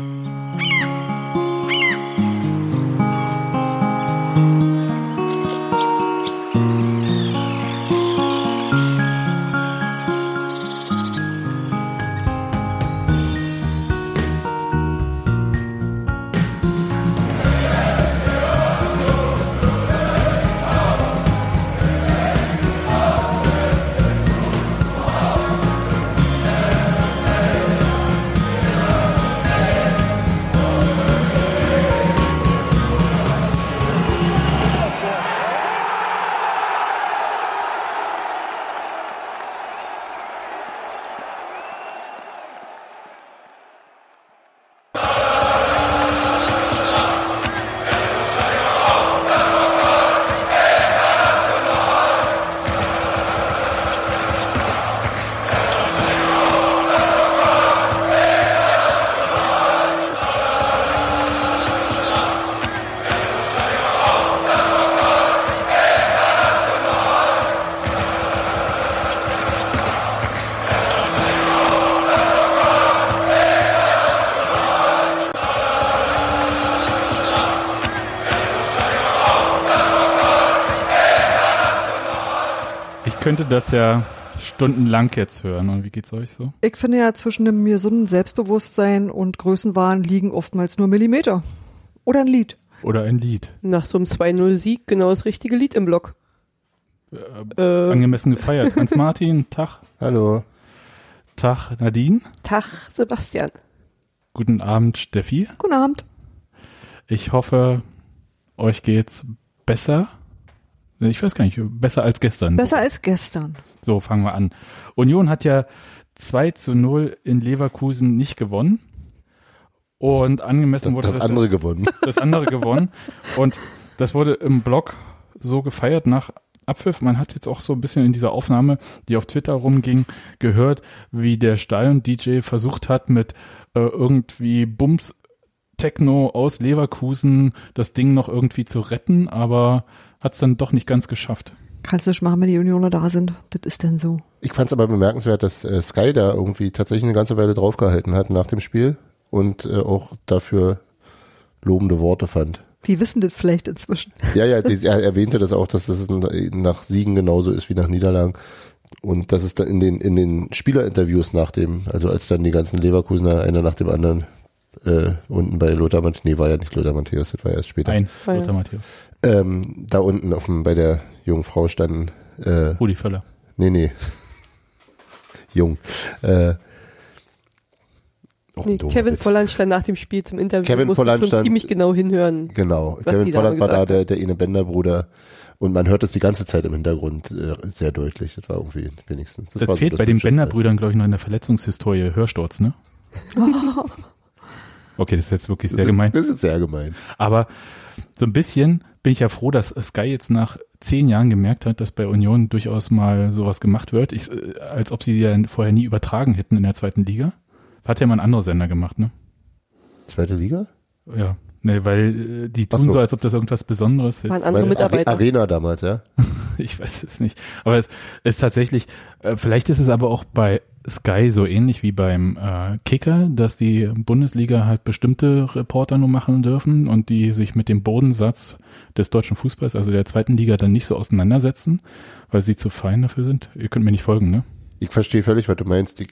Ich könnte das ja stundenlang jetzt hören. Und wie geht's euch so? Ich finde ja, zwischen dem gesunden Selbstbewusstsein und Größenwahn liegen oftmals nur Millimeter. Oder ein Lied. Oder ein Lied. Nach so einem 2-0-Sieg genau das richtige Lied im Block. Äh, angemessen gefeiert. Hans Martin, Tag. Hallo. Tag Nadine. Tag, Sebastian. Guten Abend, Steffi. Guten Abend. Ich hoffe, euch geht's besser. Ich weiß gar nicht, besser als gestern. Besser als gestern. So, fangen wir an. Union hat ja 2 zu 0 in Leverkusen nicht gewonnen. Und angemessen Das, wurde das andere gewonnen. das andere gewonnen. Und das wurde im Blog so gefeiert nach Abpfiff. Man hat jetzt auch so ein bisschen in dieser Aufnahme, die auf Twitter rumging, gehört, wie der Stadion-DJ versucht hat, mit äh, irgendwie Bums Techno aus Leverkusen das Ding noch irgendwie zu retten, aber hat es dann doch nicht ganz geschafft. Kannst du nicht machen, wenn die Unioner da sind. Das ist denn so. Ich fand es aber bemerkenswert, dass äh, Sky da irgendwie tatsächlich eine ganze Weile draufgehalten hat nach dem Spiel und äh, auch dafür lobende Worte fand. Die wissen das vielleicht inzwischen. Ja, ja, die, er erwähnte das auch, dass das nach Siegen genauso ist wie nach Niederlagen. Und dass es dann in den, in den Spielerinterviews nach dem, also als dann die ganzen Leverkusener einer nach dem anderen äh, unten bei Lothar Matthäus, nee, war ja nicht Lothar Matthäus, das war erst später, Ein ja. Lothar Matthäus. Ähm, da unten auf dem, bei der jungen Frau standen, äh, Rudi Völler. nee, nee, jung, äh, oh, Nee, Kevin Witz. Volland stand nach dem Spiel zum Interview. Kevin musste Volland schon stand- ziemlich genau hinhören. Genau, Kevin Volland war da, der, der Ine Bender Bruder. Und man hört es die ganze Zeit im Hintergrund äh, sehr deutlich. Das war irgendwie wenigstens. Das, war so fehlt das bei den Hübscheste. Bender-Brüdern, glaube ich, noch in der Verletzungshistorie. Hörsturz, ne? Okay, das ist jetzt wirklich sehr Das ist- gemein. Das ist sehr gemein. Aber so ein bisschen bin ich ja froh, dass Sky jetzt nach zehn Jahren gemerkt hat, dass bei Union durchaus mal sowas gemacht wird. Ich, äh, als ob sie ja vorher nie übertragen hätten in der zweiten Liga. Hat ja mal ein anderer Sender gemacht, ne? Zweite Liga? Ja. Ne, weil äh, die tun so. so, als ob das irgendwas Besonderes ist. Waren andere Mitarbeiter. Arena damals, ja? Ich weiß es nicht. Aber es ist tatsächlich, äh, vielleicht ist es aber auch bei Sky so ähnlich wie beim äh, Kicker, dass die Bundesliga halt bestimmte Reporter nur machen dürfen und die sich mit dem Bodensatz des deutschen Fußballs, also der zweiten Liga, dann nicht so auseinandersetzen, weil sie zu fein dafür sind. Ihr könnt mir nicht folgen, ne? Ich verstehe völlig, was du meinst. Ich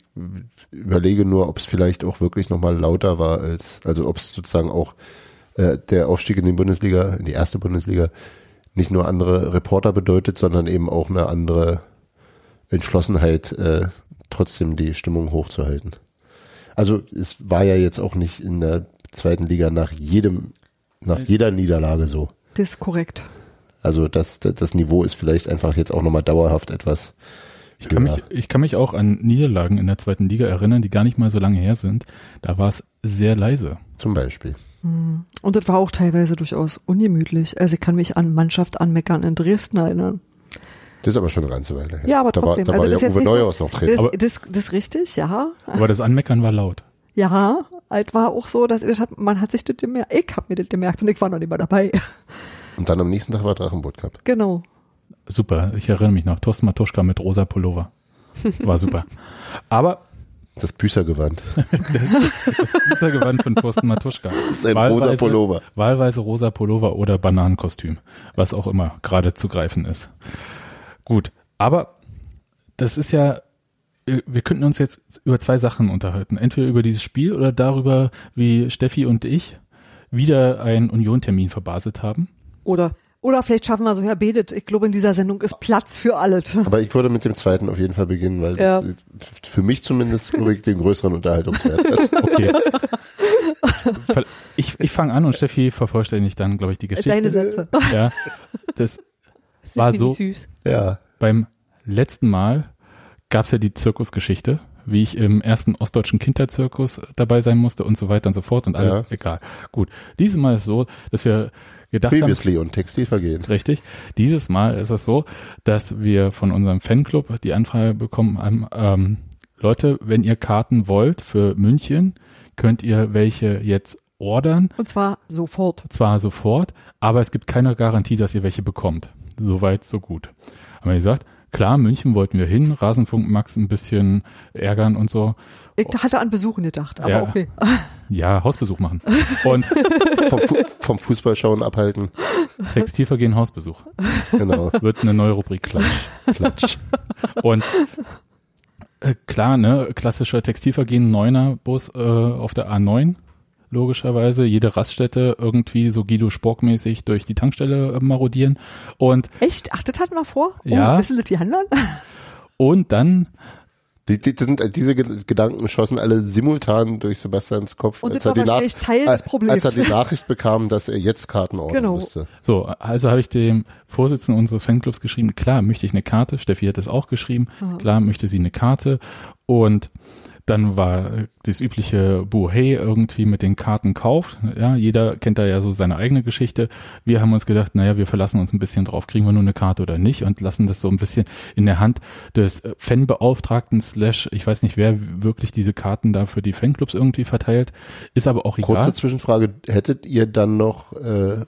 überlege nur, ob es vielleicht auch wirklich nochmal lauter war als, also ob es sozusagen auch äh, der Aufstieg in die Bundesliga, in die erste Bundesliga, nicht nur andere Reporter bedeutet, sondern eben auch eine andere Entschlossenheit, äh, trotzdem die Stimmung hochzuhalten. Also es war ja jetzt auch nicht in der zweiten Liga nach jedem, nach jeder Niederlage so. Das ist korrekt. Also das, das, Niveau ist vielleicht einfach jetzt auch nochmal dauerhaft etwas. Ich kann, höher. mich, ich kann mich auch an Niederlagen in der zweiten Liga erinnern, die gar nicht mal so lange her sind. Da war es sehr leise. Zum Beispiel. Und das war auch teilweise durchaus ungemütlich. Also ich kann mich an Mannschaft anmeckern in Dresden erinnern. Das ist aber schon eine ganze Weile her. Ja, aber da trotzdem. War, da also war das ja Uwe Neuhaus noch so, das, Aber- das, das ist richtig, ja. Aber das Anmeckern war laut. Ja, halt war auch so, dass das hat, man hat sich das gemerkt. Ich hab mir das gemerkt und ich war noch nicht mal dabei. Und dann am nächsten Tag war Drachenboot Cup. Genau. Super, ich erinnere mich noch. Thorsten Matuschka mit rosa Pullover. War super. Aber Das Büßergewand. Büßergewand von Thorsten Matuschka. Das ist ein rosa Pullover. Wahlweise rosa Pullover oder Bananenkostüm, was auch immer gerade zu greifen ist. Gut, aber das ist ja, wir könnten uns jetzt über zwei Sachen unterhalten. Entweder über dieses Spiel oder darüber, wie Steffi und ich wieder einen Union-Termin verbaselt haben. Oder Oder vielleicht schaffen wir so, Herr Bedet, ich glaube, in dieser Sendung ist Platz für alles. Aber ich würde mit dem zweiten auf jeden Fall beginnen, weil Ja. für mich zumindest glaube ich den größeren Unterhaltungswert hat. Okay. ich ich fange an und Steffi vervollständigt dann, glaube ich, die Geschichte. Deine Sätze. Ja, das War so- süß. Ja. beim letzten Mal gab's ja die Zirkusgeschichte, wie ich im ersten ostdeutschen Kinderzirkus dabei sein musste und so weiter und so fort und alles Ja. egal. Gut, dieses Mal ist so, dass wir gedacht haben, Previously und Textilvergehen. Richtig. Dieses Mal ist es so, dass wir von unserem Fanclub die Anfrage bekommen haben, ähm, Leute, wenn ihr Karten wollt für München, könnt ihr welche jetzt ordern, Und zwar sofort. zwar sofort, aber es gibt keine Garantie, dass ihr welche bekommt. Soweit, so gut. Haben wir gesagt, klar, München wollten wir hin, Rasenfunk Max ein bisschen ärgern und so. Ich hatte an Besuchen gedacht, aber Ja. okay. Ja, Hausbesuch machen. Und Vom, Fu vom Fußballschauen abhalten. Textilvergehen Hausbesuch. Genau. Wird eine neue Rubrik Klatsch. Klatsch. Und äh, klar, ne, klassischer Textilvergehen, Neuner Bus äh, auf der A9, logischerweise. Jede Raststätte irgendwie so Guido Spork-mäßig durch die Tankstelle äh, marodieren. Und, Echt? Ach, das hatten wir vor? Ja. Oh, wissen das die anderen? und dann, Die, die, die sind, diese Ge- Gedanken schossen alle simultan durch Sebastians Kopf, Und als das er, des als, Problems. als er die Nachricht bekam, dass er jetzt Karten ordern Genau. müsste. so, also habe ich dem Vorsitzenden unseres Fanclubs geschrieben, klar, möchte ich eine Karte. Steffi hat es auch geschrieben. Klar, möchte sie eine Karte. Und dann war das übliche Buhey irgendwie mit den Karten kauft. Ja, jeder kennt da ja so seine eigene Geschichte. Wir haben uns gedacht, naja, wir verlassen uns ein bisschen drauf, kriegen wir nur eine Karte oder nicht und lassen das so ein bisschen in der Hand des Fanbeauftragten slash, ich weiß nicht, wer wirklich diese Karten da für die Fanclubs irgendwie verteilt. Ist aber auch egal. Kurze Zwischenfrage, hättet ihr dann noch äh,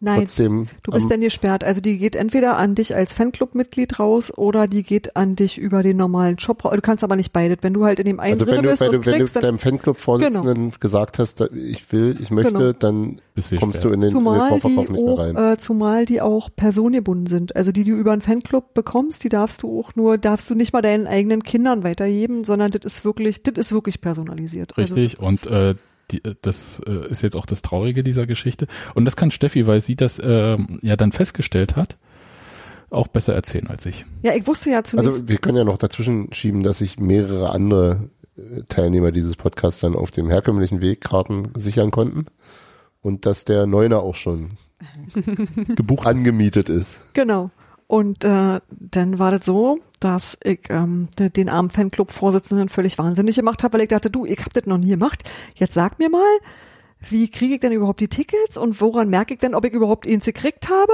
Nein, trotzdem du bist am- dann gesperrt. Also die geht entweder an dich als Fanclub-Mitglied raus oder die geht an dich über den normalen Shop. raus. Du kannst aber nicht beides. Wenn du halt in dem einen also wenn drin du, bist wenn und du, wenn du kriegst, deinem Fanclub-Vorsitzenden gesagt hast, ich will, ich möchte, Genau. dann kommst du in den, in den Zumal die, Vorverkauf nicht mehr auch, rein. äh, zumal die auch personengebunden sind. Also die, die du über einen Fanclub bekommst, die darfst du auch nur, darfst du nicht mal deinen eigenen Kindern weitergeben, sondern das ist wirklich, das ist wirklich personalisiert. Richtig. Also, und äh, die, äh, das äh, ist jetzt auch das Traurige dieser Geschichte. Und das kann Steffi, weil sie das äh, ja dann festgestellt hat, auch besser erzählen als ich. ja, ich wusste ja zunächst, Also wir können ja noch dazwischen schieben, dass sich mehrere andere äh, Teilnehmer dieses Podcasts dann auf dem herkömmlichen Weg Karten sichern konnten und dass der Neuner auch schon Gebucht. angemietet ist. Genau. Und äh, dann war das so, dass ich ähm, de- den armen Fanclub-Vorsitzenden völlig wahnsinnig gemacht habe, weil ich dachte, du, ich hab das noch nie gemacht. Jetzt sag mir mal, wie kriege ich denn überhaupt die Tickets und woran merke ich denn, ob ich überhaupt eins gekriegt habe?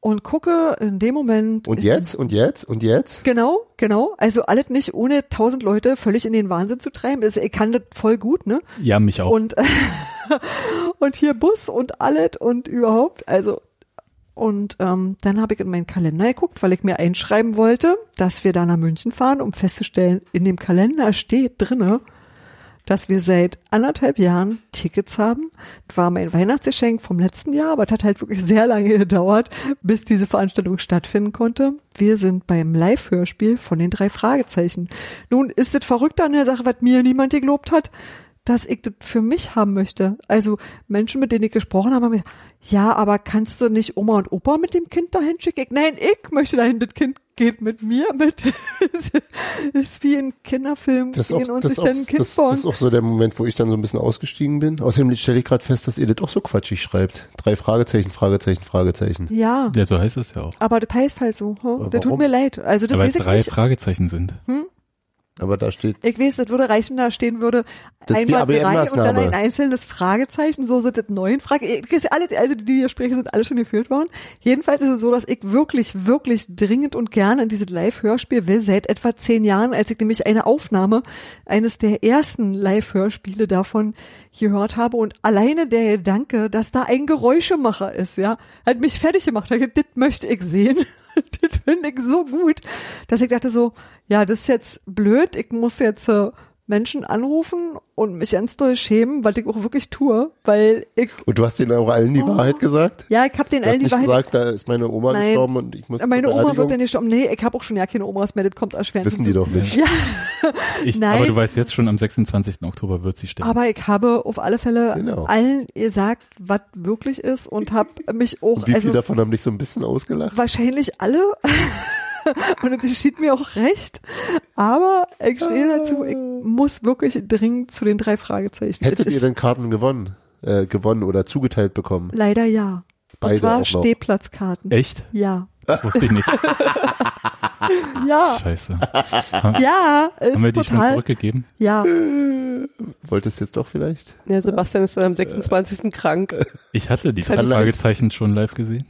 Und gucke in dem Moment. Und jetzt und jetzt und jetzt? Genau, genau. Also alles nicht ohne tausend Leute völlig in den Wahnsinn zu treiben. Also ich kann das voll gut, ne? Ja, mich auch. Und, und hier Bus und alles und überhaupt. Also, und ähm, dann habe ich in meinen Kalender geguckt, weil ich mir einschreiben wollte, dass wir da nach München fahren, um festzustellen, in dem Kalender steht drinne, dass wir seit anderthalb Jahren Tickets haben. Das war mein Weihnachtsgeschenk vom letzten Jahr, aber es hat halt wirklich sehr lange gedauert, bis diese Veranstaltung stattfinden konnte. Wir sind beim Live-Hörspiel von den drei Fragezeichen. Nun ist es verrückt an der Sache, was mir niemand gelobt hat, dass ich das für mich haben möchte. Also Menschen, mit denen ich gesprochen habe, haben gesagt, ja, aber kannst du nicht Oma und Opa mit dem Kind dahin schicken? Ich, nein, ich möchte dahin, das Kind geht mit mir mit. ist wie ein Kinderfilm Das ist, auch, und das, sich auch, dann ein Kind das, bauen. das ist auch so der Moment, wo ich dann so ein bisschen ausgestiegen bin. Außerdem stelle ich gerade fest, dass ihr das auch so quatschig schreibt. Drei Fragezeichen, Fragezeichen, Fragezeichen. ja, ja, so heißt es ja auch. aber das heißt halt so. Aber Das tut mir leid. Also das Weil weiß drei nicht. Fragezeichen sind. Aber da steht, Ich weiß, das würde reichen, da stehen würde einmal drei und dann ein einzelnes Fragezeichen, so sind das neun Fragen. Alle, also die hier sprechen, sind alle schon geführt worden. Jedenfalls ist es so, dass ich wirklich, wirklich dringend und gerne in dieses Live-Hörspiel will, seit etwa zehn Jahren, als ich nämlich eine Aufnahme eines der ersten Live-Hörspiele davon gehört habe und alleine der Gedanke, dass da ein Geräuschemacher ist, ja, hat mich fertig gemacht. Das möchte ich sehen. Das finde ich so gut, dass ich dachte so, ja, das ist jetzt blöd, ich muss jetzt äh, Menschen anrufen und mich ganz doll schämen, was ich auch wirklich tue, weil ich, Und du hast denen auch allen die Oh. Wahrheit gesagt? ja, ich habe den Du hast allen die Wahrheit. gesagt, da ist meine Oma Nein. gestorben und ich muss Meine Oma wird ja nicht um, nee, ich habe auch schon ja keine Omas mehr, das kommt erschwerend. Wissen die doch nicht. Ja, Ich, Nein. aber du weißt jetzt schon, am 26. Oktober wird sie sterben. aber ich habe auf alle Fälle Genau. allen gesagt, was wirklich ist und habe mich auch, Und wie also viele davon haben dich so ein bisschen ausgelacht? wahrscheinlich alle. und das geschieht mir auch recht. Aber ich stehe dazu, ich muss wirklich dringend zu den drei Fragezeichen. Hättet Das ihr denn Karten gewonnen? Äh, gewonnen oder zugeteilt bekommen? Leider ja. Beide und zwar auch noch. Stehplatzkarten. Echt? Ja. Wusste ich nicht. Ja. Scheiße. Ja, ist Haben wir die schon total. zurückgegeben? Ja. Wolltest du jetzt doch vielleicht? Ja, Sebastian ist dann am 26. krank. Ich hatte die drei. Fragezeichen schon live gesehen.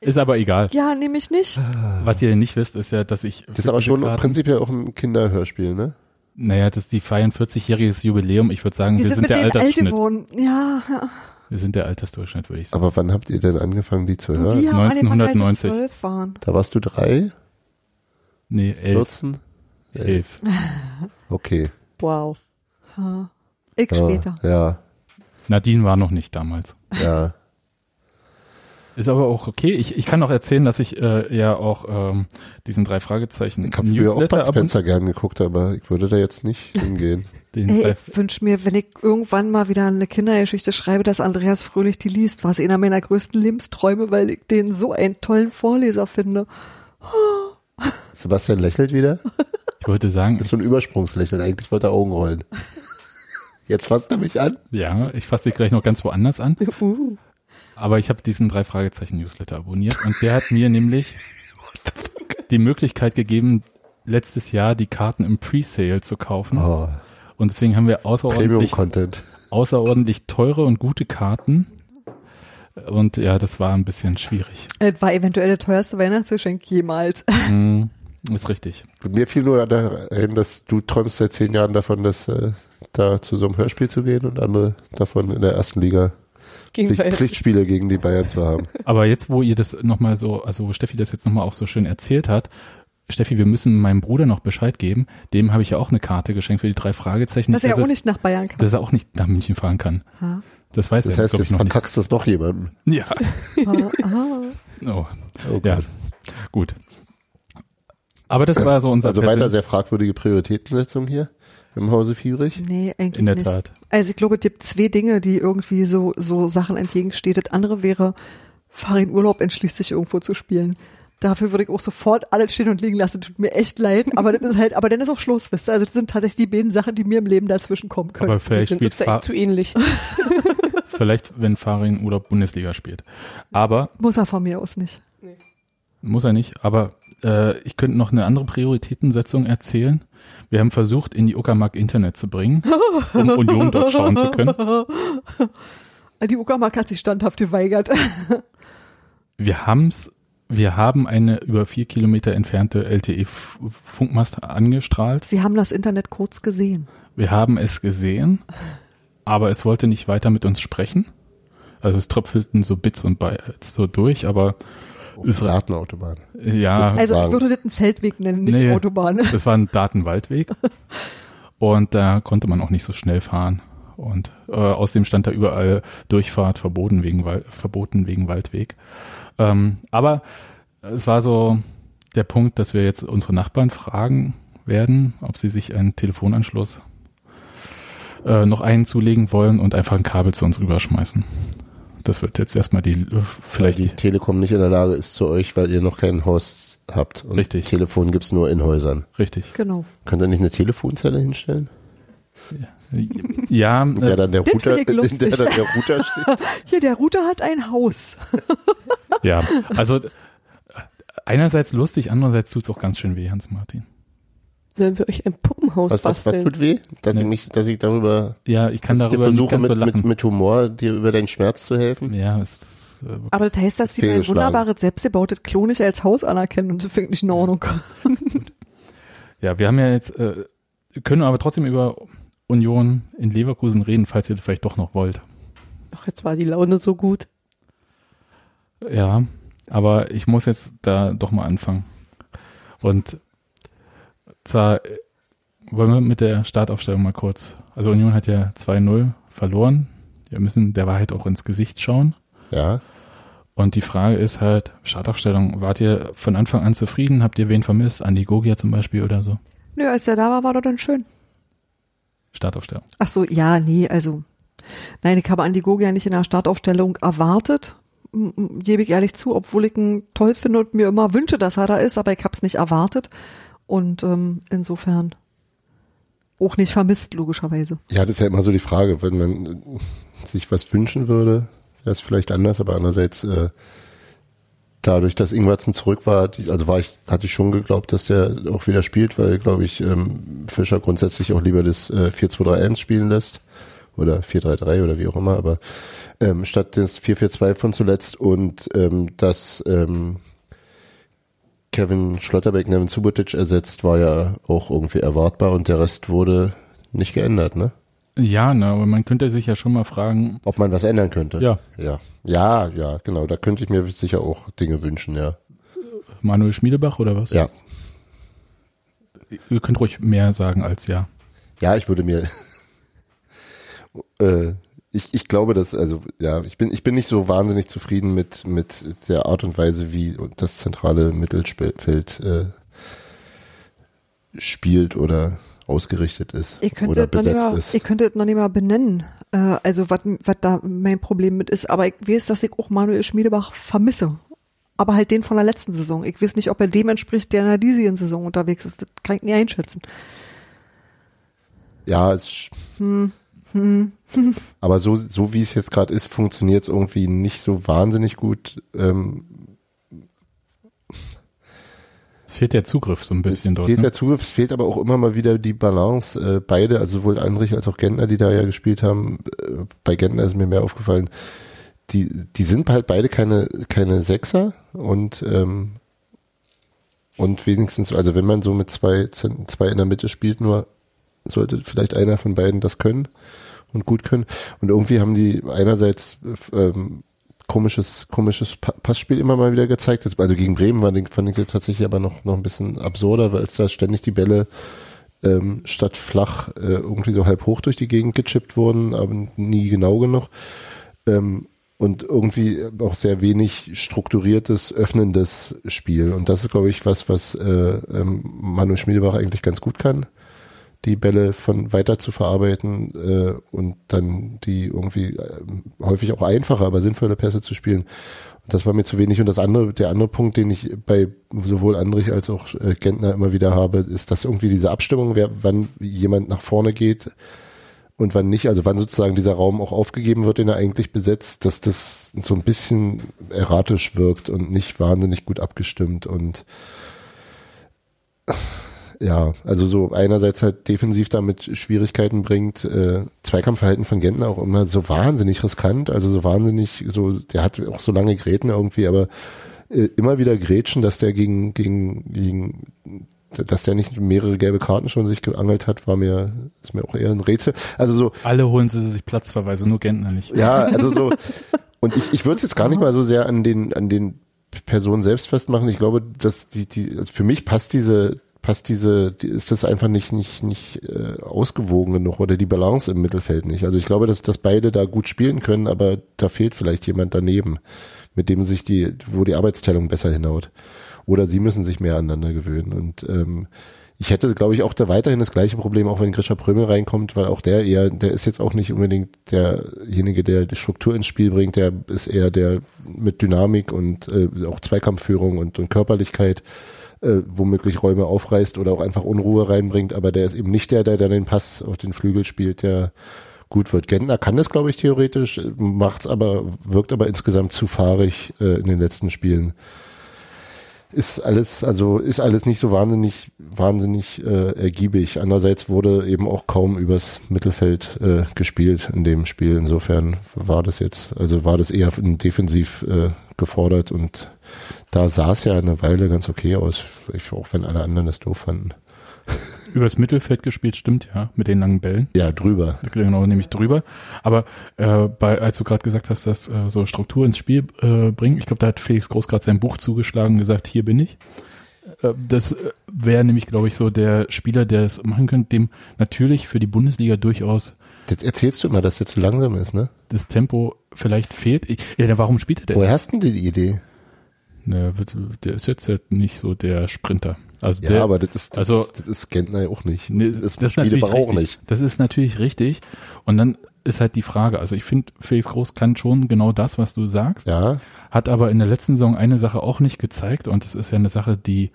Ist aber egal. Ja, nehme ich nicht. Was ihr nicht wisst, ist ja, dass ich. Das ist aber schon Karten, prinzipiell auch ein Kinderhörspiel, ne? Naja, das ist die feiern 40-jähriges Jubiläum. Ich würde sagen, Wir wir, sind sind mit der denen alt Altersschnitt. geworden. Ja, ja. Wir sind der Altersdurchschnitt, würde ich sagen. Aber wann habt ihr denn angefangen, die zu hören? Die haben angefangen, als sie 1990. zwölf waren. Da warst du drei, Nee, elf. 14? Elf. Okay. Wow. Ha. Ich Ja, später. Ja, Nadine war noch nicht damals. ja. Ist aber auch okay. Ich, ich kann auch erzählen, dass ich äh, ja auch ähm, diesen drei Fragezeichen Ich habe früher auch Bud Spencer gern geguckt, aber ich würde da jetzt nicht hingehen. den Ey, ich wünsche mir, wenn ich irgendwann mal wieder eine Kindergeschichte schreibe, dass Andreas Fröhlich die liest, war es einer meiner größten Lebensträume, weil ich den so einen tollen Vorleser finde. Sebastian lächelt wieder. ich wollte sagen, Das ist so ein Übersprungslächeln. Eigentlich wollte er Augen rollen. Jetzt fasst er mich an. ja, ich fasse dich gleich noch ganz woanders an. Uh. Aber ich habe diesen drei Fragezeichen Newsletter abonniert und der hat mir nämlich die Möglichkeit gegeben, letztes Jahr die Karten im Presale zu kaufen. Oh, Und deswegen haben wir außerordentlich, außerordentlich teure und gute Karten. Und ja, das war ein bisschen schwierig. Es war eventuell der teuerste Weihnachtsgeschenk jemals. Hm, ist richtig. Mir fiel nur dahin, dass du träumst seit zehn Jahren davon, dass äh, da zu so einem Hörspiel zu gehen und andere davon in der ersten Liga Gegen Pflicht, Bayern. Pflichtspiele gegen die Bayern zu haben. Aber jetzt, wo ihr das nochmal so, also wo Steffi das jetzt nochmal auch so schön erzählt hat, Steffi, wir müssen meinem Bruder noch Bescheid geben. Dem habe ich ja auch eine Karte geschenkt für die drei Fragezeichen. Dass er dass auch nicht nach Bayern kann. dass er auch nicht nach München fahren kann. Ha. Das weiß Das er, heißt, glaube ich, jetzt noch nicht. verkackst du es noch jemandem. Ja. Ah. Oh. Oh Ja, gut. Aber das war so unser Also weiter sehr fragwürdige Prioritätensetzung hier im Hause Fiebrich. Nee, eigentlich in der nicht. Tat. Also ich glaube, es gibt zwei Dinge, die irgendwie so, so Sachen entgegensteht. Das andere wäre, fahr in Urlaub, entschließt sich irgendwo zu spielen. Dafür würde ich auch sofort alles stehen und liegen lassen. Tut mir echt leid. Aber das ist halt, aber dann ist auch Schluss, wisst ihr? Also das sind tatsächlich die beiden Sachen, die mir im Leben dazwischen kommen können. Aber vielleicht sind spielt echt zu ähnlich. vielleicht, wenn Farin oder Bundesliga spielt. Aber Muss er von mir aus nicht. Muss er nicht. Aber äh, ich könnte noch eine andere Prioritätensetzung erzählen. Wir haben versucht, in die Uckermark Internet zu bringen, um Union dort schauen zu können. Die Uckermark hat sich standhaft geweigert. Wir haben's, wir haben eine über vier Kilometer entfernte LTE-Funkmast angestrahlt. Sie haben das Internet kurz gesehen. Wir haben es gesehen, aber es wollte nicht weiter mit uns sprechen. Also es tröpfelten so Bits und Bytes so durch, aber Ist Gartenautobahn. äh, ja, Also ich würde das einen Feldweg nennen, nicht Nee. Autobahn. das war ein Datenwaldweg und da konnte man auch nicht so schnell fahren. Und äh, außerdem stand da überall Durchfahrt verboten wegen, verboten wegen Waldweg. Ähm, aber es war so der Punkt, dass wir jetzt unsere Nachbarn fragen werden, ob sie sich einen Telefonanschluss äh, noch einen zulegen wollen und einfach ein Kabel zu uns rüberschmeißen. Das wird jetzt erstmal die, äh, Weil vielleicht die Telekom nicht in der Lage ist zu euch, weil ihr noch kein Haus habt. Und Richtig. Telefon gibt's nur in Häusern. richtig. Genau. Könnt ihr nicht eine Telefonzelle hinstellen? Ja, In der äh, dann der Router, in der dann der Router steht? Hier, der Router hat ein Haus. ja. Also äh, einerseits lustig, andererseits tut's auch ganz schön weh, Hans-Martin. Sollen wir euch ein Puppenhaus Was, was, was basteln? tut weh? Dass Nee. ich mich, dass ich darüber, Ja, ich kann ich darüber nicht versuche, ganz mit, mit, mit Humor dir über deinen Schmerz zu helfen? ja, es ist, äh, wirklich- Aber das heißt, dass sie mein wunderbares, selbstgebautes Klo nicht als Haus anerkennen und das finde ich nicht in Ordnung. ja, wir haben ja jetzt, äh, können aber trotzdem über Union in Leverkusen reden, falls ihr das vielleicht doch noch wollt. Doch, jetzt war die Laune so gut. Ja, aber ich muss jetzt da doch mal anfangen. Und zwar, äh, wollen wir mit der Startaufstellung mal kurz. Also Union hat ja 2-0 verloren. Wir müssen der Wahrheit auch ins Gesicht schauen. Ja. Und die Frage ist halt, Startaufstellung, wart ihr von Anfang an zufrieden? Habt ihr wen vermisst? Andi Gogia zum Beispiel oder so? Nö, als er da war, war doch dann schön. Startaufstellung. Ach so, ja, nee, also. Nein, ich habe Andi Gogia nicht in der Startaufstellung erwartet. Gebe ich ehrlich zu, obwohl ich ihn toll finde und mir immer wünsche, dass er da ist, aber ich habe es nicht erwartet. Und ähm, insofern auch nicht vermisst, logischerweise. Ja, das ist ja immer so die Frage, wenn man äh, sich was wünschen würde, wäre es vielleicht anders, aber andererseits äh, dadurch, dass Ingwertsen zurück war, also war ich, hatte ich schon geglaubt, dass der auch wieder spielt, weil, glaube ich, ähm, Fischer grundsätzlich auch lieber das äh, 4-2-3-1 spielen lässt. Oder 4-3-3 oder wie auch immer, aber ähm, statt des 4-4-2 von zuletzt und ähm, dass ähm, Kevin Schlotterbeck Nevin Subotic ersetzt, war ja auch irgendwie erwartbar und der Rest wurde nicht geändert, ne? Ja, ne, aber man könnte sich ja schon mal fragen, Ob man was ändern könnte. ja, Ja, ja, ja, genau. Da könnte ich mir sicher auch Dinge wünschen, ja. Manuel Schmiedebach oder was? Ja, Ihr könnt ruhig mehr sagen als ja. ja, ich würde mir, äh, ich, ich glaube, dass, also, ja, ich bin, ich bin nicht so wahnsinnig zufrieden mit, mit der Art und Weise, wie das zentrale Mittelfeld äh, spielt oder ausgerichtet ist oder das noch nicht besetzt mal, ist. ihr könntet noch nicht mal benennen, äh, also was was da mein Problem mit ist. Aber ich weiß, dass ich auch Manuel Schmiedebach vermisse. Aber halt den von der letzten Saison. Ich weiß nicht, ob er dem entspricht, der in der diesjährigen Saison unterwegs ist. Das kann ich nie einschätzen. Ja, es, aber so, so wie es jetzt gerade ist, funktioniert es irgendwie nicht so wahnsinnig gut. Ähm, Es fehlt der Zugriff so ein bisschen es dort. fehlt Ne? der Zugriff, es fehlt aber auch immer mal wieder die Balance. Äh, beide, also sowohl Andrich als auch Gentner, die da ja gespielt haben, äh, bei Gentner ist mir mehr aufgefallen, die, die sind halt beide keine, keine Sechser und, ähm, und wenigstens, also wenn man so mit zwei, zwei in der Mitte spielt, nur sollte vielleicht einer von beiden das können und gut können. Und irgendwie haben die einerseits ähm, komisches, komisches Pa- Passspiel immer mal wieder gezeigt. Also gegen Bremen war, fand ich das tatsächlich aber noch, noch ein bisschen absurder, weil es da ständig die Bälle ähm, statt flach äh, irgendwie so halb hoch durch die Gegend gechippt wurden, aber nie genau genug. Ähm, und irgendwie auch sehr wenig strukturiertes, öffnendes Spiel. Und das ist, glaube ich, was, was äh, ähm, Manu Schmiedebach eigentlich ganz gut kann die Bälle von weiter zu verarbeiten äh, und dann die irgendwie äh, häufig auch einfache, aber sinnvolle Pässe zu spielen. Und das war mir zu wenig. Und das andere, der andere Punkt, den ich bei sowohl Andrich als auch äh, Gentner immer wieder habe, ist, dass irgendwie diese Abstimmung, wer, wann jemand nach vorne geht und wann nicht, also wann sozusagen dieser Raum auch aufgegeben wird, den er eigentlich besetzt, dass das so ein bisschen erratisch wirkt und nicht wahnsinnig gut abgestimmt und ja, also so einerseits halt defensiv damit Schwierigkeiten bringt, äh, Zweikampfverhalten von Gentner auch immer so wahnsinnig riskant, also so wahnsinnig, so, der hat auch so lange Gräten irgendwie, aber äh, immer wieder Grätschen, dass der gegen, gegen, gegen, dass der nicht mehrere gelbe Karten schon sich geangelt hat, war mir, ist mir auch eher ein Rätsel. Also so, Alle holen sie sich Platzverweise, nur Gentner nicht. ja, also so, und ich, ich würde es jetzt gar nicht mal so sehr an den, an den Personen selbst festmachen. Ich glaube, dass die, die, also für mich passt diese, passt diese, die, ist das einfach nicht, nicht, nicht äh, ausgewogen genug oder die Balance im Mittelfeld nicht. Also ich glaube, dass, dass beide da gut spielen können, aber da fehlt vielleicht jemand daneben, mit dem sich die, wo die Arbeitsteilung besser hinhaut. Oder sie müssen sich mehr aneinander gewöhnen. Und ähm, ich hätte, glaube ich, auch da weiterhin das gleiche Problem, auch wenn Grisha Prömel reinkommt, weil auch der eher, der ist jetzt auch nicht unbedingt derjenige, der die Struktur ins Spiel bringt, der ist eher der mit Dynamik und äh, auch Zweikampfführung und, und Körperlichkeit äh, womöglich Räume aufreißt oder auch einfach Unruhe reinbringt, aber der ist eben nicht der, der dann den Pass auf den Flügel spielt, der gut wird. Gentner kann das, glaube ich, theoretisch, macht's aber, wirkt aber insgesamt zu fahrig äh, in den letzten Spielen ist alles, also ist alles nicht so wahnsinnig, wahnsinnig äh, ergiebig. Andererseits wurde eben auch kaum übers Mittelfeld äh, gespielt in dem Spiel. Insofern war das jetzt, also war das eher defensiv äh, gefordert und da sah es ja eine Weile ganz okay aus, auch wenn alle anderen das doof fanden. Übers Mittelfeld gespielt, stimmt ja, mit den langen Bällen. Ja, drüber. Genau, nämlich drüber. Aber äh, bei, als du gerade gesagt hast, dass äh, so Struktur ins Spiel äh, bringen, ich glaube, da hat Felix Groß gerade sein Buch zugeschlagen und gesagt, hier bin ich. Äh, das äh, wäre nämlich, glaube ich, so der Spieler, der es machen könnte, dem natürlich für die Bundesliga durchaus Jetzt erzählst du immer, dass der zu langsam ist, ne? das Tempo vielleicht fehlt. Ich, ja, warum spielt er denn? Woher hast denn die Idee? Wird- der ist jetzt halt nicht so der Sprinter. Also Ja, der, aber das ist, das, also- ist, das ist Gentner ja auch nicht. Nee, das ist das ist natürlich auch richtig. nicht. Das ist natürlich richtig. Und dann ist halt die Frage, also ich finde, Felix Groß kann schon genau das, was du sagst, Ja, hat aber in der letzten Saison eine Sache auch nicht gezeigt und das ist ja eine Sache, die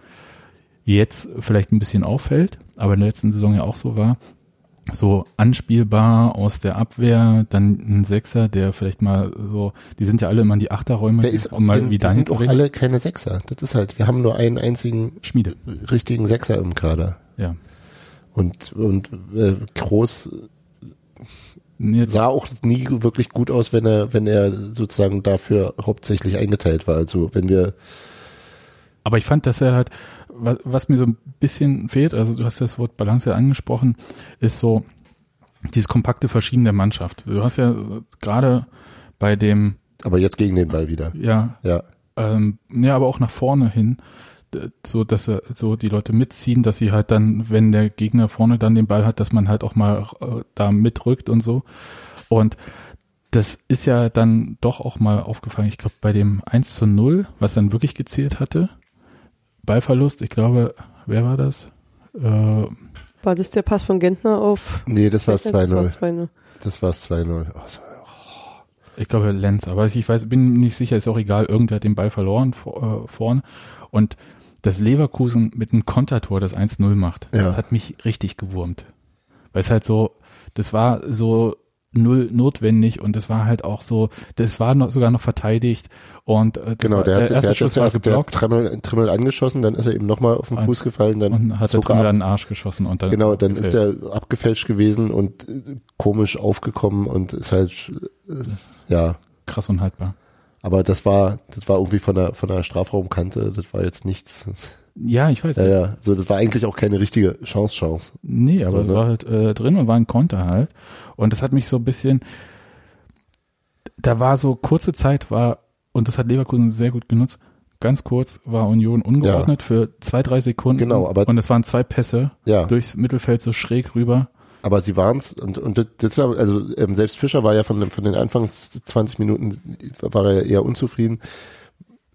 jetzt vielleicht ein bisschen auffällt, aber in der letzten Saison ja auch so war. So anspielbar aus der Abwehr, dann ein Sechser, der vielleicht mal so, die sind ja alle immer in die Achterräume, der ist auch, um mal die, wie die sind auch alle keine Sechser. Das ist halt, wir haben nur einen einzigen Schmiede, richtigen Sechser im Kader. ja. Und, und äh, Groß Jetzt, sah auch nie wirklich gut aus, wenn er, wenn er sozusagen dafür hauptsächlich eingeteilt war. Also wenn wir, Aber ich fand, dass er halt, was, was mir so ein bisschen fehlt, also du hast das Wort Balance ja angesprochen, ist so dieses kompakte Verschieben der Mannschaft. Du hast ja gerade bei dem, aber jetzt gegen den Ball wieder. ja, Ja, ähm, ja, aber auch nach vorne hin, so dass er, so die Leute mitziehen, dass sie halt dann, wenn der Gegner vorne dann den Ball hat, dass man halt auch mal äh, da mitrückt und so. Und das ist ja dann doch auch mal aufgefallen, ich glaube, bei dem 1 zu 0, was dann wirklich gezählt hatte, Ballverlust, ich glaube, wer war das? Äh, War das der Pass von Gentner auf? nee, das war Das war 2-0. 2-0. Das war 2-0. Oh, das war- ich glaube Lenz, aber ich weiß, bin nicht sicher, ist auch egal, irgendwer hat den Ball verloren vor, äh, vorne und dass Leverkusen mit einem Kontertor das 1-0 macht, Ja. das hat mich richtig gewurmt. Weil es halt so, das war so null notwendig und das war halt auch so, das war noch, sogar noch verteidigt und äh, Genau, war, der, hat, der erste hat Schuss jetzt war erst der geblockt Trimmel, Trimmel angeschossen, dann ist er eben nochmal auf den Fuß gefallen, dann und hat der er Trimmel ab. an den Arsch geschossen und dann Genau, dann ist gefällt. er abgefälscht gewesen und äh, komisch aufgekommen und ist halt, äh, ja, krass unhaltbar. aber das war, das war irgendwie von der, von der Strafraumkante, das war jetzt nichts. Ja, ich weiß. Ja, ja, so, das war eigentlich auch keine richtige Chance, Chance. Nee, aber So, es ne? war halt äh, drin und war ein Konter halt. Und das hat mich so ein bisschen, da war so kurze Zeit war, und das hat Leverkusen sehr gut genutzt, ganz kurz war Union ungeordnet für zwei, drei Sekunden. Genau, aber- und es waren zwei Pässe Ja, durchs Mittelfeld so schräg rüber. aber sie waren's und, und das, also ähm, selbst Fischer war ja von, von den Anfangs 20 Minuten war er eher unzufrieden.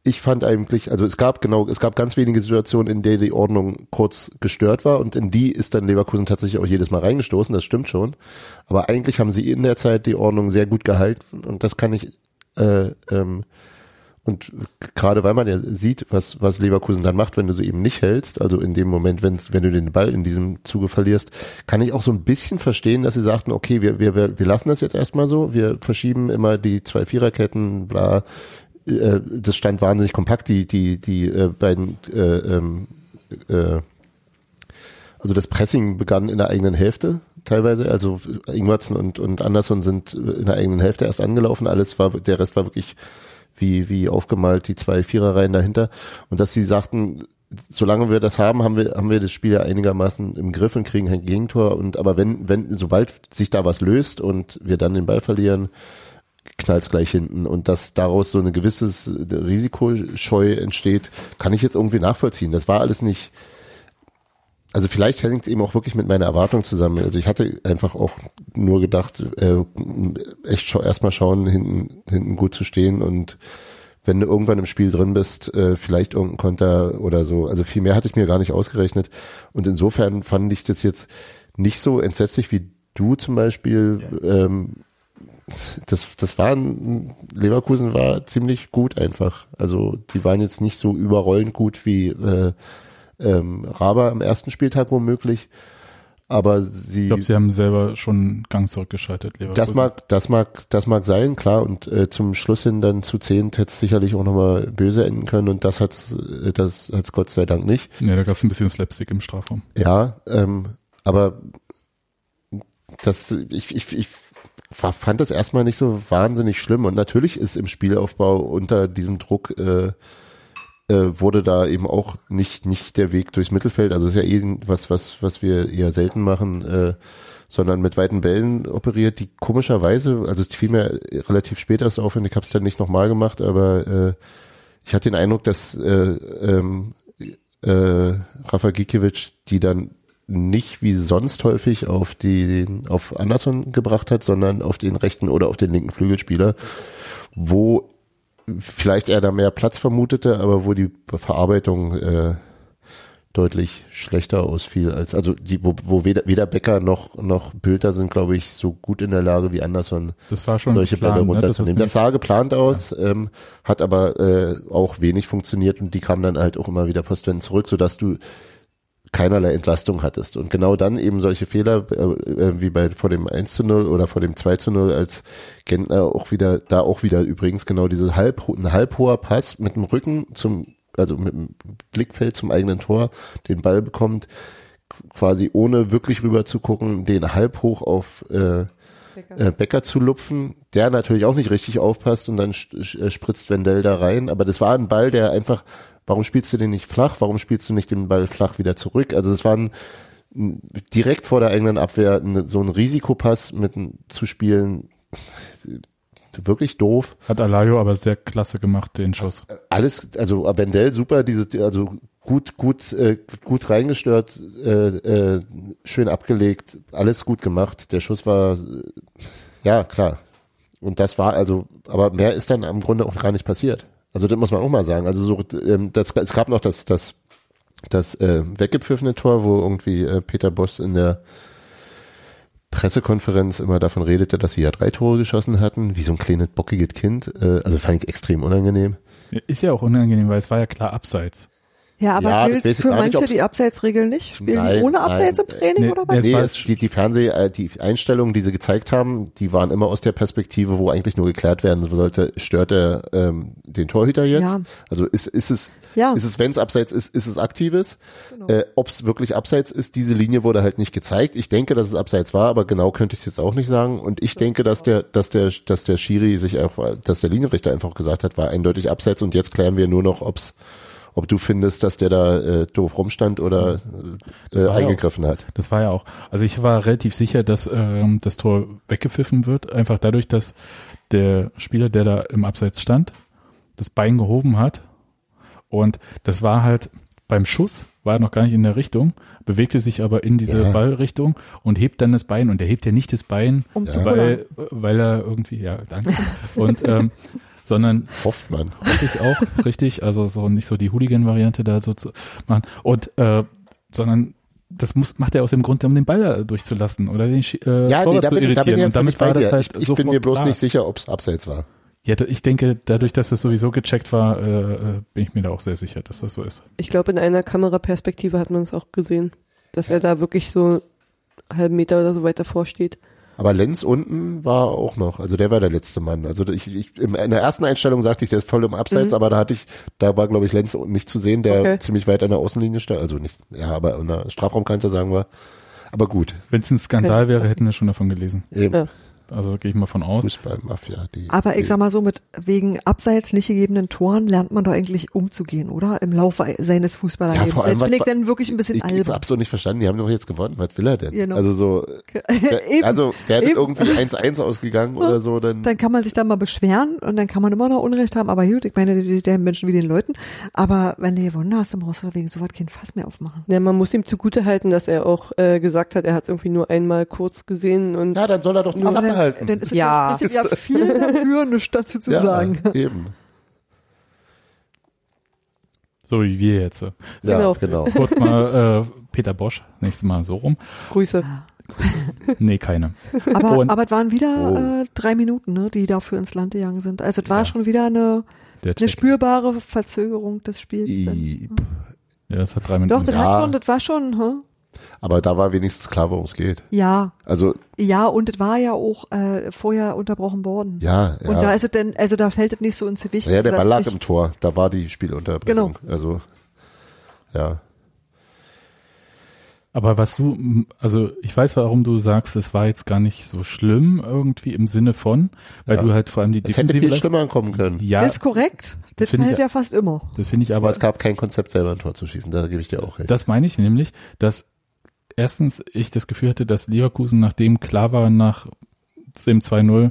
Ich fand eigentlich, also es gab genau, es gab ganz wenige Situationen, in der die Ordnung kurz gestört war und in die ist dann Leverkusen tatsächlich auch jedes Mal reingestoßen, das stimmt schon. Aber eigentlich haben sie in der Zeit die Ordnung sehr gut gehalten und das kann ich äh, ähm, und gerade weil man ja sieht, was, was Leverkusen dann macht, wenn du sie eben nicht hältst, also in dem Moment, wenn, wenn du den Ball in diesem Zuge verlierst, kann ich auch so ein bisschen verstehen, dass sie sagten, okay, wir, wir, wir wir lassen das jetzt erstmal so, wir verschieben immer die zwei Viererketten, bla, äh, das stand wahnsinnig kompakt, die, die, die äh, beiden äh, ähm, äh, also das Pressing begann in der eigenen Hälfte teilweise. Also Ingwertsen und, und Anderson sind in der eigenen Hälfte erst angelaufen. Alles war, der Rest war wirklich wie, wie aufgemalt, die zwei Viererreihen dahinter. Und dass sie sagten, solange wir das haben, haben wir, haben wir das Spiel ja einigermaßen im Griff und kriegen kein Gegentor. Und aber wenn, wenn, sobald sich da was löst und wir dann den Ball verlieren, knallt's gleich hinten und dass daraus so eine gewisses Risikoscheu entsteht, kann ich jetzt irgendwie nachvollziehen. Das war alles nicht, also vielleicht hängt es eben auch wirklich mit meiner Erwartung zusammen. Also ich hatte einfach auch nur gedacht, äh, echt schau, erstmal schauen, hinten, hinten gut zu stehen und wenn du irgendwann im Spiel drin bist, äh, vielleicht irgendein Konter oder so. Also viel mehr hatte ich mir gar nicht ausgerechnet. Und insofern fand ich das jetzt nicht so entsetzlich wie du zum Beispiel. Ähm, das, das war ein, Leverkusen war ziemlich gut einfach. Also die waren jetzt nicht so überrollend gut wie äh, ähm, Raber am ersten Spieltag womöglich. Aber sie Ich glaube, sie haben selber schon einen Gang zurückgeschaltet, Leverkusen. das mag, das mag, das mag sein, klar. Und äh, zum Schluss hin dann zu zehn hätte es sicherlich auch nochmal böse enden können. Und das hat's, äh, das hat's Gott sei Dank nicht. Ja, da gab es ein bisschen Slapstick im Strafraum. Ja, ähm, aber das, ich, ich, ich fand das erstmal nicht so wahnsinnig schlimm. Und natürlich ist im Spielaufbau unter diesem Druck äh, äh, wurde da eben auch nicht nicht der Weg durchs Mittelfeld. Also ist ja eh was was was wir eher selten machen, äh, sondern mit weiten Bällen operiert. Die komischerweise, also mir relativ spät erst auf und ich habe es dann nicht nochmal gemacht, aber äh, ich hatte den Eindruck, dass äh, ähm, äh, Rafa Gikiewicz, die dann nicht wie sonst häufig auf den auf Anderson gebracht hat, sondern auf den rechten oder auf den linken Flügelspieler, wo vielleicht er da mehr Platz vermutete, aber wo die Verarbeitung äh, deutlich schlechter ausfiel als also die wo, wo weder, weder Becker noch noch Bülter sind glaube ich so gut in der Lage wie Anderson Das war schon solche Plan, Bälle ne? Das runterzunehmen. ist Das sah geplant aus, ähm, hat aber äh, auch wenig funktioniert und die kamen dann halt auch immer wieder postwendend zurück, sodass du keinerlei Entlastung hattest. Und genau dann eben solche Fehler, äh, äh, wie bei vor dem 1 zu 0 oder vor dem 2 zu 0, als Gentner auch wieder, da auch wieder übrigens genau diese halb, ein halb hoher Pass mit dem Rücken zum, also mit dem Blickfeld zum eigenen Tor, den Ball bekommt, quasi ohne wirklich rüber zu gucken, den halb hoch auf äh, äh, Becker zu lupfen, der natürlich auch nicht richtig aufpasst und dann äh, spritzt Wendell da rein. Aber das war ein Ball, der einfach, warum spielst du den nicht flach? Warum spielst du nicht den Ball flach wieder zurück? Also es war ein, direkt vor der eigenen Abwehr so ein Risikopass mit zu spielen. Wirklich doof. Hat Alayo aber sehr klasse gemacht, den Schuss. Alles, also Wendell super, diese, also gut, gut, äh, gut reingestört, äh, äh, schön abgelegt, alles gut gemacht. Der Schuss war, äh, ja klar. Und das war also, aber mehr ist dann am Grunde auch gar nicht passiert. Also das muss man auch mal sagen. Also so, ähm, das, es gab noch das, das, das äh, weggepfiffene Tor, wo irgendwie äh, Peter Boss in der Pressekonferenz immer davon redete, dass sie ja drei Tore geschossen hatten, wie so ein kleines bockiges Kind. Äh, also fand ich extrem unangenehm. Ist ja auch unangenehm, weil es war ja klar abseits. Ja, aber Ja, gilt für nicht, manche ob's- die Abseitsregel nicht? Spielen Nein, die ohne Abseits nein. im Training Nee, oder was? Nee, es, die, die Fernseh, äh, die Einstellungen, die sie gezeigt haben, die waren immer aus der Perspektive, wo eigentlich nur geklärt werden sollte, stört er ähm, den Torhüter jetzt? Ja. Also ist, ist es, Ja. ist es, wenn es abseits ist, ist es aktives? Genau. Äh, Ob es wirklich abseits ist, diese Linie wurde halt nicht gezeigt. Ich denke, dass es abseits war, aber genau könnte ich es jetzt auch nicht sagen. Und ich denke, dass der, dass der, dass der Schiri sich auch, dass der Linienrichter einfach gesagt hat, war eindeutig abseits und jetzt klären wir nur noch, ob's ob du findest, dass der da äh, doof rumstand oder äh, war ja eingegriffen hat. Das war ja auch. Also ich war relativ sicher, dass ähm, das Tor weggepfiffen wird, einfach dadurch, dass der Spieler, der da im Abseits stand, das Bein gehoben hat. Und das war halt beim Schuss, war er noch gar nicht in der Richtung, bewegte sich aber in diese Ja. Ballrichtung und hebt dann das Bein. Und er hebt ja nicht das Bein, Um zu weil, weil er irgendwie, ja, danke. Und ähm, sondern Hofft man. hoffe ich auch, richtig, also so nicht so die Hooligan-Variante da so zu machen. Und äh, sondern das muss, macht er aus dem Grund, um den Ball da durchzulassen oder den Schi- äh, Ja, nee, Torwart da zu bin, ich- da bin irritieren. ich Und damit war das halt Ich, ich bin mir bloß klar. nicht sicher, ob es abseits war. Ja, ich denke, dadurch, dass es sowieso gecheckt war, äh, äh, bin ich mir da auch sehr sicher, dass das so ist. Ich glaube, in einer Kameraperspektive hat man es auch gesehen, dass er da wirklich so einen halben Meter oder so weiter vorsteht. Aber Lenz unten war auch noch, also der war der letzte Mann. Also ich, ich in der ersten Einstellung sagte ich, der ist voll im Abseits, aber da hatte ich, da war glaube ich Lenz unten nicht zu sehen, der Okay. ziemlich weit an der Außenlinie stand, also nicht, ja, aber an der Strafraumkante sagen wir. Aber gut, Wenn es ein Skandal wäre, hätten wir schon davon gelesen. eben Ja. Also gehe ich mal von aus. Fußballmafia. Die, Aber ich die, sag mal so, mit wegen abseits nicht gegebenen Toren lernt man doch eigentlich umzugehen, oder? Im Laufe seines Fußballerlebens. vor allem, bin ich dann wirklich ein bisschen ich, ich albern. hab's so nicht verstanden, die haben doch jetzt gewonnen, was will er denn? Genau. Also so, Eben. also wäre irgendwie 1-1 ausgegangen oder so, dann, Dann kann man sich da mal beschweren und dann kann man immer noch Unrecht haben, aber gut, ich meine, die, der Menschen wie den Leuten. Aber wenn du gewonnen hast, dann brauchst du wegen sowas kein Fass mehr aufmachen. Ja, man muss ihm zugute halten, dass er auch äh, gesagt hat, er hat es irgendwie nur einmal kurz gesehen und ja, dann soll er doch die Aber Klappe halten. dann ist es Ja. ja, ja viel dafür, nichts dazu zu ja, sagen. eben. So wie wir jetzt. Ja, Genau. genau. Kurz mal äh, Peter Bosch, nächstes Mal so rum. Grüße. Nee, keine. Aber, Und- aber es waren wieder Oh. äh, drei Minuten, ne, die dafür ins Land gegangen sind. Also es war Ja. schon wieder eine, eine spürbare Verzögerung des Spiels. Ja, das hat drei Doch, Minuten. das Ja. hat schon, das war schon, hm? Aber da war wenigstens klar, worum es geht. ja, Also, ja, und es war ja auch äh, vorher unterbrochen worden. ja, ja. Und da ist es denn, also da fällt es nicht so ins Gewicht. ja, der dass Ball lag im Tor, da war die Spielunterbrechung. Genau. Also, ja. Aber was du, also ich weiß, warum du sagst, es war jetzt gar nicht so schlimm irgendwie im Sinne von, weil Ja. du halt vor allem die Es hätte Defensive viel schlimmer kommen können. Ja, Das ist korrekt. Das ich fällt ja fast immer. das finde ich Aber aber, es gab kein Konzept, selber ein Tor zu schießen, da gebe ich dir auch recht. das meine ich nämlich, dass erstens ich das Gefühl hatte, dass Leverkusen, nachdem klar war nach dem 2-0,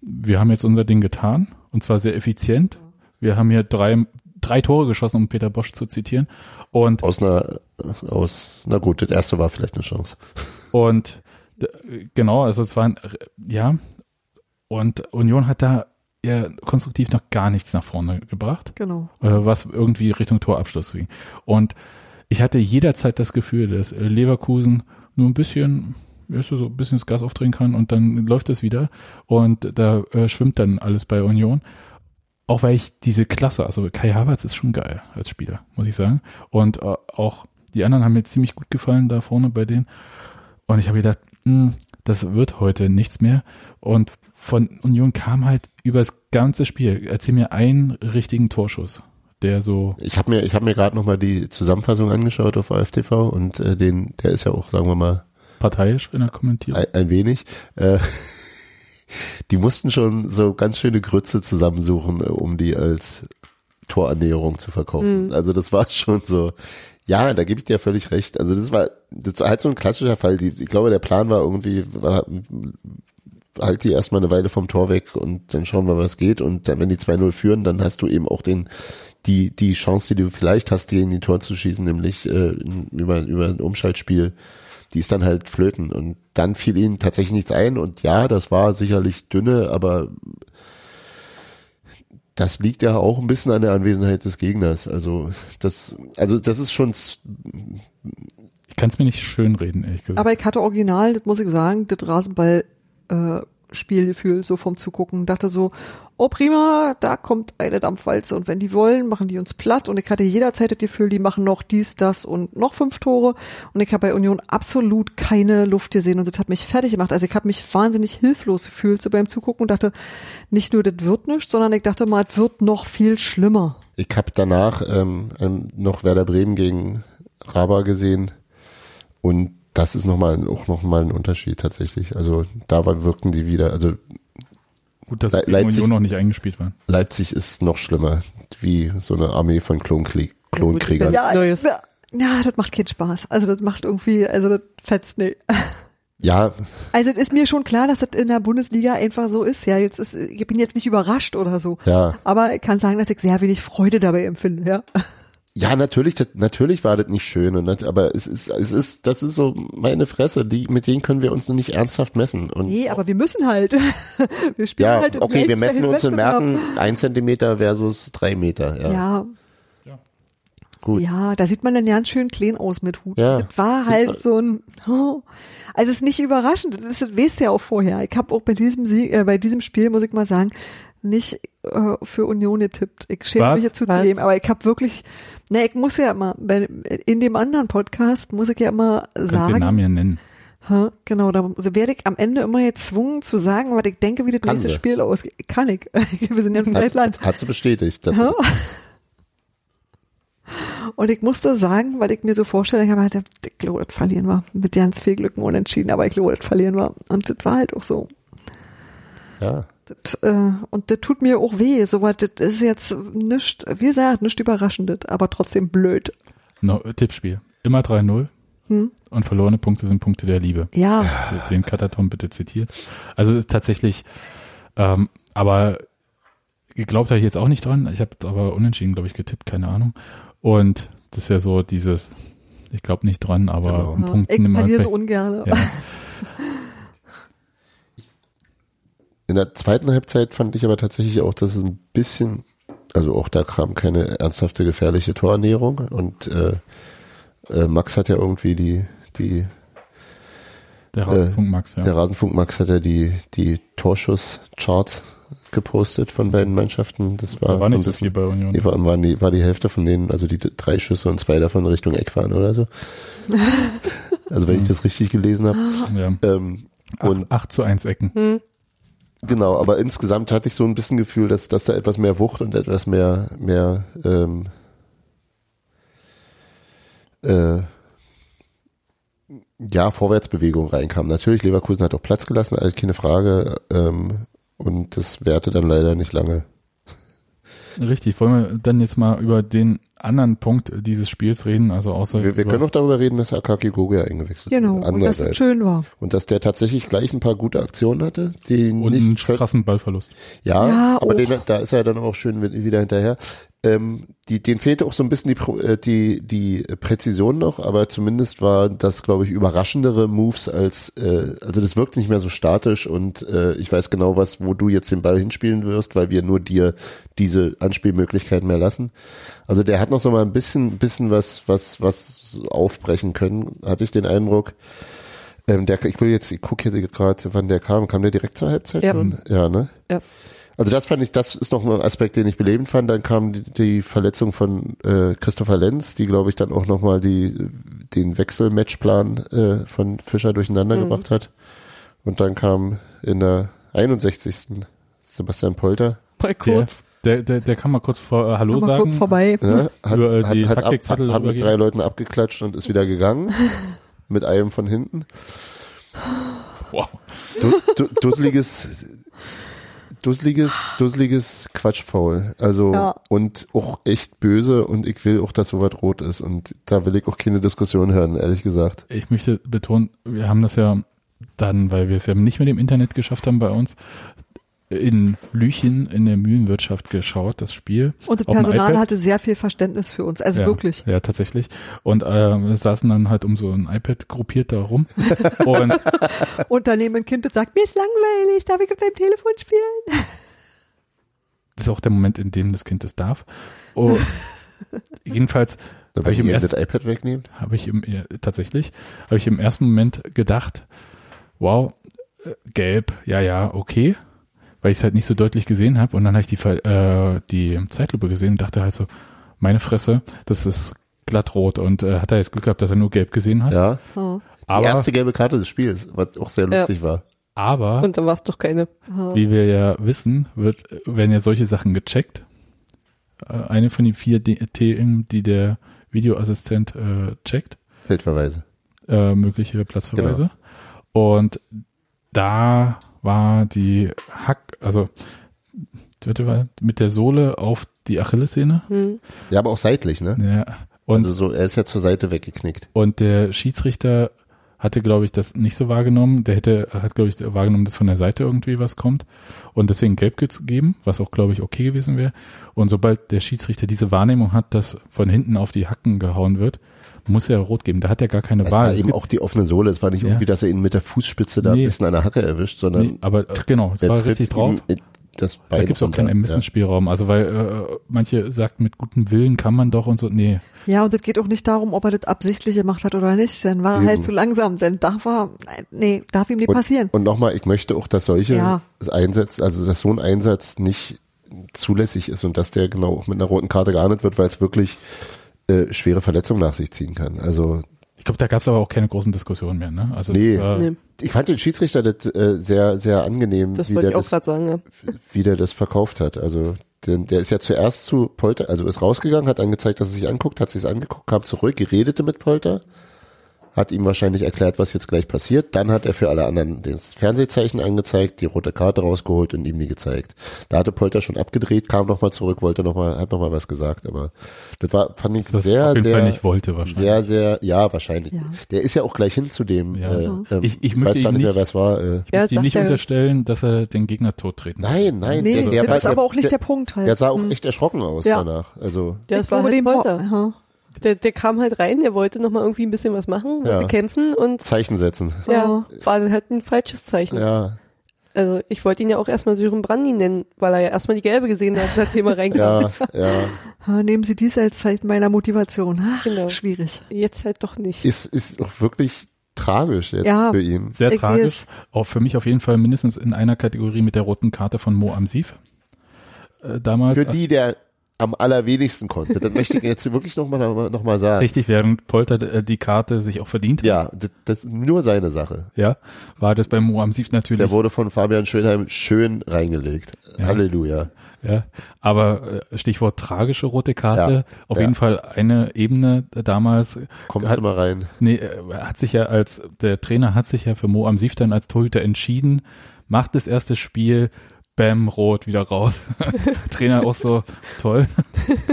wir haben jetzt unser Ding getan und zwar sehr effizient. Wir haben hier drei, drei Tore geschossen, um Peter Bosch zu zitieren. Und Aus einer, aus, na gut, das erste war vielleicht eine Chance. Und genau, also es waren, ja, und Union hat da ja konstruktiv noch gar nichts nach vorne gebracht, Genau. äh, was irgendwie Richtung Torabschluss ging. Und ich hatte jederzeit das Gefühl, dass äh, Leverkusen nur ein bisschen, weißt du, so ein bisschen das Gas aufdrehen kann und dann läuft es wieder und da äh, schwimmt dann alles bei Union. Auch weil ich diese Klasse, also Kai Havertz ist schon geil als Spieler, muss ich sagen. Und äh, auch die anderen haben mir ziemlich gut gefallen da vorne bei denen. Und ich habe gedacht, hm, das wird heute nichts mehr. Und von Union kam halt über das ganze Spiel. Erzähl mir einen richtigen Torschuss, der so, Ich habe mir, ich habe mir gerade nochmal die Zusammenfassung angeschaut auf AFTV und äh, den, der ist ja auch, sagen wir mal, parteiisch in der Kommentierung. ein, ein wenig. Äh, die mussten schon so ganz schöne Grütze zusammensuchen, äh, um die als Torernährung zu verkaufen. Also das war schon so. Ja, da gebe ich dir völlig recht. Also das war, das war halt so ein klassischer Fall. Die, ich glaube, der Plan war irgendwie, war, halt die erstmal eine Weile vom Tor weg und dann schauen wir, was geht. Und dann, wenn die 2-0 führen, dann hast du eben auch den, die, die Chance, die du vielleicht hast, gegen die Tor zu schießen, nämlich äh, über, über ein Umschaltspiel, die ist dann halt flöten. Und dann fiel ihnen tatsächlich nichts ein. Und ja, das war sicherlich dünne, aber das liegt ja auch ein bisschen an der Anwesenheit des Gegners. Also das, also das ist schon Ich kann es mir nicht schönreden, ehrlich gesagt. Aber ich hatte original, das muss ich sagen, das Rasenball äh, Spielgefühl so vom Zugucken. Dachte so, oh prima, da kommt eine Dampfwalze und wenn die wollen, machen die uns platt. Und ich hatte jederzeit das Gefühl, die machen noch dies, das und noch fünf Tore. Und ich habe bei Union absolut keine Luft gesehen und das hat mich fertig gemacht. Also ich habe mich wahnsinnig hilflos gefühlt so beim Zugucken und dachte, nicht nur das wird nicht, sondern ich dachte mal, es wird noch viel schlimmer. Ich habe danach ähm, ähm, noch Werder Bremen gegen Raba gesehen und das ist noch mal auch noch mal ein Unterschied tatsächlich. Also da war, wirkten die wieder. Also Gut, dass Le- Leipzig- Union noch nicht eingespielt waren. Leipzig ist noch schlimmer, wie so eine Armee von Klonkrieg, Klonkriegern. Ja, Neues. ja, ja, das macht keinen Spaß. Also das macht irgendwie, also das fetzt nicht. Ja, Also es ist mir schon klar, dass das in der Bundesliga einfach so ist. Ja, jetzt ist, ich bin jetzt nicht überrascht oder so. ja, Aber ich kann sagen, dass ich sehr wenig Freude dabei empfinde. Ja. Ja, natürlich, das, natürlich war das nicht schön und das, aber es ist, es ist, das ist so meine Fresse, die, mit denen können wir uns noch nicht ernsthaft messen. Und Nee, aber wir müssen halt. Wir spielen ja, halt im okay, wir messen uns und merken ein Zentimeter versus drei Meter. Ja, Ja, gut. ja, da sieht man dann ganz schön clean aus mit Hut. Ja, Das war halt man. so ein, oh. also es ist nicht überraschend, das, ist, das weißt du ja auch vorher. Ich habe auch bei diesem Sieg, äh, bei diesem Spiel, muss ich mal sagen, nicht äh, für Union getippt. Ich schäme Was? mich jetzt zu Was? dem, aber ich habe wirklich, ne, ich muss ja immer, in dem anderen Podcast muss ich ja immer kannst den sagen, Namen ja nennen. Ha, genau, da werde ich am Ende immer gezwungen zu sagen, was ich denke, wie das nächste. Spiel ausgeht. Kann ich. Wir sind ja im gleichen Land. Hat, sie bestätigt. Und ich musste sagen, weil ich mir so vorstelle, ich habe halt, ich glaube, das verlieren wir. Mit ganz viel Glück und unentschieden, aber ich glaube, das verlieren wir. Und das war halt auch so. ja. Das, äh, und das tut mir auch weh. So was, das ist jetzt nicht, wie gesagt, nicht überraschendes, aber trotzdem blöd. No, Tippspiel. Immer 3-0. Hm? Und verlorene Punkte sind Punkte der Liebe. Ja, Den Kataton bitte zitiert. Also tatsächlich, ähm, aber geglaubt habe ich jetzt auch nicht dran. Ich habe aber unentschieden, glaube ich, getippt, keine Ahnung. Und das ist ja so dieses, ich glaube nicht dran, aber Genau. ja. Punkten ich immer. verliere so ungern. ja. In der zweiten Halbzeit fand ich aber tatsächlich auch, dass es ein bisschen, also auch da kam keine ernsthafte gefährliche Torernährung und äh, äh, Max hat ja irgendwie die, die, Der Rasenfunk Max, ja. der Rasenfunk Max hat ja die, die Torschusscharts gepostet von beiden Mannschaften. Das war, da war nicht so viel bei Union. Nee, war, war, die, war die Hälfte von denen, also die drei Schüsse und zwei davon Richtung Eck waren oder so. also wenn ich das richtig gelesen habe. Ja. Ähm, und 8, 8 zu 1 Ecken. Genau, aber insgesamt hatte ich so ein bisschen Gefühl, dass, dass da etwas mehr Wucht und etwas mehr, mehr ähm, äh, ja, Vorwärtsbewegung reinkam. Natürlich, Leverkusen hat auch Platz gelassen, also keine Frage. Ähm, und das währte dann leider nicht lange. Richtig, wollen wir dann jetzt mal über den anderen Punkt dieses Spiels reden, also außer Wir, wir können auch darüber reden, dass Akaki Gogia eingewechselt Genau, wurde. und dass das schön war. Und dass der tatsächlich gleich ein paar gute Aktionen hatte, die und einen nicht krassen Ballverlust. Ja, Ja, aber auch. den, da ist er dann auch schön wieder hinterher. Ähm, die, denen fehlte auch so ein bisschen die, äh, die, die Präzision noch, aber zumindest war das, glaube ich, überraschendere Moves als, äh, also das wirkt nicht mehr so statisch und äh, ich weiß genau was, wo du jetzt den Ball hinspielen wirst, weil wir nur dir diese Anspielmöglichkeiten mehr lassen. Also der hat noch so mal ein bisschen, bisschen was, was, was aufbrechen können, hatte ich den Eindruck. Ähm, der, ich will jetzt, ich gucke hier gerade, wann der kam. Kam der direkt zur Halbzeit? Ja. Ja, ne? Ja. Also das fand ich, das ist noch ein Aspekt, den ich belebend fand. Dann kam die, die Verletzung von äh, Christopher Lenz, die glaube ich dann auch nochmal die den Wechselmatchplan äh, von Fischer durcheinander Mhm. gebracht hat. Und dann kam in der 61. Sebastian Polter. Mal kurz. Der, der, der kann mal kurz vor äh, Hallo Mal sagen. kurz vorbei. Ne? Hat, Über, äh, hat, die hat, ab, hat, mit drei Leuten abgeklatscht und ist wieder gegangen. mit einem von hinten. Wow. Du, du, dusseliges, dusseliges, dusseliges Quatschfaul. Also, Ja. und auch echt böse und ich will auch, dass sowas rot ist und da will ich auch keine Diskussion hören, ehrlich gesagt. Ich möchte betonen, wir haben das ja dann, weil wir es ja nicht mit dem Internet geschafft haben bei uns, in Lüchen in der Mühlenwirtschaft geschaut, das Spiel. Und das Personal hatte sehr viel Verständnis für uns. Also ja, wirklich. Ja, tatsächlich. Und äh, wir saßen dann halt um so ein iPad gruppiert da rum. und Und dann neben ein Kind, das sagt, mir ist langweilig, darf ich auf deinem Telefon spielen? das ist auch der Moment, in dem das Kind das darf. Oh, jedenfalls Hab wenn ich im ersten- das iPad wegnehmt. habe ich im, ja, tatsächlich, habe ich im ersten Moment gedacht, wow, äh, gelb, ja, ja, okay, weil ich es halt nicht so deutlich gesehen habe und dann habe ich die, äh, die Zeitlupe gesehen und dachte halt so, meine Fresse, das ist glattrot und äh, hat er jetzt Glück gehabt, dass er nur gelb gesehen hat. Ja. Oh. Die aber, erste gelbe Karte des Spiels, was auch sehr Ja. lustig war. aber Und dann war es doch keine. Oh. wie wir ja wissen, wird, werden ja solche Sachen gecheckt. Äh, eine von den vier Themen, die der Videoassistent äh, checkt. Feldverweise. äh, mögliche Platzverweise. Und da war die Hack, also mit der Sohle auf die Achillessehne. Hm. Ja, aber auch seitlich, ne? Ja. Und, also so, er ist ja zur Seite weggeknickt. und der Schiedsrichter hatte, glaube ich, das nicht so wahrgenommen. Der hätte, hat, glaube ich, wahrgenommen, dass von der Seite irgendwie was kommt und deswegen gelb gegeben, was auch, glaube ich, okay gewesen wäre. Und sobald der Schiedsrichter diese Wahrnehmung hat, dass von hinten auf die Hacken gehauen wird, muss er rot geben. Da hat er gar keine Es Wahl. war Es eben auch die offene Sohle. Es war nicht Ja. irgendwie, dass er ihn mit der Fußspitze da Nee. ein bisschen an der Hacke erwischt, sondern nee, aber äh, genau, es der war tritt richtig drauf. ihm das Bein Da gibt's auch keinen Ermessensspielraum. Also weil äh, manche sagten, mit gutem Willen kann man doch und so. Nee, Ja, und es geht auch nicht darum, ob er das absichtlich gemacht hat oder nicht. Dann war er halt zu langsam. Denn darf er, nee, darf ihm nicht passieren. Und nochmal, ich möchte auch, dass solche Ja. Einsätze, also dass so ein Einsatz nicht zulässig ist und dass der genau auch mit einer roten Karte geahndet wird, weil es wirklich äh, schwere Verletzungen nach sich ziehen kann. Also ich glaube, da gab's aber auch keine großen Diskussionen mehr. Ne? Also Nee. das war, Nee, ich fand den Schiedsrichter das äh, sehr, sehr angenehm, das wie, der ich auch das, sagen. Ja. wie der das verkauft hat. Also denn der ist ja zuerst zu Polter, also ist rausgegangen, hat angezeigt, dass er sich anguckt, hat sich angeguckt, kam zurück, redete mit Polter, hat ihm wahrscheinlich erklärt, was jetzt gleich passiert. Dann hat er für alle anderen das Fernsehzeichen angezeigt, die rote Karte rausgeholt und ihm die gezeigt. Da hatte Polter schon abgedreht, kam nochmal zurück, wollte nochmal, hat nochmal was gesagt, aber das war, fand ich das sehr, sehr, nicht wollte wahrscheinlich. sehr, sehr, ja, wahrscheinlich. Ja. Der ist ja auch gleich hin zu dem, Ja. äh, ähm, Ich- ich weiß möchte gar nicht mehr, wer es war. Äh, ich Ja, möchte ihm nicht er- unterstellen, dass er den Gegner tottreten nein, nein, Nee, der, der, das war- ist aber auch nicht der, der, Punkt halt. der sah auch Hm. echt erschrocken aus Ja. danach. Also, Ich das war halt dem Polter. Der, der kam halt rein, der wollte nochmal irgendwie ein bisschen was machen, Ja. kämpfen und Zeichen setzen. ja, war dann halt ein falsches Zeichen. Ja, Also ich wollte ihn ja auch erstmal Sören Brandi nennen, weil er ja erstmal die gelbe gesehen hat, nachdem er reinkam. ja, ja. Ah, Nehmen Sie dies als Zeichen meiner Motivation. Ach, Genau. schwierig. Jetzt halt doch nicht. Ist, ist auch wirklich tragisch jetzt Ja. für ihn. Sehr Ich tragisch. weiß. Auch für mich auf jeden Fall mindestens in einer Kategorie mit der roten Karte von Mo Amsif. Äh, damals. Für die, der am allerwenigsten konnte. Das möchte ich jetzt wirklich nochmal noch mal sagen. Richtig, während Polter äh, die Karte sich auch verdient hat, Ja, das, das ist nur seine Sache. ja, war das bei Mo Amsif natürlich. Der wurde von Fabian Schönheim schön reingelegt. Ja. Halleluja. Ja, aber äh, Stichwort tragische rote Karte, Ja, auf ja. jeden Fall eine Ebene damals. Kommst Hat- du mal rein? Nee, äh, hat sich ja als, der Trainer hat sich ja für Mo Amsif dann als Torhüter entschieden, macht das erste Spiel, Bam, rot, wieder raus. Trainer auch so toll.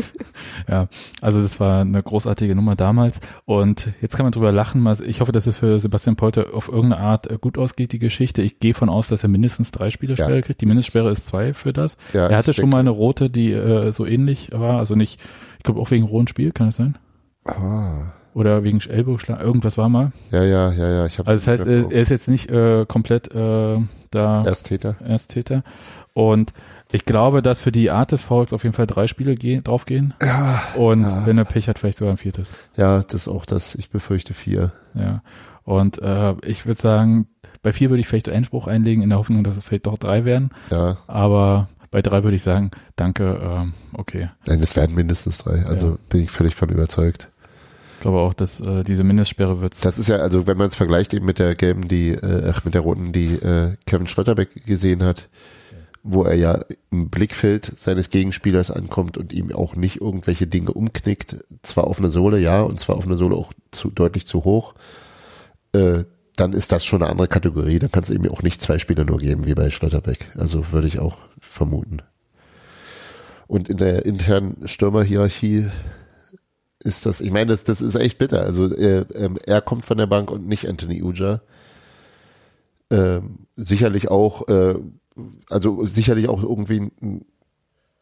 ja, also das war eine großartige Nummer damals. Und jetzt kann man drüber lachen. Ich hoffe, dass es für Sebastian Polter auf irgendeine Art äh, gut ausgeht, die Geschichte. Ich gehe von aus, dass er mindestens drei Spielersperre Ja. kriegt. Die Mindestsperre ist zwei für das. Ja, er hatte schon mal eine rote, die äh, so ähnlich war. Also nicht, ich glaube auch wegen rohen Spiel, kann es sein? Ah, Oder wegen Ellbogenschlag, irgendwas war mal. ja, ja, ja, ja. Ich Also das heißt, er, er ist jetzt nicht äh, komplett äh, da Ersttäter. Ersttäter. Und ich glaube, dass für die Art des Fouls auf jeden Fall drei Spiele gehen, draufgehen. Ja, Und Ja. wenn er Pech hat, vielleicht sogar ein viertes. ja, das ist auch das. Ich befürchte vier. Ja. Und äh, ich würde sagen, bei vier würde ich vielleicht Einspruch einlegen, in der Hoffnung, dass es vielleicht doch drei werden. Ja, Aber bei drei würde ich sagen, danke, ähm, okay. nein, es werden mindestens drei. Also Ja. bin ich völlig von überzeugt. Glaube auch, dass äh, diese Mindestsperre wird. Das ist ja, also wenn man es vergleicht eben mit der gelben, die, äh, mit der roten, die äh, Kevin Schlotterbeck gesehen hat, wo er ja im Blickfeld seines Gegenspielers ankommt und ihm auch nicht irgendwelche Dinge umknickt, zwar auf eine Sohle, ja, und zwar auf eine Sohle auch zu, deutlich zu hoch, äh, dann ist das schon eine andere Kategorie. Dann kann es eben auch nicht zwei Spieler nur geben, wie bei Schlotterbeck. Also würde ich auch vermuten. Und in der internen Stürmerhierarchie ist das, ich meine, das, das ist echt bitter. Also er, ähm, er kommt von der Bank und nicht Anthony Uja. Ähm, sicherlich auch, äh, also sicherlich auch irgendwie ein,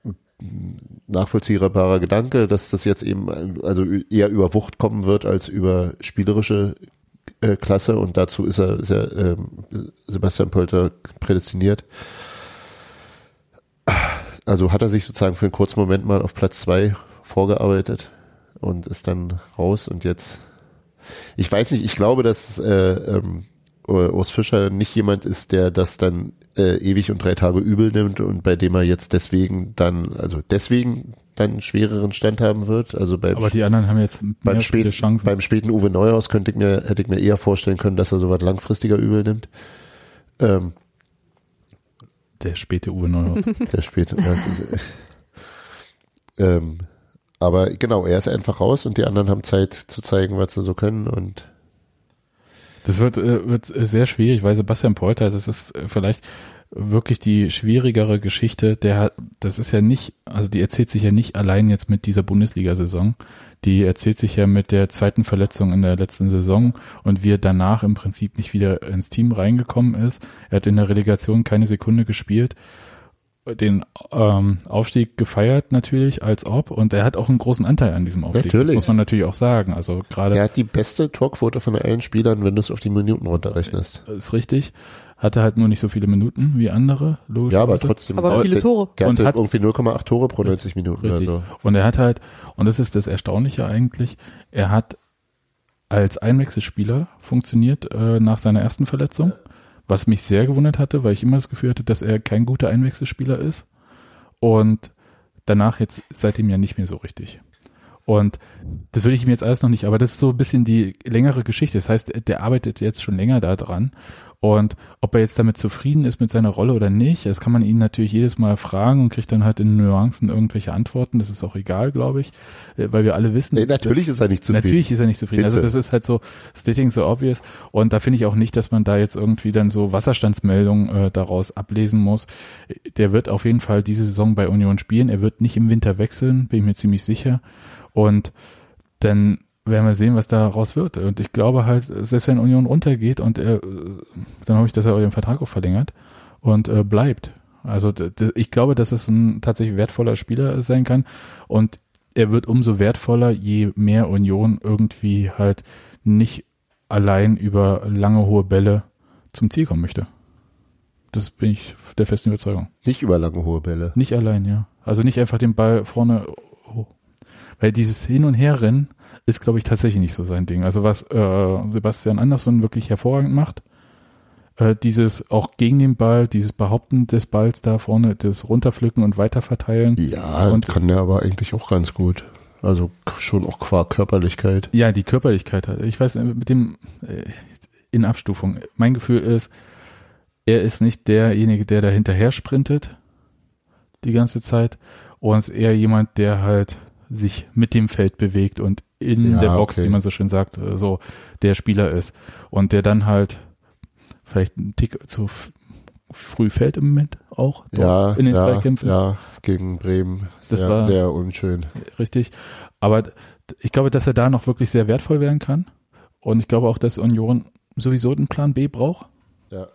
ein nachvollziehbarer Gedanke, dass das jetzt eben also eher über Wucht kommen wird als über spielerische äh, Klasse und dazu ist er, ist er ähm, Sebastian Polter prädestiniert. Also hat er sich sozusagen für einen kurzen Moment mal auf Platz zwei vorgearbeitet und ist dann raus und jetzt ich weiß nicht, ich glaube, dass äh, ähm, Urs Fischer nicht jemand ist, der das dann äh, ewig und drei Tage übel nimmt und bei dem er jetzt deswegen dann, also deswegen dann einen schwereren Stand haben wird. Also beim, aber die anderen haben jetzt mehr beim, späten, Chancen. beim späten Uwe Neuhaus könnte ich mir, hätte ich mir eher vorstellen können, dass er sowas langfristiger übel nimmt. Ähm, Der späte Uwe Neuhaus. der späte. ja, ähm, aber genau, er ist einfach raus und die anderen haben Zeit zu zeigen, was sie so können und Das wird, äh, wird sehr schwierig, weil Sebastian Polter, das ist äh, vielleicht wirklich die schwierigere Geschichte. Der hat, das ist ja nicht, also die erzählt sich ja nicht allein jetzt mit dieser Bundesliga-Saison. Die erzählt sich ja mit der zweiten Verletzung in der letzten Saison und wie er danach im Prinzip nicht wieder ins Team reingekommen ist. Er hat in der Relegation keine Sekunde gespielt den ähm, Aufstieg gefeiert natürlich als ob und er hat auch einen großen Anteil an diesem Aufstieg. Natürlich. Das muss man natürlich auch sagen. Also gerade er hat die beste Torquote von allen Spielern, wenn du es auf die Minuten runterrechnest. ist richtig. Hatte halt nur nicht so viele Minuten wie andere, logisch. Ja, aber trotzdem. Aber viele Tore. Der Und hatte hat- irgendwie 0,8 Tore pro 90 Minuten Richtig. oder so. Und er hat halt, und das ist das Erstaunliche eigentlich, er hat als Einwechselspieler funktioniert äh, nach seiner ersten Verletzung, was mich sehr gewundert hatte, weil ich immer das Gefühl hatte, dass er kein guter Einwechselspieler ist. Und danach jetzt seitdem ja nicht mehr so richtig. Und das will ich ihm jetzt alles noch nicht, aber das ist so ein bisschen die längere Geschichte. Das heißt, der arbeitet jetzt schon länger da dran. Und ob er jetzt damit zufrieden ist mit seiner Rolle oder nicht, das kann man ihn natürlich jedes Mal fragen und kriegt dann halt in Nuancen irgendwelche Antworten. Das ist auch egal, glaube ich, äh, weil wir alle wissen. Nee, natürlich ist er nicht zufrieden. Natürlich ist er nicht zufrieden. Also Bitte. das ist halt so stating so obvious. Und da finde ich auch nicht, dass man da jetzt irgendwie dann so Wasserstandsmeldungen äh, daraus ablesen muss. Der wird auf jeden Fall diese Saison bei Union spielen. Er wird nicht im Winter wechseln, bin ich mir ziemlich sicher. Und dann werden wir sehen, was daraus wird. Und ich glaube halt, selbst wenn Union runtergeht und er, äh, dann hoffe ich, dass er den Vertrag auch verlängert und äh, bleibt. Also ich glaube, dass es ein tatsächlich wertvoller Spieler sein kann und er wird umso wertvoller, je mehr Union irgendwie halt nicht allein über lange hohe Bälle zum Ziel kommen möchte. Das bin ich der festen Überzeugung. Nicht über lange hohe Bälle. Nicht allein, ja. Also nicht einfach den Ball vorne hoch. Weil dieses Hin- und Herrennen ist, glaube ich, tatsächlich nicht so sein Ding. Also was äh, Sebastian Andersson wirklich hervorragend macht, äh, dieses auch gegen den Ball, dieses Behaupten des Balls da vorne, das Runterpflücken und weiterverteilen. Ja, Und- kann der aber eigentlich auch ganz gut. Also schon auch qua Körperlichkeit. Ja, die Körperlichkeit hat. Ich weiß, mit dem äh, in Abstufung. Mein Gefühl ist, er ist nicht derjenige, der da hinterher sprintet die ganze Zeit und ist eher jemand, der halt sich mit dem Feld bewegt und in Ja, der Box, okay. wie man so schön sagt, äh, so der Spieler ist und der dann halt vielleicht einen Tick zu früh fällt im Moment auch Ja, in den ja, Zweikämpfen. ja, gegen Bremen. Das Sehr, war- sehr unschön. Richtig. Aber ich glaube, dass er da noch wirklich sehr wertvoll werden kann. Und ich glaube auch, dass Union sowieso einen Plan B braucht. Ja.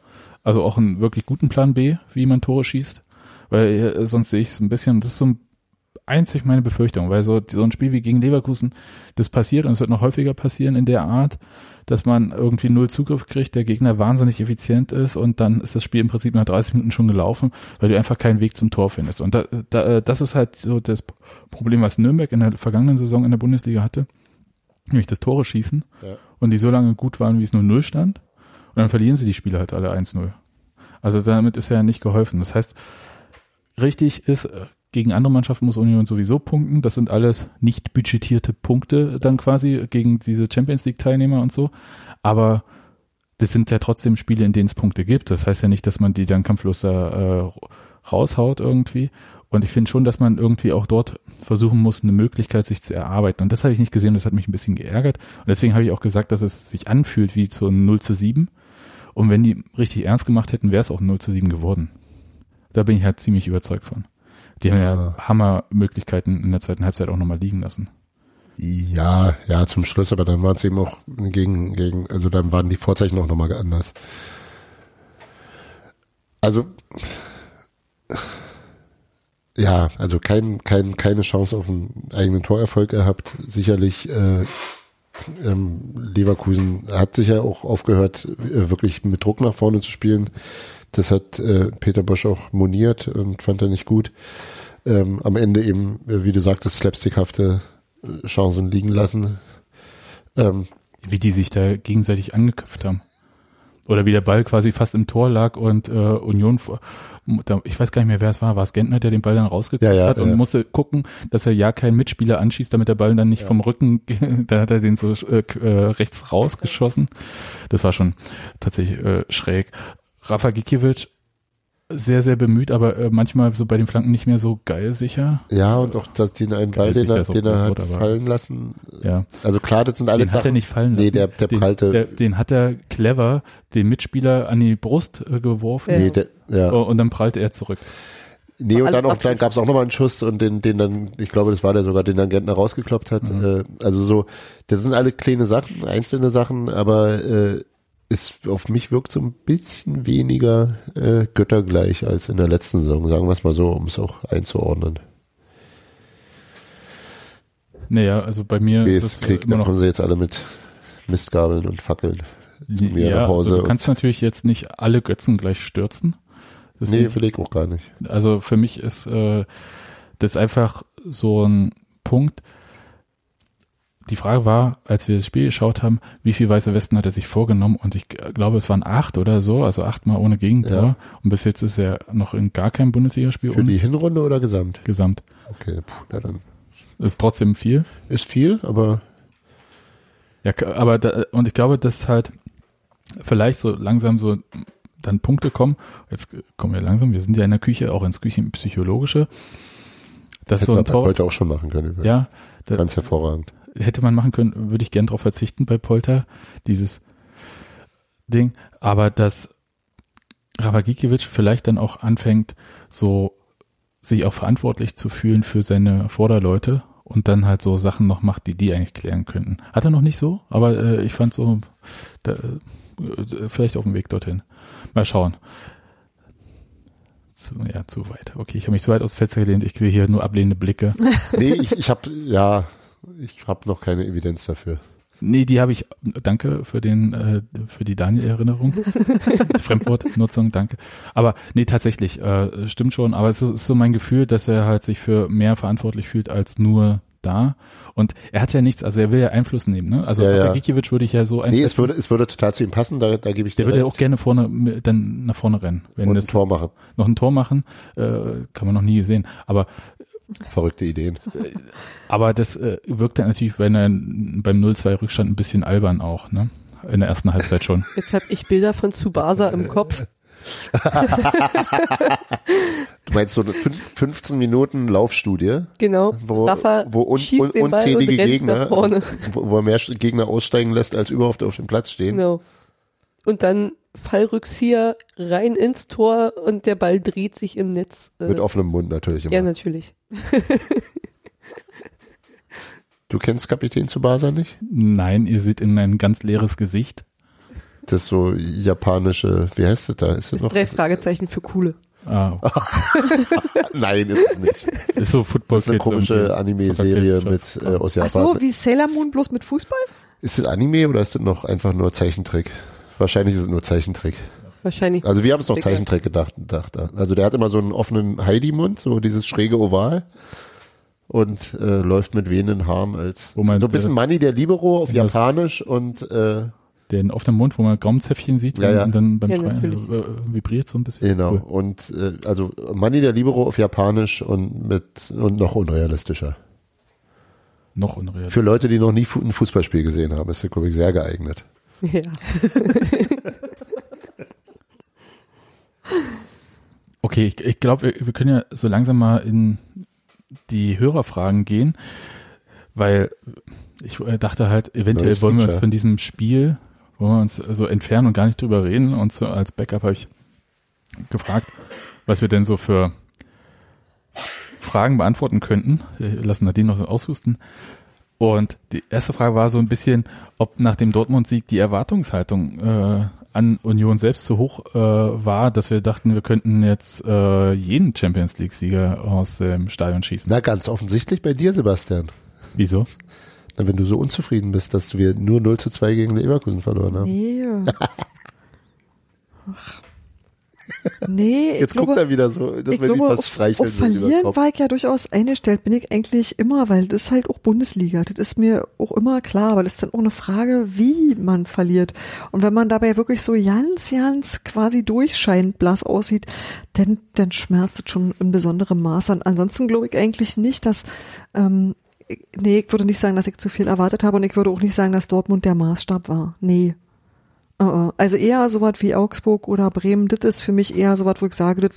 Also auch einen wirklich guten Plan B, wie man Tore schießt. Weil äh, sonst sehe ich es ein bisschen, das ist so ein einzig meine Befürchtung, weil so, so ein Spiel wie gegen Leverkusen, das passiert und es wird noch häufiger passieren in der Art, dass man irgendwie null Zugriff kriegt, der Gegner wahnsinnig effizient ist und dann ist das Spiel im Prinzip nach 30 Minuten schon gelaufen, weil du einfach keinen Weg zum Tor findest. Und da, da, äh, das ist halt so das Problem, was Nürnberg in der vergangenen Saison in der Bundesliga hatte, nämlich das Tore schießen Ja. und die so lange gut waren, wie es 0-0 stand und dann verlieren sie die Spiele halt alle 1-0. Also damit ist ja nicht geholfen. Das heißt, richtig ist, äh, gegen andere Mannschaften muss Union sowieso punkten. Das sind alles nicht budgetierte Punkte dann quasi gegen diese Champions League Teilnehmer und so. Aber das sind ja trotzdem Spiele, in denen es Punkte gibt. Das heißt ja nicht, dass man die dann kampflos da äh, raushaut irgendwie. Und ich finde schon, dass man irgendwie auch dort versuchen muss, eine Möglichkeit sich zu erarbeiten. Und das habe ich nicht gesehen, das hat mich ein bisschen geärgert. Und deswegen habe ich auch gesagt, dass es sich anfühlt wie zu 0 zu 7. Und wenn die richtig ernst gemacht hätten, wäre es auch 0 zu 7 geworden. Da bin ich halt ziemlich überzeugt von. Die haben ja Hammermöglichkeiten in der zweiten Halbzeit auch nochmal liegen lassen. Ja, ja, zum Schluss, aber dann waren es eben auch gegen, gegen, also dann waren die Vorzeichen auch nochmal anders. Also, ja, also kein, kein, keine Chance auf einen eigenen Torerfolg gehabt. Sicherlich, äh, ähm, Leverkusen hat sich ja auch aufgehört, äh, wirklich mit Druck nach vorne zu spielen. Das hat äh, Peter Bosch auch moniert und fand er nicht gut. Ähm, am Ende eben, äh, wie du sagtest, slapstickhafte äh, Chancen liegen lassen. Ähm, Wie die sich da gegenseitig angeköpft haben. Oder wie der Ball quasi fast im Tor lag und äh, Union, vor- da- ich weiß gar nicht mehr, wer es war, war es Gentner, der den Ball dann rausgeköpft Ja, ja, hat und ja. musste gucken, dass er ja keinen Mitspieler anschießt, damit der Ball dann nicht vom Rücken, da hat er den so äh, äh, rechts rausgeschossen. Das war schon tatsächlich äh, schräg. Rafa Gikiewicz sehr, sehr bemüht, aber äh, manchmal so bei den Flanken nicht mehr so geil sicher. ja, und auch dass den einen Ball, Geil, den er, den er hat fallen lassen. Ja. Also klar, das sind alle den hat er Sachen. nicht fallen lassen. Nee, der, der den, prallte. Der, den hat er clever den Mitspieler an die Brust äh, geworfen Ja. nee, der, ja. oh, und dann prallte er zurück. Nee, und dann auch, dann gab es auch nochmal einen Schuss und den, den dann, ich glaube, das war der sogar, den dann Gentner rausgekloppt hat. Mhm. Äh, also so, das sind alle kleine Sachen, einzelne Sachen, aber äh, ist auf mich wirkt so ein bisschen weniger äh, göttergleich als in der letzten Saison, sagen wir es mal so, um es auch einzuordnen. Naja, also bei mir Wie ist es es äh, kriegt, immer noch kommen sie jetzt alle mit Mistgabeln und Fackeln zu mir ja, nach Hause. Also du kannst natürlich jetzt nicht alle Götzen gleich stürzen. nee, Deswegen, will ich auch gar nicht. Also für mich ist äh, das einfach so ein Punkt. Die Frage war, als wir das Spiel geschaut haben, wie viel weiße Westen hat er sich vorgenommen? Und ich glaube, es waren acht oder so, also achtmal ohne Gegentor. Ja. Und bis jetzt ist er noch in gar keinem Bundesligaspiel Für die Hinrunde oder gesamt? gesamt. Okay, puh, na dann Ist trotzdem viel. ist viel, aber Ja, aber da, und ich glaube, dass halt vielleicht so langsam so dann Punkte kommen. Jetzt kommen wir langsam, wir sind ja in der Küche, auch ins Küchenpsychologische. Dass hätte so man ein bei Tor, heute auch schon machen können. ja, Ganz hervorragend. Hätte man machen können, würde ich gern drauf verzichten bei Polter, dieses Ding. Aber dass Ravagikiewicz vielleicht dann auch anfängt, so sich auch verantwortlich zu fühlen für seine Vorderleute und dann halt so Sachen noch macht, die die eigentlich klären könnten. Hat er noch nicht so, aber äh, ich fand so, da, äh, vielleicht auf dem Weg dorthin. Mal schauen. Zu, ja, zu weit. Okay, ich habe mich zu weit aus dem Fenster gelehnt. Ich sehe hier nur ablehnende Blicke. Nee, ich, ich habe ja, ich habe noch keine Evidenz dafür. Nee, die habe ich. Danke für den, äh, für die Daniel-Erinnerung. Fremdwortnutzung, danke. Aber nee, tatsächlich, äh, stimmt schon. Aber es ist so mein Gefühl, dass er halt sich für mehr verantwortlich fühlt als nur da. Und er hat ja nichts, also er will ja Einfluss nehmen, ne? Also Ja, ja. Gikiewicz würde ich ja so Nee, einschätzen. es würde, es würde total zu ihm passen, da, da gebe ich der dir würde ja auch gerne vorne, dann nach vorne rennen. Wenn und ein Tor machen. noch ein Tor machen, äh, kann man noch nie sehen. Aber Verrückte Ideen. Aber das äh, wirkt dann natürlich bei einer, beim 0-2 Rückstand ein bisschen albern auch, ne? In der ersten Halbzeit schon. Jetzt habe ich Bilder von Tsubasa im Kopf. Du meinst so eine fün- 15 Minuten Laufstudie, Genau. wo, wo un, un, unzählige Gegner, wo, wo er mehr Gegner aussteigen lässt, als überhaupt auf dem Platz stehen. Genau. Und dann Fallrückzieher rein ins Tor und der Ball dreht sich im Netz. Äh, Mit offenem Mund natürlich immer. ja, natürlich. Du kennst Kapitän Tsubasa nicht? Nein, ihr seht in mein ganz leeres Gesicht. Das ist so japanische, wie heißt das da? Ist das noch? Drei Fragezeichen für coole. Ah, Nein, ist es nicht. ist so Football Das ist eine komische irgendwie. Anime-Serie mit äh, aus Ach Japan. so, wie Sailor Moon bloß mit Fußball? Ist das Anime oder ist das noch einfach nur Zeichentrick? Wahrscheinlich ist es nur Zeichentrick. Wahrscheinlich. Also wir haben es noch. Zeichentrick gedacht, gedacht. Also der hat immer so einen offenen Heidi-Mund, so dieses schräge Oval und äh, läuft mit wehenden Haaren als so ein bisschen Manni der Libero auf Japanisch und äh, Den auf dem Mund, wo man Gaumenzäpfchen sieht Ja, ja. und dann beim Ja, Schreien äh, vibriert so ein bisschen. genau Cool. und äh, also Manni der Libero auf Japanisch und mit und noch unrealistischer. Noch unreal. Für Leute, die noch nie Fu- ein Fußballspiel gesehen haben, ist das glaube ich sehr geeignet. Ja. Okay, ich, ich glaube, wir, wir können ja so langsam mal in die Hörerfragen gehen, weil ich äh, dachte halt, eventuell Neues wollen wir uns von diesem Spiel, wollen wir uns so entfernen und gar nicht drüber reden. Und so als Backup habe ich gefragt, was wir denn so für Fragen beantworten könnten. Wir lassen Nadine noch aushusten. Und die erste Frage war so ein bisschen, ob nach dem Dortmund-Sieg die Erwartungshaltung äh, an Union selbst so hoch äh, war, dass wir dachten, wir könnten jetzt äh, jeden Champions League-Sieger aus dem Stadion schießen. Na ganz offensichtlich bei dir, Sebastian. Wieso? Na, wenn du so unzufrieden bist, dass wir nur 0 zu 2 gegen Leverkusen verloren haben. Nee. Ach. Nee, ich Jetzt glaube, guckt er wieder so, dass wir die fast auf, streicheln. auf den Verlieren war ich ja durchaus eingestellt, bin ich eigentlich immer, weil das ist halt auch Bundesliga. Das ist mir auch immer klar, weil das ist dann auch eine Frage, wie man verliert. Und wenn man dabei wirklich so ganz, ganz quasi durchscheinend blass aussieht, dann, dann schmerzt es schon in besonderem Maß an. Ansonsten glaube ich eigentlich nicht, dass, ähm, nee, ich würde nicht sagen, dass ich zu viel erwartet habe und ich würde auch nicht sagen, dass Dortmund der Maßstab war. Nee. Äh. Also eher sowas wie Augsburg oder Bremen, das ist für mich eher sowas, wo ich sage, das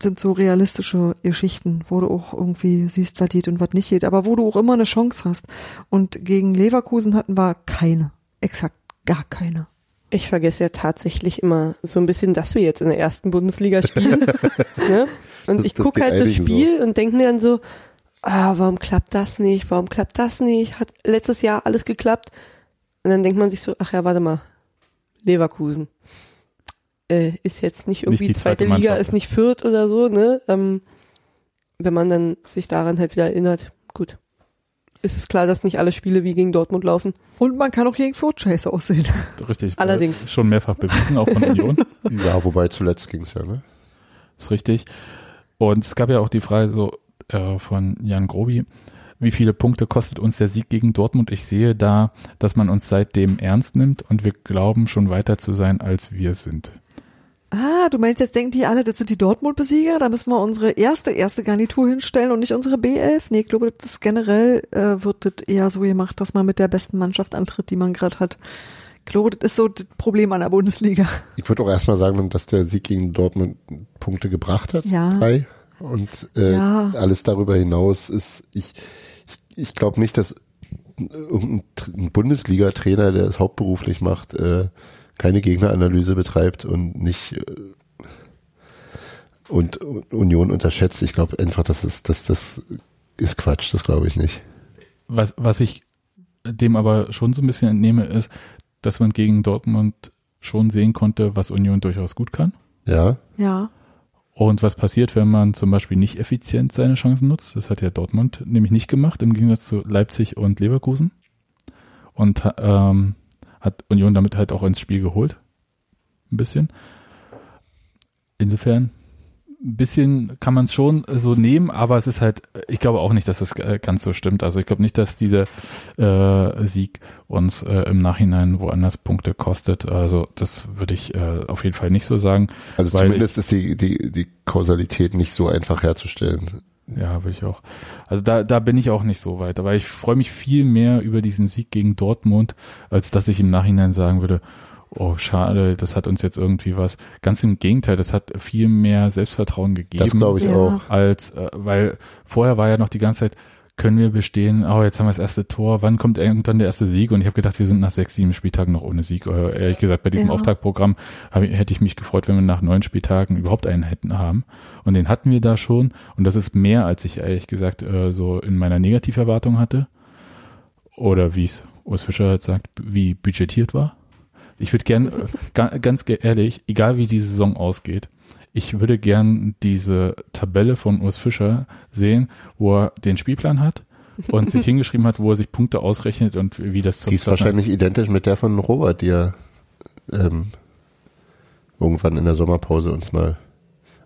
sind so realistische Geschichten, wo du auch irgendwie siehst, was geht und was nicht geht, aber wo du auch immer eine Chance hast. Und gegen Leverkusen hatten wir keine. Exakt gar keine. Ich vergesse ja tatsächlich immer so ein bisschen, dass wir jetzt in der ersten Bundesliga spielen. ne? Und Das- ich gucke halt das Spiel und denke mir dann so, ah, warum klappt das nicht? Warum klappt das nicht? Hat letztes Jahr alles geklappt? Und dann denkt man sich so, ach ja, warte mal, Leverkusen. Äh, ist jetzt nicht irgendwie die zweite, zweite Liga, ist nicht Fürth oder so, ne? Ähm, wenn man dann sich daran halt wieder erinnert, gut. Ist es klar, dass nicht alle Spiele wie gegen Dortmund laufen? Und man kann auch gegen Fürth scheiße aussehen. Richtig. Allerdings. Äh, Schon mehrfach bewiesen, auch von Union. Ja, wobei zuletzt ging's ja, ne? ist richtig. Und es gab ja auch die Frage so äh, von Jan Grobi, wie viele Punkte kostet uns der Sieg gegen Dortmund? Ich sehe da, dass man uns seitdem ernst nimmt und wir glauben schon weiter zu sein, als wir sind. Ah, du meinst jetzt denken die alle, das sind die Dortmund-Besieger? Da müssen wir unsere erste, erste Garnitur hinstellen und nicht unsere B11? Nee, ich glaube, das ist generell äh, wird das eher so gemacht, dass man mit der besten Mannschaft antritt, die man gerade hat. Ich glaube, das ist so das Problem an der Bundesliga. Ich würde auch erstmal sagen, dass der Sieg gegen Dortmund Punkte gebracht hat. Ja. Drei. Und äh, Ja. alles darüber hinaus ist, ich, ich glaube nicht, dass irgendein Tr- ein Bundesliga-Trainer, der es hauptberuflich macht, äh, keine Gegneranalyse betreibt und nicht äh, und Union unterschätzt. Ich glaube einfach, das ist, das, das ist Quatsch, das glaube ich nicht. Was, was ich dem aber schon so ein bisschen entnehme, ist, dass man gegen Dortmund schon sehen konnte, was Union durchaus gut kann. Ja. Ja. Und was passiert, wenn man zum Beispiel nicht effizient seine Chancen nutzt? Das hat ja Dortmund nämlich nicht gemacht, im Gegensatz zu Leipzig und Leverkusen. Und ähm, hat Union damit halt auch ins Spiel geholt. Ein bisschen. Insofern, ein bisschen kann man es schon so nehmen, aber es ist halt, ich glaube auch nicht, dass das äh, ganz so stimmt. Also ich glaube nicht, dass dieser äh, Sieg uns äh, im Nachhinein woanders Punkte kostet. Also das würde ich äh, auf jeden Fall nicht so sagen. Also zumindest ist die, die, die Kausalität nicht so einfach herzustellen. Ja, würde ich auch. Also da, da bin ich auch nicht so weit. Aber ich freue mich viel mehr über diesen Sieg gegen Dortmund, als dass ich im Nachhinein sagen würde, oh schade, das hat uns jetzt irgendwie was. Ganz im Gegenteil, das hat viel mehr Selbstvertrauen gegeben. Das glaube ich Ja. auch. Als, äh, weil vorher war ja noch die ganze Zeit, können wir bestehen, oh, jetzt haben wir das erste Tor, wann kommt irgendwann der erste Sieg? Und ich habe gedacht, wir sind nach sechs, sieben Spieltagen noch ohne Sieg. Äh, ehrlich gesagt, bei diesem Ja. Auftaktprogramm hätte ich mich gefreut, wenn wir nach neun Spieltagen überhaupt einen hätten haben. Und den hatten wir da schon. Und das ist mehr, als ich ehrlich gesagt äh, so in meiner Negativerwartung hatte. Oder wie es Urs Fischer halt sagt, wie budgetiert war. Ich würde gern, äh, ga, ganz ge- ehrlich, egal wie die Saison ausgeht, ich würde gern diese Tabelle von Urs Fischer sehen, wo er den Spielplan hat und sich hingeschrieben hat, wo er sich Punkte ausrechnet und wie das Die ist wahrscheinlich identisch mit der von Robert, die er ähm, irgendwann in der Sommerpause uns mal.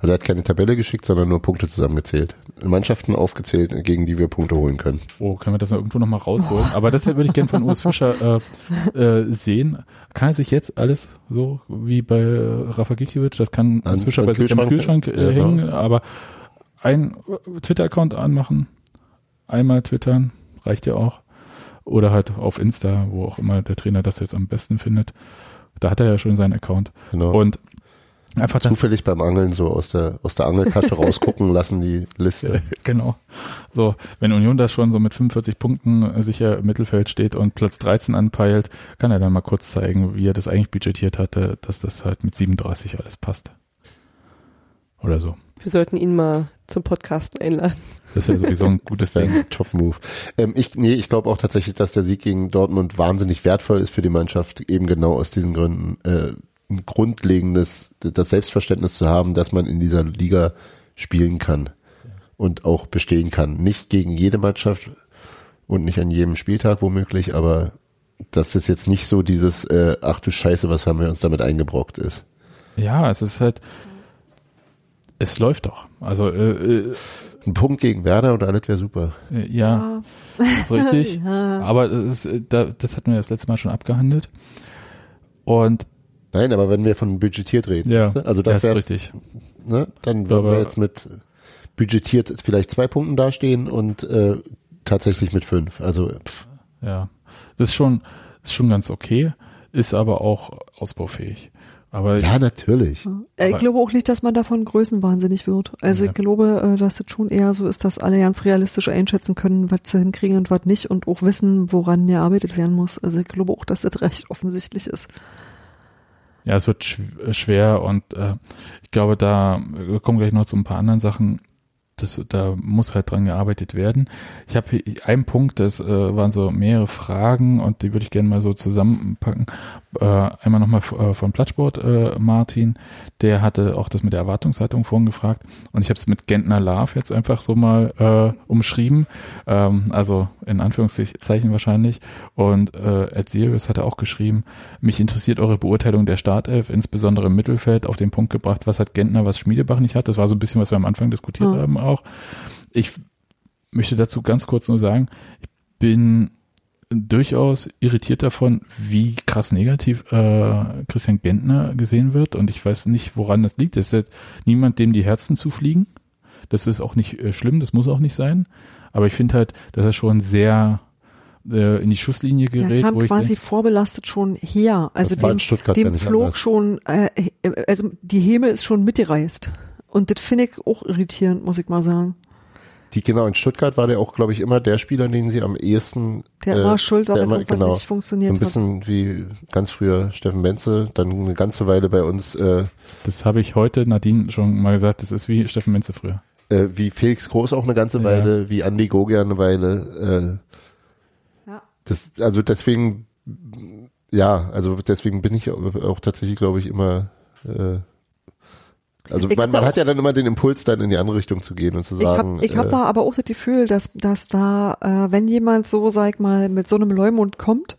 Also er hat keine Tabelle geschickt, sondern nur Punkte zusammengezählt. Mannschaften aufgezählt, gegen die wir Punkte holen können. Oh, können wir das noch irgendwo nochmal rausholen? Aber das würde ich gern von Urs Fischer äh, äh, sehen. Kann er sich jetzt alles so wie bei Rafa Gikiewicz, das kann An- Urs Fischer bei sich am Kühlschrank, äh, ja, hängen, genau. aber ein äh, Twitter-Account anmachen, einmal twittern, reicht ja auch. Oder halt auf Insta, wo auch immer der Trainer das jetzt am besten findet. Da hat er ja schon seinen Account. Genau. Und einfach Zufällig beim Angeln so aus der, aus der Angeltasche rausgucken lassen, die Liste. Genau. So, wenn Union da schon so mit 45 Punkten sicher im Mittelfeld steht und Platz 13 anpeilt, kann er dann mal kurz zeigen, wie er das eigentlich budgetiert hatte, dass das halt mit 37 alles passt. Oder so. Wir sollten ihn mal zum Podcast einladen. Das wäre sowieso ein gutes Das wäre Ding. ein Top-Move. Ähm, ich, nee, ich glaube auch tatsächlich, dass der Sieg gegen Dortmund wahnsinnig wertvoll ist für die Mannschaft, eben genau aus diesen Gründen. Äh, ein grundlegendes, das Selbstverständnis zu haben, dass man in dieser Liga spielen kann und auch bestehen kann. Nicht gegen jede Mannschaft und nicht an jedem Spieltag womöglich, aber dass es jetzt nicht so dieses, äh, ach du Scheiße, was haben wir uns damit eingebrockt ist. Ja, es ist halt, es läuft doch. Also, äh, äh, Ein Punkt gegen Werder und alles wäre super. äh, ja, ist richtig. Ja. Aber es ist, äh, da, das hatten wir das letzte Mal schon abgehandelt. Und Nein, aber wenn wir von budgetiert reden, ja, weißt du? also das das ist wäre richtig. ne, dann würden Aber- wir jetzt mit budgetiert vielleicht zwei Punkten dastehen und äh, tatsächlich mit fünf. Also pff, Ja, das ist schon, ist schon ganz okay, ist aber auch ausbaufähig. Aber ja, natürlich. Äh, Ich glaube auch nicht, dass man davon größenwahnsinnig wird. Also Ja. ich glaube, äh, dass das schon eher so ist, dass alle ganz realistisch einschätzen können, was sie hinkriegen und was nicht und auch wissen, woran gearbeitet werden muss. Also ich glaube auch, dass das recht offensichtlich ist. Ja, es wird schw- schwer und äh, ich glaube, da wir kommen gleich noch zu ein paar anderen Sachen. Das, da muss halt dran gearbeitet werden. Ich habe hier einen Punkt, das äh, waren so mehrere Fragen und die würde ich gerne mal so zusammenpacken. Äh, einmal nochmal äh, von Plattsport äh, Martin, der hatte auch das mit der Erwartungshaltung vorhin gefragt und ich habe es mit Gentner Love jetzt einfach so mal äh, umschrieben, ähm, also in Anführungszeichen wahrscheinlich. Und äh, Ed Sirius hat er auch geschrieben, mich interessiert eure Beurteilung der Startelf, insbesondere im Mittelfeld, auf den Punkt gebracht, was hat Gentner, was Schmiedebach nicht hat. Das war so ein bisschen, was wir am Anfang diskutiert Ja. haben auch. Ich möchte dazu ganz kurz nur sagen, ich bin durchaus irritiert davon, wie krass negativ äh, Christian Gentner gesehen wird. Und ich weiß nicht, woran das liegt. Es ist jetzt niemand, dem die Herzen zufliegen. Das ist auch nicht äh, schlimm, das muss auch nicht sein. Aber ich finde halt, dass er schon sehr äh, in die Schusslinie Der gerät, kam wo ich quasi denk, vorbelastet schon her. Also dem, dem flog schon, äh, also die Häme ist schon mitgereist. Und das finde ich auch irritierend, muss ich mal sagen. Die genau in Stuttgart war der auch, glaube ich, immer der Spieler, den sie am ehesten Der äh, immer schuld war, der immer- genau, nicht so funktioniert ein bisschen wie ganz früher Steffen Menze, dann eine ganze Weile bei uns äh, das habe ich heute Nadine schon mal gesagt, das ist wie Steffen Menze früher. äh, wie Felix Groß auch eine ganze Ja. Weile, wie Andy Gogia eine Weile. Äh, Ja. das, also deswegen, ja, also deswegen bin ich auch, auch tatsächlich, glaube ich, immer. Äh, also man, man hat ja dann immer den Impuls, dann in die andere Richtung zu gehen und zu Ich sagen. habe ich hab äh, da aber auch das Gefühl, dass, dass da, äh, wenn jemand so, sag ich mal, mit so einem Leumund kommt,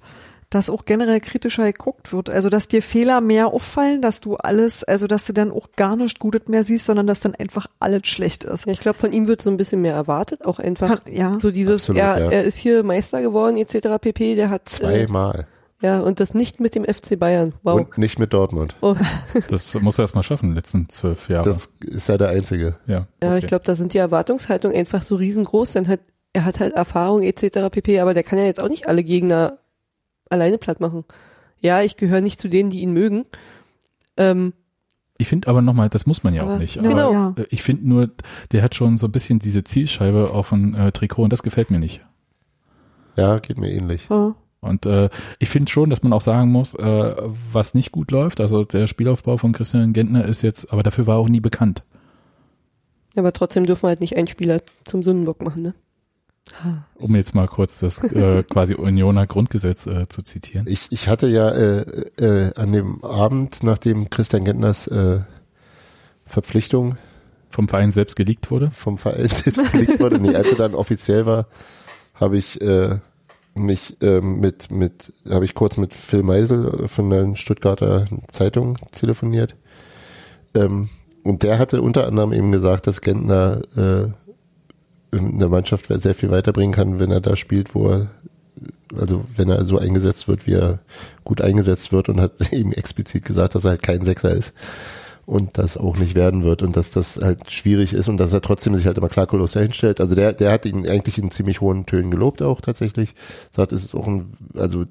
dass auch generell kritischer geguckt wird. Also, dass dir Fehler mehr auffallen, dass du alles, also, dass du dann auch gar nicht Gutes mehr siehst, sondern dass dann einfach alles schlecht ist. Ja, ich glaube, von ihm wird so ein bisschen mehr erwartet, auch einfach Kann, ja. so dieses, Absolut, er, ja. er ist hier Meister geworden etc. pp. Der hat äh, zweimal. Ja und das nicht mit dem FC Bayern. Wow. Und nicht mit Dortmund. Oh, Das muss er erst mal schaffen, die letzten zwölf Jahre. Das ist ja der einzige. ja, ja, okay. ich glaube, da sind die Erwartungshaltungen einfach so riesengroß. Dann hat er hat halt Erfahrung etc. pp. Aber der kann ja jetzt auch nicht alle Gegner alleine platt machen. Ja, ich gehöre nicht zu denen, die ihn mögen. Ähm, ich finde aber nochmal, das muss man ja Aber- auch nicht. Ja, Aber Genau. ja. ich finde nur, der hat schon so ein bisschen diese Zielscheibe auf dem äh, Trikot und das gefällt mir nicht. Ja, geht mir ähnlich. Ja. Und äh, ich finde schon, dass man auch sagen muss, äh, was nicht gut läuft. Also der Spielaufbau von Christian Gentner ist jetzt, aber dafür war er auch nie bekannt. Aber trotzdem dürfen wir halt nicht einen Spieler zum Sündenbock machen, ne? Um jetzt mal kurz das äh, quasi Unioner Grundgesetz äh, zu zitieren. Ich, ich hatte ja äh, äh, an dem Abend, nachdem Christian Gentners äh, Verpflichtung Vom Verein selbst geleakt wurde. vom Verein selbst gelegt wurde, nee, als er dann offiziell war, habe ich äh, mich ähm, mit, mit, habe ich kurz mit Phil Meisel von der Stuttgarter Zeitung telefoniert. Ähm, und der hatte unter anderem eben gesagt, dass Gentner äh, in der Mannschaft sehr viel weiterbringen kann, wenn er da spielt, wo er, also wenn er so eingesetzt wird, wie er gut eingesetzt wird und hat eben explizit gesagt, dass er halt kein Sechser ist und das auch nicht werden wird und dass das halt schwierig ist und dass er trotzdem sich halt immer klaglos dahinstellt. Also der, der hat ihn eigentlich in ziemlich hohen Tönen gelobt auch tatsächlich. Sagt, es ist auch ein, also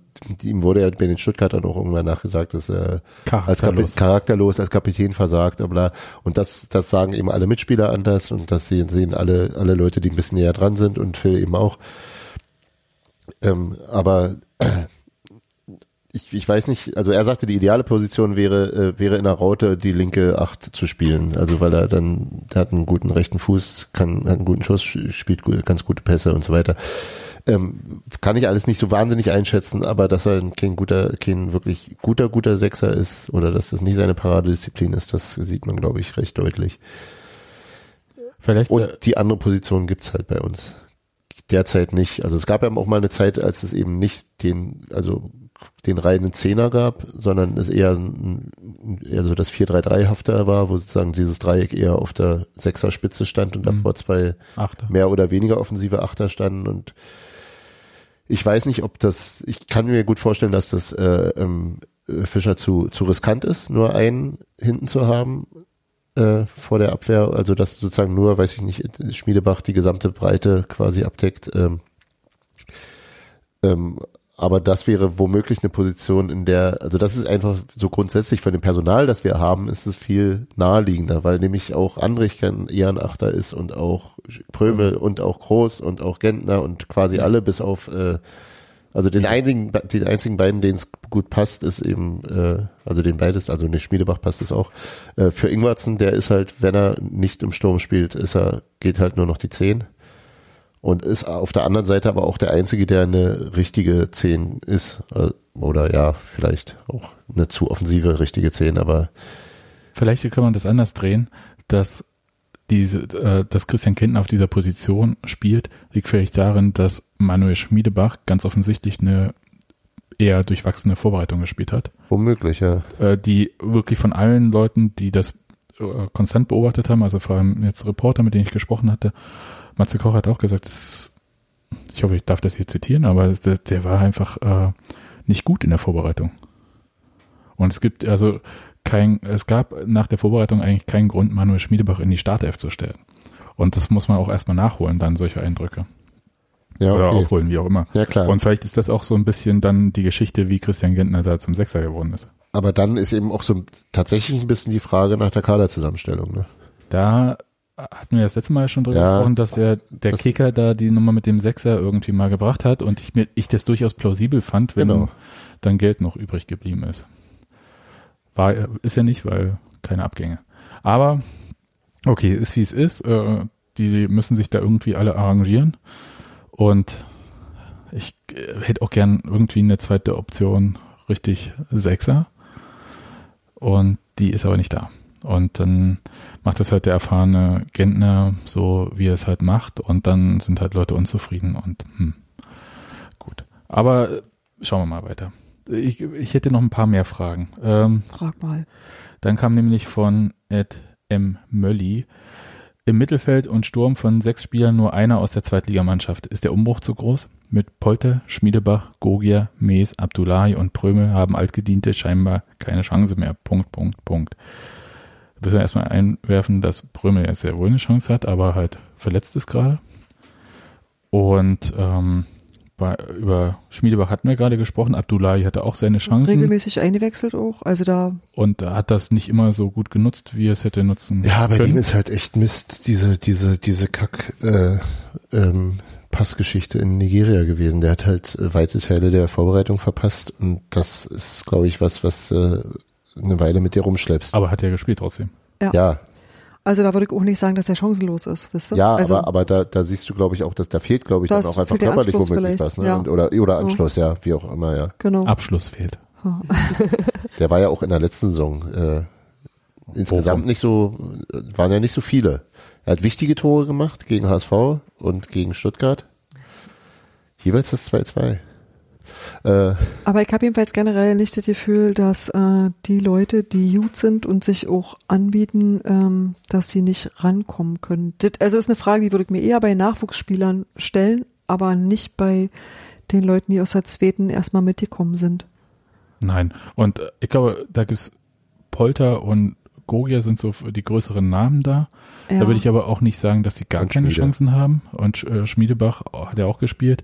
ihm wurde ja bei den Stuttgartern auch irgendwann nachgesagt, dass er als Kapi Charakterlos. charakterlos als Kapitän versagt, bla. Und das, das sagen eben alle Mitspieler anders und das sehen, sehen alle, alle Leute, die ein bisschen näher dran sind und Phil eben auch. Ähm, aber ich, ich weiß nicht, also er sagte, die ideale Position wäre, äh, wäre in der Raute die linke Acht zu spielen. Also weil er dann, der hat einen guten rechten Fuß, kann, hat einen guten Schuss, sch- spielt gut, ganz gute Pässe und so weiter. Ähm, kann ich alles nicht so wahnsinnig einschätzen, aber dass er kein guter, kein wirklich guter, guter Sechser ist oder dass das nicht seine Paradedisziplin ist, das sieht man, glaube ich, recht deutlich. Vielleicht Und äh, die andere Position gibt's halt bei uns. Derzeit nicht. Also es gab ja auch mal eine Zeit, als es eben nicht den, also den reinen Zehner gab, sondern es eher, ein- eher so das 4-3-3-hafter war, wo sozusagen dieses Dreieck eher auf der Sechserspitze stand und davor zwei Achter. mehr oder weniger offensive Achter standen und ich weiß nicht, ob das, ich kann mir gut vorstellen, dass das äh, ähm, äh, Fischer zu, zu riskant ist, nur einen hinten zu haben äh, vor der Abwehr, also dass sozusagen nur, weiß ich nicht, Schmiedebach die gesamte Breite quasi abdeckt. Ähm, ähm, aber das wäre womöglich eine Position, in der, also das ist einfach so grundsätzlich von dem Personal, das wir haben, ist es viel naheliegender, weil nämlich auch Andrich kein- eher ein Achter ist und auch Prömel und auch Groß und auch Gentner und quasi alle bis auf, äh, also den einzigen, den einzigen beiden, denen es gut passt, ist eben, äh, also den beides, also ne Schmiedebach passt es auch. Äh, für Ingwarzen, der ist halt, wenn er nicht im Sturm spielt, ist er, geht halt nur noch die 10 und ist auf der anderen Seite aber auch der einzige, der eine richtige 10 ist. Äh, Oder ja, vielleicht auch eine zu offensive richtige 10, aber Vielleicht kann man das anders drehen, dass diese, äh, dass Christian Kentner auf dieser Position spielt, liegt vielleicht darin, dass Manuel Schmiedebach ganz offensichtlich eine eher durchwachsene Vorbereitung gespielt hat, womöglich, ja. äh, die wirklich von allen Leuten, die das äh, konstant beobachtet haben, also vor allem jetzt Reporter, mit denen ich gesprochen hatte, Matze Koch hat auch gesagt, das, ich hoffe, ich darf das hier zitieren, aber der, der war einfach äh, nicht gut in der Vorbereitung. Und es gibt also kein, es gab nach der Vorbereitung eigentlich keinen Grund, Manuel Schmiedebach in die Startelf zu stellen. Und das muss man auch erstmal nachholen, dann solche Eindrücke. Ja, Oder okay. aufholen, wie auch immer. Ja, klar. Und vielleicht ist das auch so ein bisschen dann die Geschichte, wie Christian Gentner da zum Sechser geworden ist. aber dann ist eben auch so tatsächlich ein bisschen die Frage nach der Kaderzusammenstellung. Ne? Da hatten wir das letzte Mal schon drüber Ja. gesprochen, dass er der Das- Kicker da die Nummer mit dem Sechser irgendwie mal gebracht hat und ich mir ich das durchaus plausibel fand, wenn Genau. dann Geld noch übrig geblieben ist. War ist ja nicht, weil keine Abgänge. Aber okay, ist wie es ist. Äh, die müssen sich da irgendwie alle arrangieren und ich äh, hätte auch gern irgendwie eine zweite Option richtig Sechser und die ist aber nicht da. Und dann macht das halt der erfahrene Gentner so, wie er es halt macht und dann sind halt Leute unzufrieden und hm, gut. Aber äh, schauen wir mal weiter. Ich, ich hätte noch ein paar mehr Fragen. Ähm, Frag mal. dann kam nämlich von Ed M. Mölli. Im Mittelfeld und Sturm von sechs Spielern nur einer aus der Zweitligamannschaft. Ist der Umbruch zu groß? Mit Polter, Schmiedebach, Gogier, Mees, Abdullahi und Prömel haben Altgediente scheinbar keine Chance mehr. Punkt, Punkt, Punkt. Wir müssen erstmal einwerfen, dass Prömel jetzt sehr wohl eine Chance hat, aber halt verletzt ist gerade. Und ähm, bei, über Schmiedebach hatten wir gerade gesprochen. Abdullahi hatte auch seine Chancen Regelmäßig eingewechselt auch. Also da, und hat das nicht immer so gut genutzt, wie er es hätte nutzen Ja, bei können. ihm ist halt echt Mist, diese, diese, diese Kack, äh, ähm, Passgeschichte in Nigeria gewesen. Der hat halt äh, weite Teile der Vorbereitung verpasst und das ist, glaube ich, was, was äh, eine Weile mit dir rumschleppst. Aber hat er gespielt trotzdem. ja. ja, Also da würde ich auch nicht sagen, dass er chancenlos ist, wisst ihr? ja, also, aber, aber da, da siehst du, glaube ich, auch, dass da fehlt, glaube ich, Das dann auch einfach körperlich Anschluss womöglich vielleicht, was, ne? ja. Und, oder, oder Anschluss, ja, wie auch immer, ja. Genau. Abschluss fehlt. Der war ja auch in der letzten Saison äh, insgesamt Worum? nicht so, waren ja nicht so viele. Er hat wichtige Tore gemacht gegen HSV und gegen Stuttgart. Jeweils das 2-2. Äh, Aber ich habe jedenfalls generell nicht das Gefühl, dass äh, die Leute, die gut sind und sich auch anbieten, ähm, dass sie nicht rankommen können. Das, also ist eine Frage, die würde ich mir eher bei Nachwuchsspielern stellen, aber nicht bei den Leuten, die aus der zweiten erstmal mitgekommen sind. Nein. Und äh, ich glaube, da gibt's Polter und Gogia sind so die größeren Namen da. Ja. Da würde ich aber auch nicht sagen, dass die gar Und keine Schmiede. Chancen haben. Und äh, Schmiedebach oh, hat ja auch gespielt.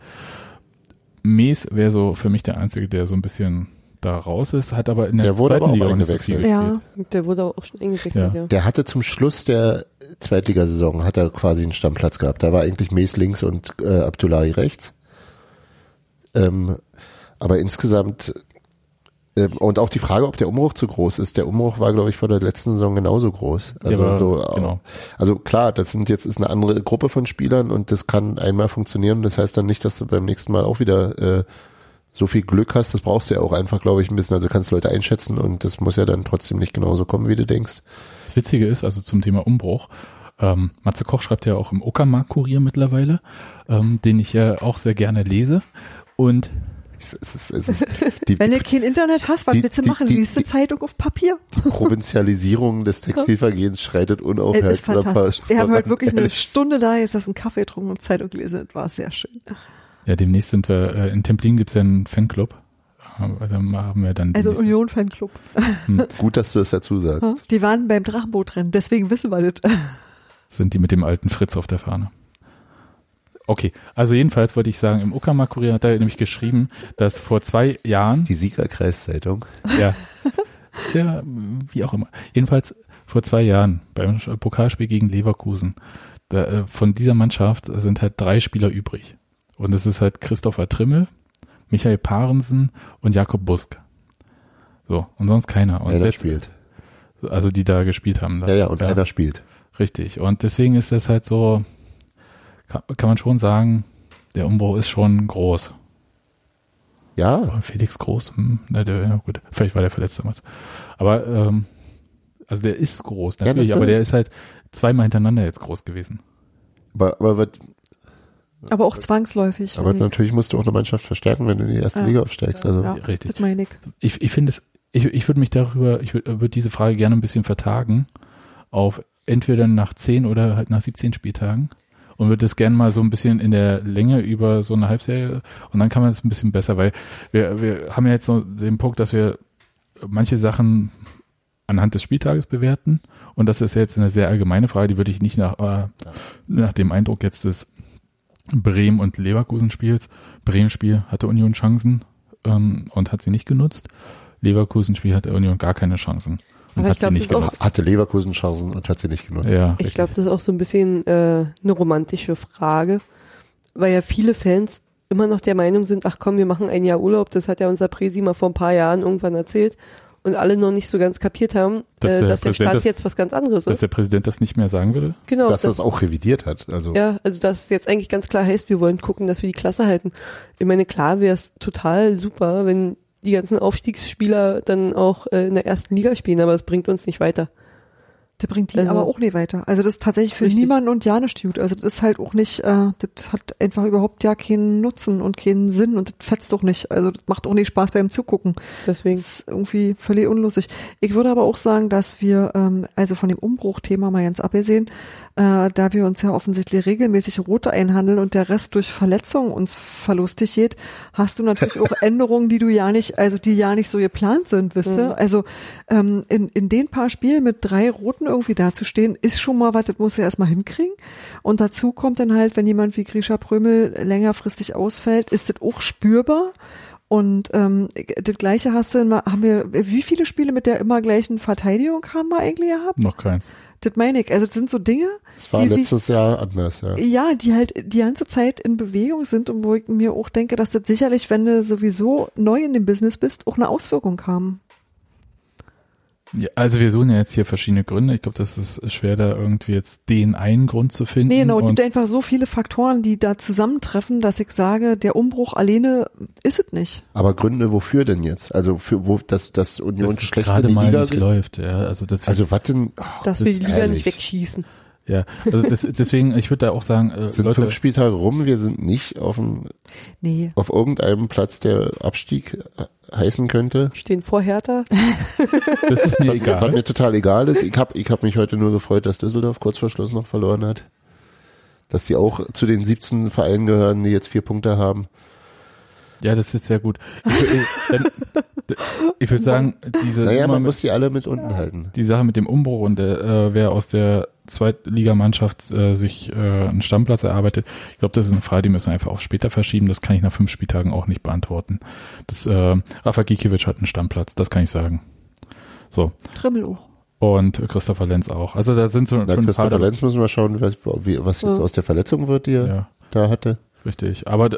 Mees wäre so für mich der Einzige, der so ein bisschen da raus ist, hat aber in der, Der wurde zweiten aber auch Liga auch nicht so viel ja, Der wurde auch schon eingewechselt, Ja. ja. der hatte zum Schluss der Zweitligasaison, hat er quasi einen Stammplatz gehabt. Da war eigentlich Mees links und äh, Abdullahi rechts. Ähm, aber insgesamt, und auch die Frage, ob der Umbruch zu groß ist. Der Umbruch war, glaube ich, vor der letzten Saison genauso groß. Also, war- so, äh, genau. also klar, das sind jetzt ist eine andere Gruppe von Spielern und das kann einmal funktionieren. Das heißt dann nicht, dass du beim nächsten Mal auch wieder äh, so viel Glück hast. Das brauchst du ja auch einfach, glaube ich, ein bisschen. Also du kannst Leute einschätzen und das muss ja dann trotzdem nicht genauso kommen, wie du denkst. Das Witzige ist, also zum Thema Umbruch, ähm, Matze Koch schreibt ja auch im Uckermark-Kurier mittlerweile, ähm, den ich ja auch sehr gerne lese. Und Es, es, es ist die, wenn du kein Internet hast, was Die- willst du die- machen? die- Liest du die- Zeitung auf Papier? Provinzialisierung des Textilvergehens schreitet Es ist fantastisch. Wir haben heute wirklich eine. Stunde da, jetzt hast du einen Kaffee getrunken und Zeitung gelesen. Das war sehr schön. ja, demnächst sind wir, äh, in Templin gibt's ja einen Fanclub. Äh, Da haben wir dann Also demnächst- Union-Fanclub. Gut, dass du es dazu sagst. Die waren beim Drachenbootrennen, deswegen wissen wir das. sind die mit dem alten Fritz auf der Fahne. Okay, also jedenfalls wollte ich sagen, im Uckermark-Kurier hat er nämlich geschrieben, dass vor zwei Jahren, Die Siegerkreiszeitung. ja, ist ja, wie auch immer, jedenfalls vor zwei Jahren beim Pokalspiel gegen Leverkusen, da, äh, von dieser Mannschaft sind halt drei Spieler übrig. Und es ist halt Christopher Trimmel, Michael Parensen und Jakob Busk. So, und sonst keiner. Und einer letzt- spielt. Also die da gespielt haben. Ja, ja, und einer spielt. Richtig. Und deswegen ist das halt so, kann, kann man schon sagen, der Umbruch ist schon groß. Ja, Felix Groß, hm, na, der, ja gut, vielleicht war der verletzt damals. Aber, ähm, also der ist groß, Ja, natürlich, aber natürlich. der ist halt zweimal hintereinander jetzt groß gewesen. aber, aber, aber, Aber auch zwangsläufig. aber natürlich musst du auch eine Mannschaft verstärken, wenn du in die erste Ja. Liga aufsteigst. Also ja, richtig. Das meine ich. Ich, ich finde es, ich, ich würde mich darüber, ich würde würd diese Frage gerne ein bisschen vertagen auf entweder nach 10 oder halt nach 17 Spieltagen und würde das gerne mal so ein bisschen in der Länge über so eine Halbserie und dann kann man es ein bisschen besser, weil wir, wir haben ja jetzt so den Punkt, dass wir manche Sachen anhand des Spieltages bewerten und das ist jetzt eine sehr allgemeine Frage, die würde ich nicht nach, äh, nach dem Eindruck jetzt des Bremen und Leverkusen Spiels. Bremen Spiel hatte Union Chancen ähm, und hat sie nicht genutzt. Leverkusen Spiel hatte Union gar keine Chancen und Aber hat ich glaub, sie nicht genutzt. hatte Leverkusen Chancen und hat sie nicht genutzt. Ja, Ich glaube, das ist auch so ein bisschen äh, eine romantische Frage, weil ja viele Fans immer noch der Meinung sind, ach komm, wir machen ein Jahr Urlaub, das hat ja unser Presi mal vor ein paar Jahren irgendwann erzählt und alle noch nicht so ganz kapiert haben, Dass äh, der dass der Stand das- jetzt was ganz anderes dass ist. der Präsident das nicht mehr sagen würde. Genau, Dass das, das auch revidiert hat. Also ja, also dass es jetzt eigentlich ganz klar heißt, wir wollen gucken, dass wir die Klasse halten. Ich meine, klar wäre es total super, wenn die ganzen Aufstiegsspieler dann auch äh, in der ersten Liga spielen, aber das bringt uns nicht weiter. Das bringt die Also- aber auch nicht weiter. Also das ist tatsächlich für Richtig. niemanden und ja nicht gut. Also das ist halt auch nicht, äh, das hat einfach überhaupt ja keinen Nutzen und keinen Sinn und das fetzt doch nicht. Also das macht auch nicht Spaß beim Zugucken. Deswegen. Das ist irgendwie völlig unlustig. Ich würde aber auch sagen, dass wir, ähm, also von dem Umbruchthema mal ganz abgesehen, äh, da wir uns ja offensichtlich regelmäßig Rote einhandeln und der Rest durch Verletzungen uns verlustig geht, hast du natürlich auch Änderungen, die du ja nicht, also die ja nicht so geplant sind, wisst ihr? Also ähm, in, in den paar Spielen mit drei Roten irgendwie dazustehen, ist schon mal was, das muss er erstmal hinkriegen. Und dazu kommt dann halt, wenn jemand wie Grisha Prömel längerfristig ausfällt, ist das auch spürbar. Und ähm, das gleiche hast du, immer- haben wir, wie viele Spiele mit der immer gleichen Verteidigung haben wir eigentlich gehabt? Noch keins. Das meine ich. Also das sind so Dinge, Das war die sich- letztes Jahr anders, ja. ja, die halt die ganze Zeit in Bewegung sind und wo ich mir auch denke, dass das sicherlich, wenn du sowieso neu in dem Business bist, auch eine Auswirkung haben. Ja, also wir suchen ja jetzt hier verschiedene Gründe. Ich glaube, das ist schwer, da irgendwie jetzt den einen Grund zu finden. Nee, genau, es gibt einfach so viele Faktoren, die da zusammentreffen, dass ich sage, der Umbruch alleine ist es nicht. Aber Gründe wofür denn jetzt? Also für wo das das Union dass es schlecht in gerade die mal Liga nicht läuft. Ja, also das, Also was denn? Oh, Dass wir die Liga ehrlich. nicht wegschießen. Ja, also das, deswegen, ich würde da auch sagen, äh, Sind Leute, fünf Spieltage rum, wir sind nicht auf, dem, Nee. auf irgendeinem Platz, der Abstieg äh, heißen könnte. Stehen vor Hertha. das ist mir Was egal. mir total egal ist. Ich habe ich hab mich heute nur gefreut, dass Düsseldorf kurz vor Schluss noch verloren hat. Dass die auch zu den 17 Vereinen gehören, die jetzt vier Punkte haben. Ja, das ist sehr gut. Ich, ich, ich würde sagen, diese Naja, Nummer man mit- muss die alle mit unten halten. die Sache mit dem Umbruch und der, äh, wer aus der Zweitligamannschaft äh, sich äh, einen Stammplatz erarbeitet, ich glaube, das ist eine Frage, die müssen wir einfach auf später verschieben. Das kann ich nach fünf Spieltagen auch nicht beantworten. Das, äh, Rafa Gikiewicz hat einen Stammplatz, das kann ich sagen. So. Trimmel auch. Und Christopher Lenz auch. Also da sind so Na, schon ein paar Christopher Lenz müssen wir schauen, was, wie, was jetzt Ja. aus der Verletzung wird, die er Ja, da hatte. richtig. Aber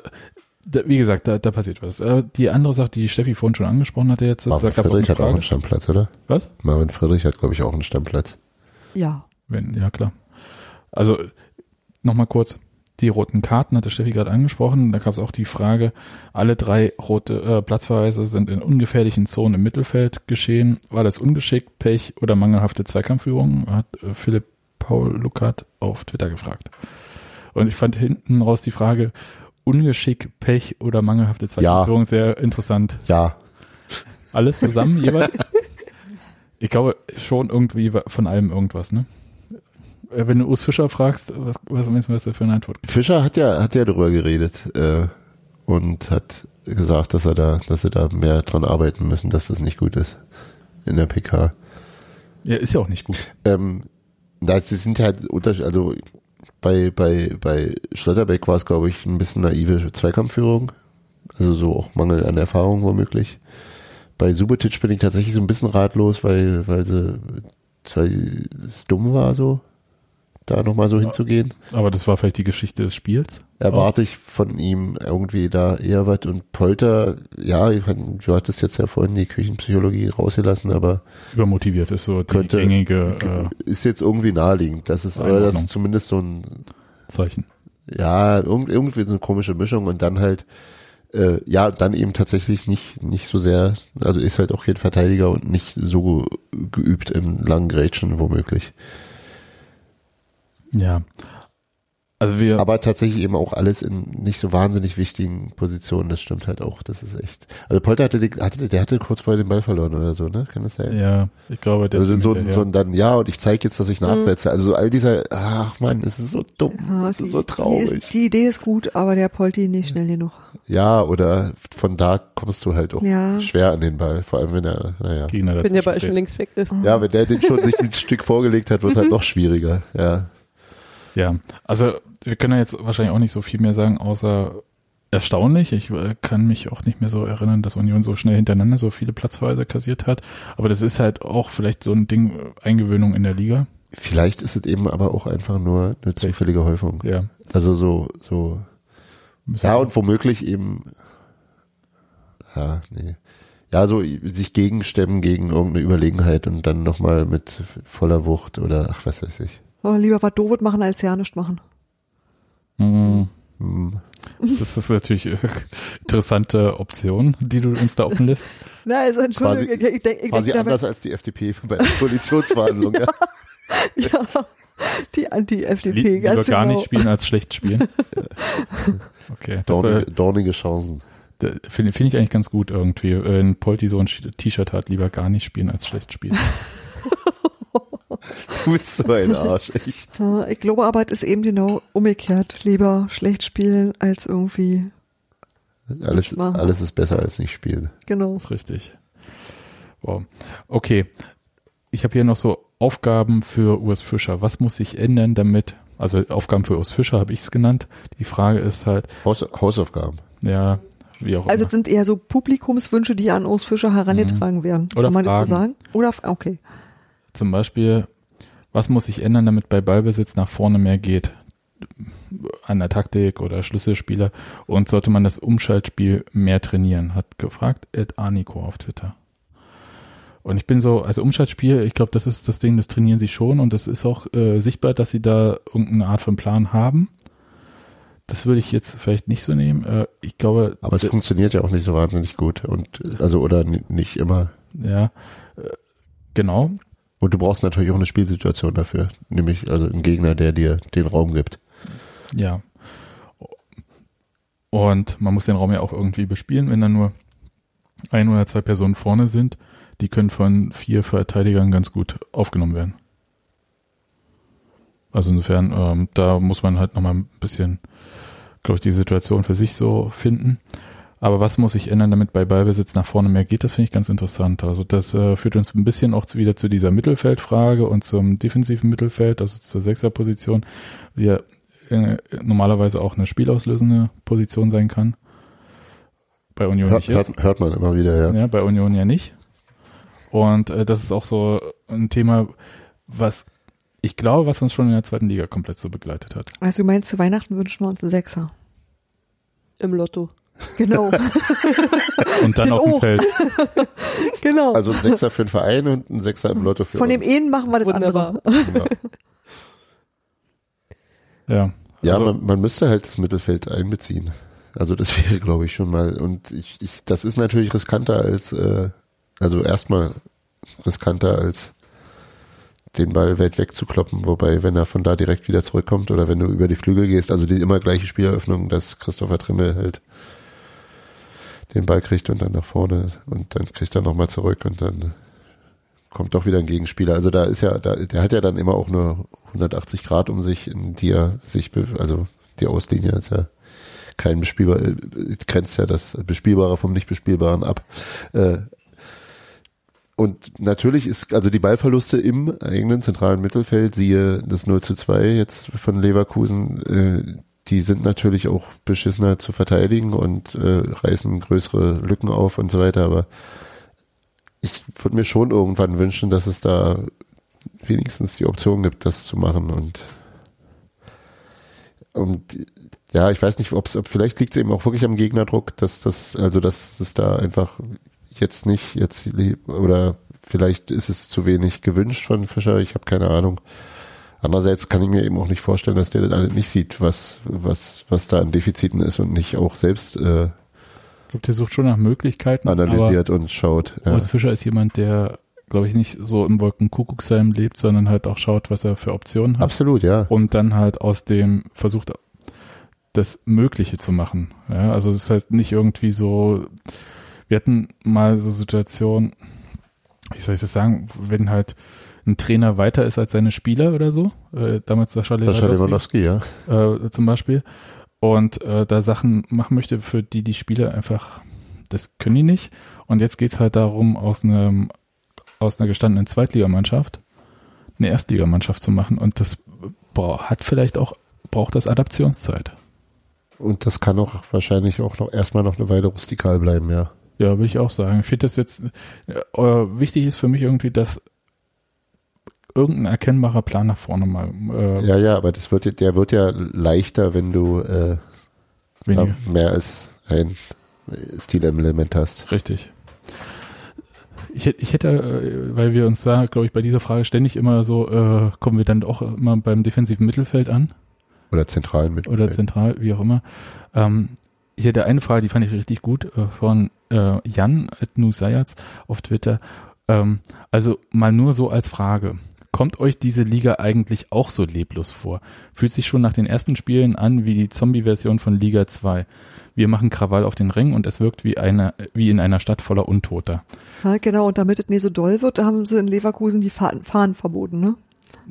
d- d- wie gesagt, da, da passiert was. Äh, die andere Sache, die Steffi vorhin schon angesprochen hatte jetzt, Marvin da Friedrich eine hat auch einen Stammplatz, oder? Was? Marvin Friedrich hat, glaube ich, auch einen Stammplatz. Ja. Wenn, ja, klar. Also nochmal kurz. Die roten Karten hatte Steffi gerade angesprochen. Da gab es auch die Frage, alle drei rote äh, Platzverweise sind in ungefährlichen Zonen im Mittelfeld geschehen. War das ungeschickt, Pech oder mangelhafte Zweikampfführung? Hat äh, Philipp Paul Luckert auf Twitter gefragt. Und ich fand hinten raus die Frage, Ungeschick, Pech oder mangelhafte Zweikampfführung sehr interessant. Ja, Alles zusammen jeweils? Ich glaube schon irgendwie von allem irgendwas, ne? Äh, Wenn du Urs Fischer fragst, was, was meinst du, was er für eine Antwort gibt? Fischer hat ja, hat ja darüber geredet äh, und hat gesagt, dass er da, dass sie da mehr dran arbeiten müssen, dass das nicht gut ist in der PK. Ja, ist ja auch nicht gut. Ähm, da sie sind halt unterschied, also bei bei bei Schlotterbeck war es glaube ich ein bisschen naive Zweikampfführung, also so auch Mangel an Erfahrung womöglich. Bei Subotic bin ich tatsächlich so ein bisschen ratlos, weil weil sie weil es dumm war so da nochmal so hinzugehen. Aber das war vielleicht die Geschichte des Spiels. Erwarte ich von ihm irgendwie da eher was und Polter, ja, ich du hattest jetzt ja vorhin die Küchenpsychologie rausgelassen, aber Übermotiviert ist so die Könnte- gängige äh, ist jetzt irgendwie naheliegend. Das ist, aber das ist zumindest so ein Zeichen. ja, irgend- irgendwie so eine komische Mischung und dann halt, äh, ja, dann eben tatsächlich nicht, nicht so sehr, also ist halt auch kein Verteidiger und nicht so geübt in langen Grätschen womöglich. Ja. Also wir, Aber tatsächlich eben auch alles in nicht so wahnsinnig wichtigen Positionen, das stimmt halt auch, das ist echt. Also Polter hatte, die, hatte der hatte kurz vorher den Ball verloren oder so, ne? Kann das sein? ja, ich glaube, der Also ist so, hinterher. so ein dann, ja, und ich zeige jetzt, dass ich nachsetze. Also so all dieser, ach man, es ist so dumm, Ja, es die, ist so Die, traurig. ist, die Idee ist gut, aber der Polti nicht schnell genug. Ja, oder von da kommst du halt auch Ja. schwer an den Ball, vor allem wenn er, naja. Wenn der Ball schon längst weg ist. Ja, wenn der den schon sich ein Stück vorgelegt hat, wird es halt noch schwieriger. Ja. Ja, also wir können ja jetzt wahrscheinlich auch nicht so viel mehr sagen, außer erstaunlich. Ich äh, kann mich auch nicht mehr so erinnern, dass Union so schnell hintereinander so viele Platzverweise kassiert hat. Aber das ist halt auch vielleicht so ein Ding, äh, Eingewöhnung in der Liga. Vielleicht ist es eben aber auch einfach nur eine zufällige Häufung. Ja. Also so, so, Müssen ja, und womöglich eben, ja, nee. Ja, so sich gegenstemmen gegen irgendeine Überlegenheit und dann nochmal mit voller Wucht oder ach, was weiß ich. Oh, lieber was Dovet machen als ja nicht machen. Mhm. Hm. Das ist natürlich äh, interessante Option, die du uns da offen lässt. Na, also Entschuldigung, Quasi- ich, ich, denk- ich Quasi denke anders als die FDP bei der Koalitionsverhandlung. ja. ja, die Lie Anti-FDP, lieber ganz gar genau. nicht spielen als schlecht spielen. Okay, das war, Dornige, dornige Chancen. finde finde ich eigentlich ganz gut irgendwie. Wenn Polti so ein T-Shirt hat, lieber gar nicht spielen als schlecht spielen. Du bist so ein Arsch, echt. Ja, Ich glaube es ist eben genau umgekehrt. Lieber schlecht spielen als irgendwie, Alles, alles ist besser als nicht spielen. genau. Das ist richtig. Wow. Okay. Ich habe hier noch so Aufgaben für Urs Fischer. Was muss sich ändern, damit, also Aufgaben für Urs Fischer habe ich es genannt. Die Frage ist halt, Haus, Hausaufgaben. ja, wie auch Also immer. es sind eher so Publikumswünsche, die an Urs Fischer herangetragen werden. Oder Kann man das Fragen. so sagen? Oder, okay. Zum Beispiel, was muss sich ändern, damit bei Ballbesitz nach vorne mehr geht? An der Taktik oder Schlüsselspieler. Und sollte man das Umschaltspiel mehr trainieren? Hat gefragt Ed Arnico auf Twitter. Und ich bin so, also Umschaltspiel, ich glaube, das ist das Ding, das trainieren sie schon und es ist auch äh, sichtbar, dass sie da irgendeine Art von Plan haben. Das würde ich jetzt vielleicht nicht so nehmen. Äh, ich glaube, Aber es funktioniert ja auch nicht so wahnsinnig gut und also oder ni- nicht immer. ja, äh, genau. Und du brauchst natürlich auch eine Spielsituation dafür, nämlich also einen Gegner, der dir den Raum gibt. Ja. Und man muss den Raum ja auch irgendwie bespielen, wenn da nur ein oder zwei Personen vorne sind. Die können von vier Verteidigern ganz gut aufgenommen werden. Also insofern, ähm, da muss man halt nochmal ein bisschen, glaube ich, die Situation für sich so finden. Aber was muss sich ändern, damit bei Ballbesitz nach vorne mehr geht, das finde ich ganz interessant. Also das äh, führt uns ein bisschen auch zu, wieder zu dieser Mittelfeldfrage und zum defensiven Mittelfeld, also zur Sechserposition. Wir äh, normalerweise auch eine spielauslösende Position sein kann. Bei Union Hört, nicht hört, hört man immer wieder, ja. Ja, bei Union ja nicht. Und äh, das ist auch so ein Thema, was ich glaube, was uns schon in der zweiten Liga komplett so begleitet hat. Also du meinst, zu Weihnachten wünschen wir uns einen Sechser. Im Lotto. Genau, Und dann Den auf dem auch. Feld. genau. Also ein Sechser für den Verein und ein Sechser im Lotto für Von dem uns. einen machen wir das Wunderbar. andere. Genau. Ja. Ja, also, man, man müsste halt das Mittelfeld einbeziehen. Also das wäre, glaube ich, schon mal. Und ich, ich, das ist natürlich riskanter als, äh, also erstmal riskanter als den Ball weit wegzukloppen, wobei, wenn er von da direkt wieder zurückkommt oder wenn du über die Flügel gehst, also die immer gleiche Spieleröffnung, dass Christopher Trimmel halt den Ball kriegt und dann nach vorne und dann kriegt er nochmal zurück und dann kommt doch wieder ein Gegenspieler. Also da ist ja, da, der hat ja dann immer auch nur 180 Grad um sich, in die er sich, also die Auslinie ist ja kein bespielbar, äh, grenzt ja das Bespielbare vom Nicht-Bespielbaren ab. Äh, und natürlich ist, also die Ballverluste im eigenen zentralen Mittelfeld, siehe das 0 zu 2 jetzt von Leverkusen, äh, die sind natürlich auch beschissener zu verteidigen und äh, reißen größere Lücken auf und so weiter, aber ich würde mir schon irgendwann wünschen, dass es da wenigstens die Option gibt, das zu machen und und ja, ich weiß nicht, ob's, ob vielleicht liegt es eben auch wirklich am Gegnerdruck, dass das, also dass es da einfach jetzt nicht, jetzt oder vielleicht ist es zu wenig gewünscht von Fischer, ich habe keine Ahnung. Andererseits kann ich mir eben auch nicht vorstellen, dass der das alles nicht sieht, was, was, was da an Defiziten ist und nicht auch selbst äh, ich glaube, der sucht schon nach Möglichkeiten. analysiert und schaut. Ja. Urs Fischer ist jemand, der, glaube ich, nicht so im Wolkenkuckucksheim lebt, sondern halt auch schaut, was er für Optionen hat. Absolut, ja. und dann halt aus dem versucht, das Mögliche zu machen. Ja, also es ist halt nicht irgendwie so, wir hatten mal so Situationen, wie soll ich das sagen, wenn halt ein Trainer weiter ist als seine Spieler oder so, äh, damals Sascha Sascha Lewandowski, Lewandowski, ja. äh, zum Beispiel, und äh, da Sachen machen möchte, für die die Spieler einfach, das können die nicht. Und jetzt geht's halt darum, aus einem aus einer gestandenen Zweitligamannschaft eine Erstligamannschaft zu machen. Und das boah, hat vielleicht auch, braucht das Adaptionszeit. Und das kann auch wahrscheinlich auch noch erstmal noch eine Weile rustikal bleiben, ja. Ja, würde ich auch sagen. Ich finde das jetzt, äh, wichtig ist für mich irgendwie, dass irgendein erkennbarer Plan nach vorne mal äh, Ja, ja, aber das wird, der wird ja leichter, wenn du äh, mehr als ein Stilelement hast. Richtig. Ich, ich hätte, äh, weil wir uns da, glaube ich, bei dieser Frage ständig immer so, äh, kommen wir dann auch immer beim defensiven Mittelfeld an Oder zentralen mit. oder zentral, wie auch immer. Ähm, ich hätte eine Frage, die fand ich richtig gut, äh, von äh, Jan Nusayats auf Twitter. Ähm, also mal nur so als Frage. Kommt euch diese Liga eigentlich auch so leblos vor? Fühlt sich schon nach den ersten Spielen an wie die Zombie-Version von Liga 2. Wir machen Krawall auf den Rängen und es wirkt wie eine, wie in einer Stadt voller Untoter. Ja, genau, und damit es nicht so doll wird, haben sie in Leverkusen die Fahren, Fahren verboten, ne?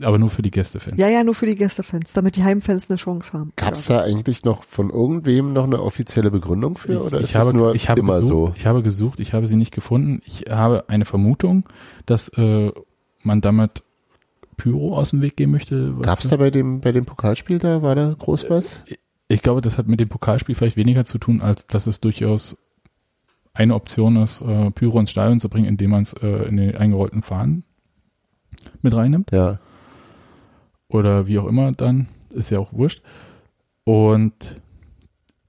Aber nur für die Gästefans. Ja, ja, nur für die Gästefans, damit die Heimfans eine Chance haben. Gab's da eigentlich noch von irgendwem noch eine offizielle Begründung für? oder ich ist habe, das nur ich habe immer gesucht, so? Ich habe gesucht, ich habe sie nicht gefunden. Ich habe eine Vermutung, dass äh, man damit Pyro aus dem Weg gehen möchte. Was- Gab's da bei dem, bei dem Pokalspiel da, war da groß was? Ich glaube, das hat mit dem Pokalspiel vielleicht weniger zu tun, als dass es durchaus eine Option ist, äh, Pyro ins Stadion zu bringen, indem man es äh, in den eingerollten Fahnen mit reinnimmt. Ja. oder wie auch immer dann, ist ja auch wurscht. Und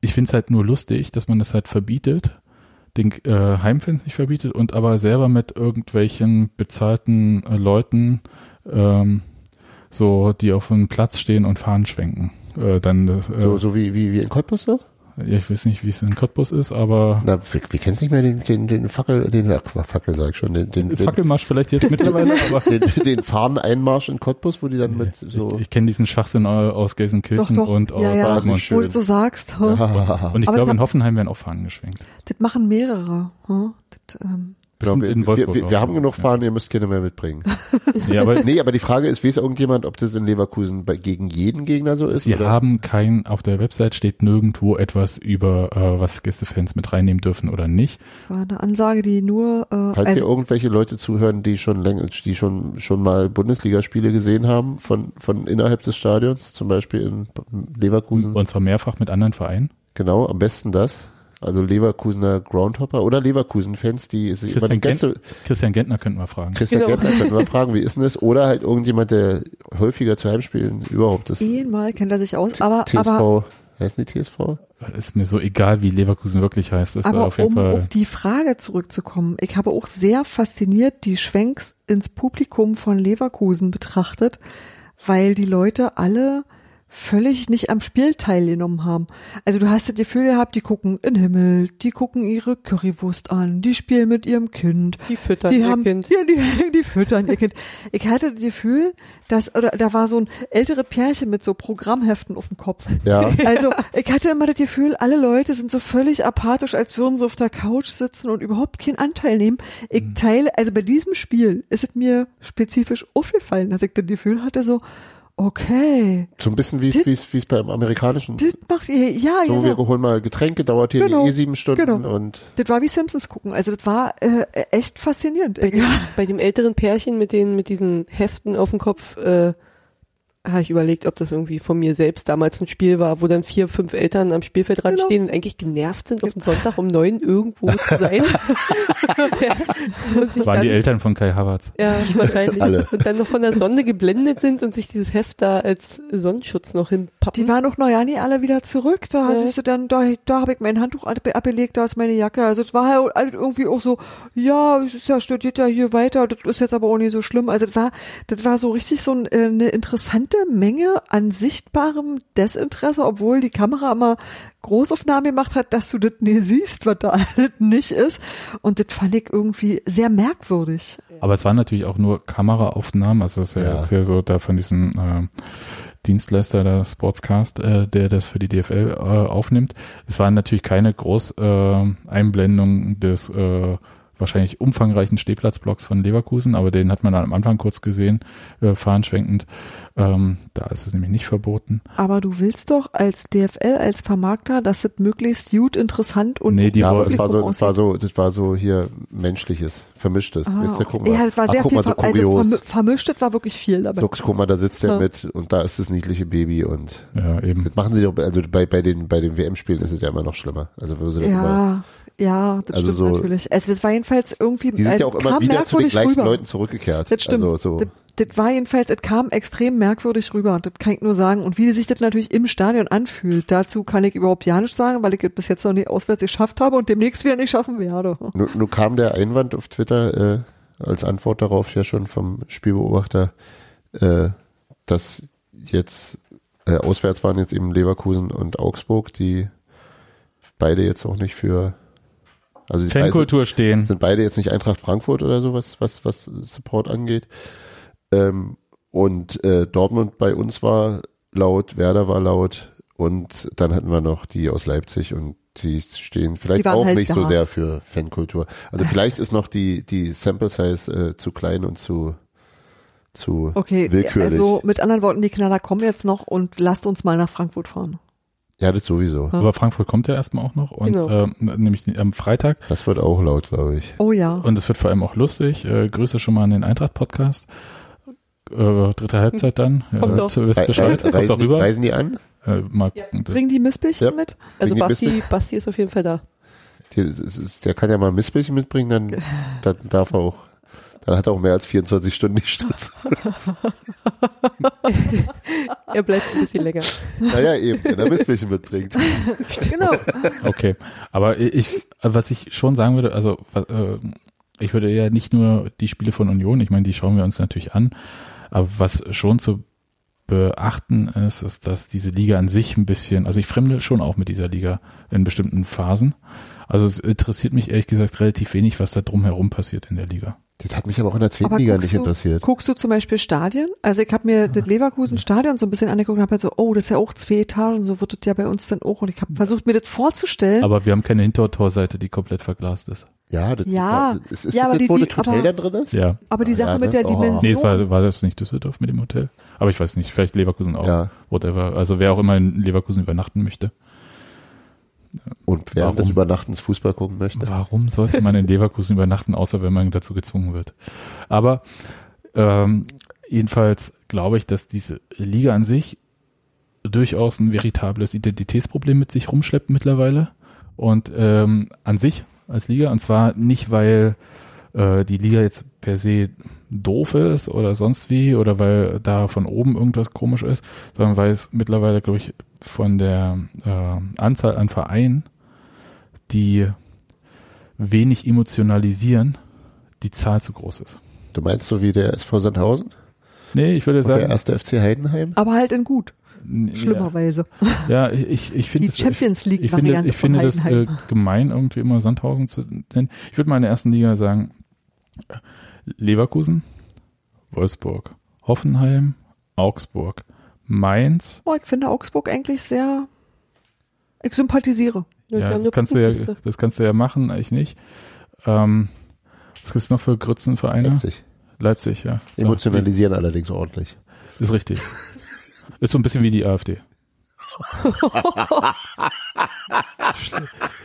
ich finde es halt nur lustig, dass man das halt verbietet, den äh, Heimfans nicht verbietet und aber selber mit irgendwelchen bezahlten äh, Leuten, ähm, so die auf dem Platz stehen und Fahnen schwenken. Äh, dann, äh, So, so wie, wie, wie in Cottbus so? ja, ich weiß nicht, wie es in Cottbus ist, aber Na, wir, wir kennen nicht mehr den, den, den Fackel, den, ach, Fackel sag ich schon, den, den, den, Fackelmarsch vielleicht jetzt mittlerweile, aber den, den Fahneneinmarsch in Cottbus, wo die dann mit so, ich, ich kenne diesen Schwachsinn äh, aus Doch, Gelsenkirchen doch. und aus ja, ja. Dortmund. schön. Wo du so sagst, hä? Ah, Und ich Aber glaube, in Hoffenheim werden auch Fahnen geschwenkt. das machen mehrere. Hä? Das, ähm, genau, wir, in wir, Wolfsburg wir, auch. wir haben genug Ja. Fahnen, ihr müsst keine mehr mitbringen. Ja, aber Nee, aber die Frage ist, weiß irgendjemand, ob das in Leverkusen bei, gegen jeden Gegner so ist? Sie oder? haben kein, auf der Website steht nirgendwo etwas über, äh, was Gästefans mit reinnehmen dürfen oder nicht. war eine Ansage, die nur, äh, Falls hier also, irgendwelche Leute zuhören, die schon länger, die schon, schon mal Bundesligaspiele gesehen haben von, von innerhalb des Stadions, zum Beispiel in Leverkusen. Und zwar mehrfach mit anderen Vereinen. Genau, am besten das. Also Leverkusener Groundhopper oder Leverkusen-Fans, die sich immer die Christian, Gäste, Gent, Christian Gentner könnten wir fragen. Christian Genau. Gärtner, könnten wir fragen, wie ist denn das? Oder halt irgendjemand, der häufiger zu Heimspielen überhaupt ist. einmal kennt er sich aus, aber, TSV, aber, heißen die TSV? Ist mir so egal, wie Leverkusen wirklich heißt. Ist da aber auf jeden um Fall. auf die Frage zurückzukommen, ich habe auch sehr fasziniert die Schwenks ins Publikum von Leverkusen betrachtet, weil die Leute alle völlig nicht am Spiel teilgenommen haben. Also du hast das Gefühl gehabt, die gucken in den Himmel, die gucken ihre Currywurst an, die spielen mit ihrem Kind, Die füttern die ihr haben, Kind. Ja, die, die füttern ihr Kind. Ich hatte das Gefühl, dass, oder da war so ein älteres Pärchen mit so Programmheften auf dem Kopf. Ja. Also ich hatte immer das Gefühl, alle Leute sind so völlig apathisch, als würden sie auf der Couch sitzen und überhaupt keinen Anteil nehmen. Ich teile, also bei diesem Spiel ist es mir spezifisch aufgefallen, dass ich das Gefühl hatte, so, okay, So ein bisschen wie es, wie es, wie es beim amerikanischen. das macht ihr, ja, So, ja. wir holen mal Getränke, dauert hier Genau, eh sieben Stunden genau. und Das war wie Simpsons gucken. Also das war äh, echt faszinierend. Bei dem, bei dem älteren Pärchen mit den mit diesen Heften auf dem Kopf äh, habe ich überlegt, ob das irgendwie von mir selbst damals ein Spiel war, wo dann vier, fünf Eltern am Spielfeldrand Genau. stehen und eigentlich genervt sind, auf den Sonntag um neun irgendwo zu sein. sich Waren die Eltern von Kai Havertz. ja, wahrscheinlich. Alle. Und dann noch von der Sonne geblendet sind und sich dieses Heft da als Sonnenschutz noch hinpappen. Die waren ja nie alle wieder zurück. Da Ja. hattest du dann, da, da habe ich mein Handtuch ab- abgelegt, da ist meine Jacke. Also es war halt alles irgendwie auch so, ja, es ist ja studiert ja hier weiter, das ist jetzt aber auch nicht so schlimm. Also das war, das war so richtig so ein, äh, eine interessante Menge an sichtbarem Desinteresse, obwohl die Kamera immer Großaufnahme gemacht hat, dass du das nie siehst, was da alles nicht ist. Und das fand ich irgendwie sehr merkwürdig. Aber es waren natürlich auch nur Kameraaufnahmen. Also es ist ja, Ja. jetzt hier so da von diesem äh, Dienstleister, der Sportscast, äh, der das für die DFL äh, aufnimmt. Es waren natürlich keine Groß äh, Einblendungen des äh, wahrscheinlich umfangreichen Stehplatzblocks von Leverkusen, aber den hat man am Anfang kurz gesehen, äh, fahnenschwenkend. Ähm, da ist es nämlich nicht verboten. Aber du willst doch als DFL, als Vermarkter, dass es möglichst gut, interessant und Nee, die ja, aber das war so, das war so, das war so hier menschliches, vermischtes. Ah, ihr, guck mal. ja, das war sehr guck viel, mal, so ver- also kurios. vermi- vermischt, das war wirklich viel dabei. so, guck mal, da sitzt er Ja. mit und da ist das niedliche Baby und Ja, eben. das machen sie doch, also bei, bei den, bei den WM-Spielen ist es ja immer noch schlimmer. Also, wo sie dann immer, ja, das Also stimmt so- natürlich. Also das war jedenfalls irgendwie, die sind also ja auch immer wieder zu den merkwürdig gleichen rüber. Leuten zurückgekehrt. Das stimmt. Also, so. Das, das war jedenfalls, es kam extrem merkwürdig rüber. Das kann ich nur sagen. Und wie sich das natürlich im Stadion anfühlt, dazu kann ich überhaupt ja nichts sagen, weil ich es bis jetzt noch nicht auswärts geschafft habe und demnächst wieder nicht schaffen werde. Nun, nun kam der Einwand auf Twitter äh, als Antwort darauf ja schon vom Spielbeobachter, äh, dass jetzt äh, auswärts waren jetzt eben Leverkusen und Augsburg, die beide jetzt auch nicht für also die Fankultur stehen. sind beide jetzt nicht Eintracht Frankfurt oder sowas, was was Support angeht. Ähm, und äh, Dortmund bei uns war laut, Werder war laut und dann hatten wir noch die aus Leipzig und die stehen vielleicht Die auch halt nicht so da. sehr für Fankultur. Also vielleicht ist noch die die Sample Size äh, zu klein und zu zu Okay, willkürlich. also mit anderen Worten, die Knaller kommen jetzt noch und lasst uns mal nach Frankfurt fahren. Ja, das sowieso. Aber Frankfurt kommt ja erstmal auch noch und Genau. ähm, nämlich am Freitag. Das wird auch laut, glaube ich. Oh ja. Und es wird vor allem auch lustig. Äh, Grüße schon mal an den Eintracht-Podcast. Äh, dritte Halbzeit dann. Kommt äh, doch. zu- wisst Bescheid. re Kommt doch rüber. reisen die an? Äh, mal gucken. Bringen die Missbällchen Ja. mit? Also die Basti, Basti ist auf jeden Fall da. Ist, der kann ja mal Missbällchen mitbringen, dann, dann darf er auch. Dann hat er auch mehr als 24 Stunden nicht Stütze. Er bleibt ein bisschen länger. naja, eben, wenn er Missbällchen mitbringt. Genau. Okay, aber ich, was ich schon sagen würde, also äh, ich würde ja nicht nur die Spiele von Union, ich meine, die schauen wir uns natürlich an, aber was schon zu beachten ist, ist, dass diese Liga an sich ein bisschen, also ich fremde schon auch mit dieser Liga in bestimmten Phasen. Also es interessiert mich ehrlich gesagt relativ wenig, was da drumherum passiert in der Liga. Das hat mich aber auch in der zweiten Liga nicht du, interessiert. Guckst du zum Beispiel Stadien? Also ich habe mir das Leverkusen-Stadion so ein bisschen angeguckt und habe halt so, oh, das ist ja auch zwei Etagen, so wird das ja bei uns dann auch. Und ich habe versucht, mir das vorzustellen. Aber wir haben keine Hintertorseite, die komplett verglast ist. Ja, das Ja. ist, ist Ja, das, aber die- wo die- das Hotel aber- dann drin ist? Ja. aber die Ja, Sache ne? mit der Oh. Dimension. Nee, es war, war das nicht Düsseldorf mit dem Hotel? Aber ich weiß nicht, vielleicht Leverkusen auch. Ja. Whatever. Also wer auch immer in Leverkusen übernachten möchte. Und des Warum? Übernachtens Fußball gucken möchte. Warum sollte man in Leverkusen übernachten, außer wenn man dazu gezwungen wird? Aber ähm, jedenfalls glaube ich, dass diese Liga an sich durchaus ein veritables Identitätsproblem mit sich rumschleppt mittlerweile. Und ähm, an sich als Liga, und zwar nicht, weil äh, die Liga jetzt per se doof ist oder sonst wie oder weil da von oben irgendwas komisch ist, sondern weil es mittlerweile, glaube ich, von der äh, Anzahl an Vereinen, die wenig emotionalisieren, die Zahl zu groß ist. Du meinst so wie der SV Sandhausen? Nee, ich würde Und der sagen, erste FC Heidenheim? aber halt in gut, schlimmerweise. Ja, ich, ich finde Die es- Champions ich, ich finde, ich finde das äh, gemein, irgendwie immer Sandhausen zu nennen. Ich würde mal in der ersten Liga sagen, äh, Leverkusen, Wolfsburg, Hoffenheim, Augsburg, Mainz, Oh, ich finde Augsburg eigentlich sehr, ich sympathisiere. Ja, ja, das kannst du ja, das kannst du ja machen, ich nicht. Ähm, was gibt's noch für Grützenvereine? Leipzig. Leipzig, ja. Emotionalisieren allerdings ordentlich. Ist richtig. Ist so ein bisschen wie die AfD.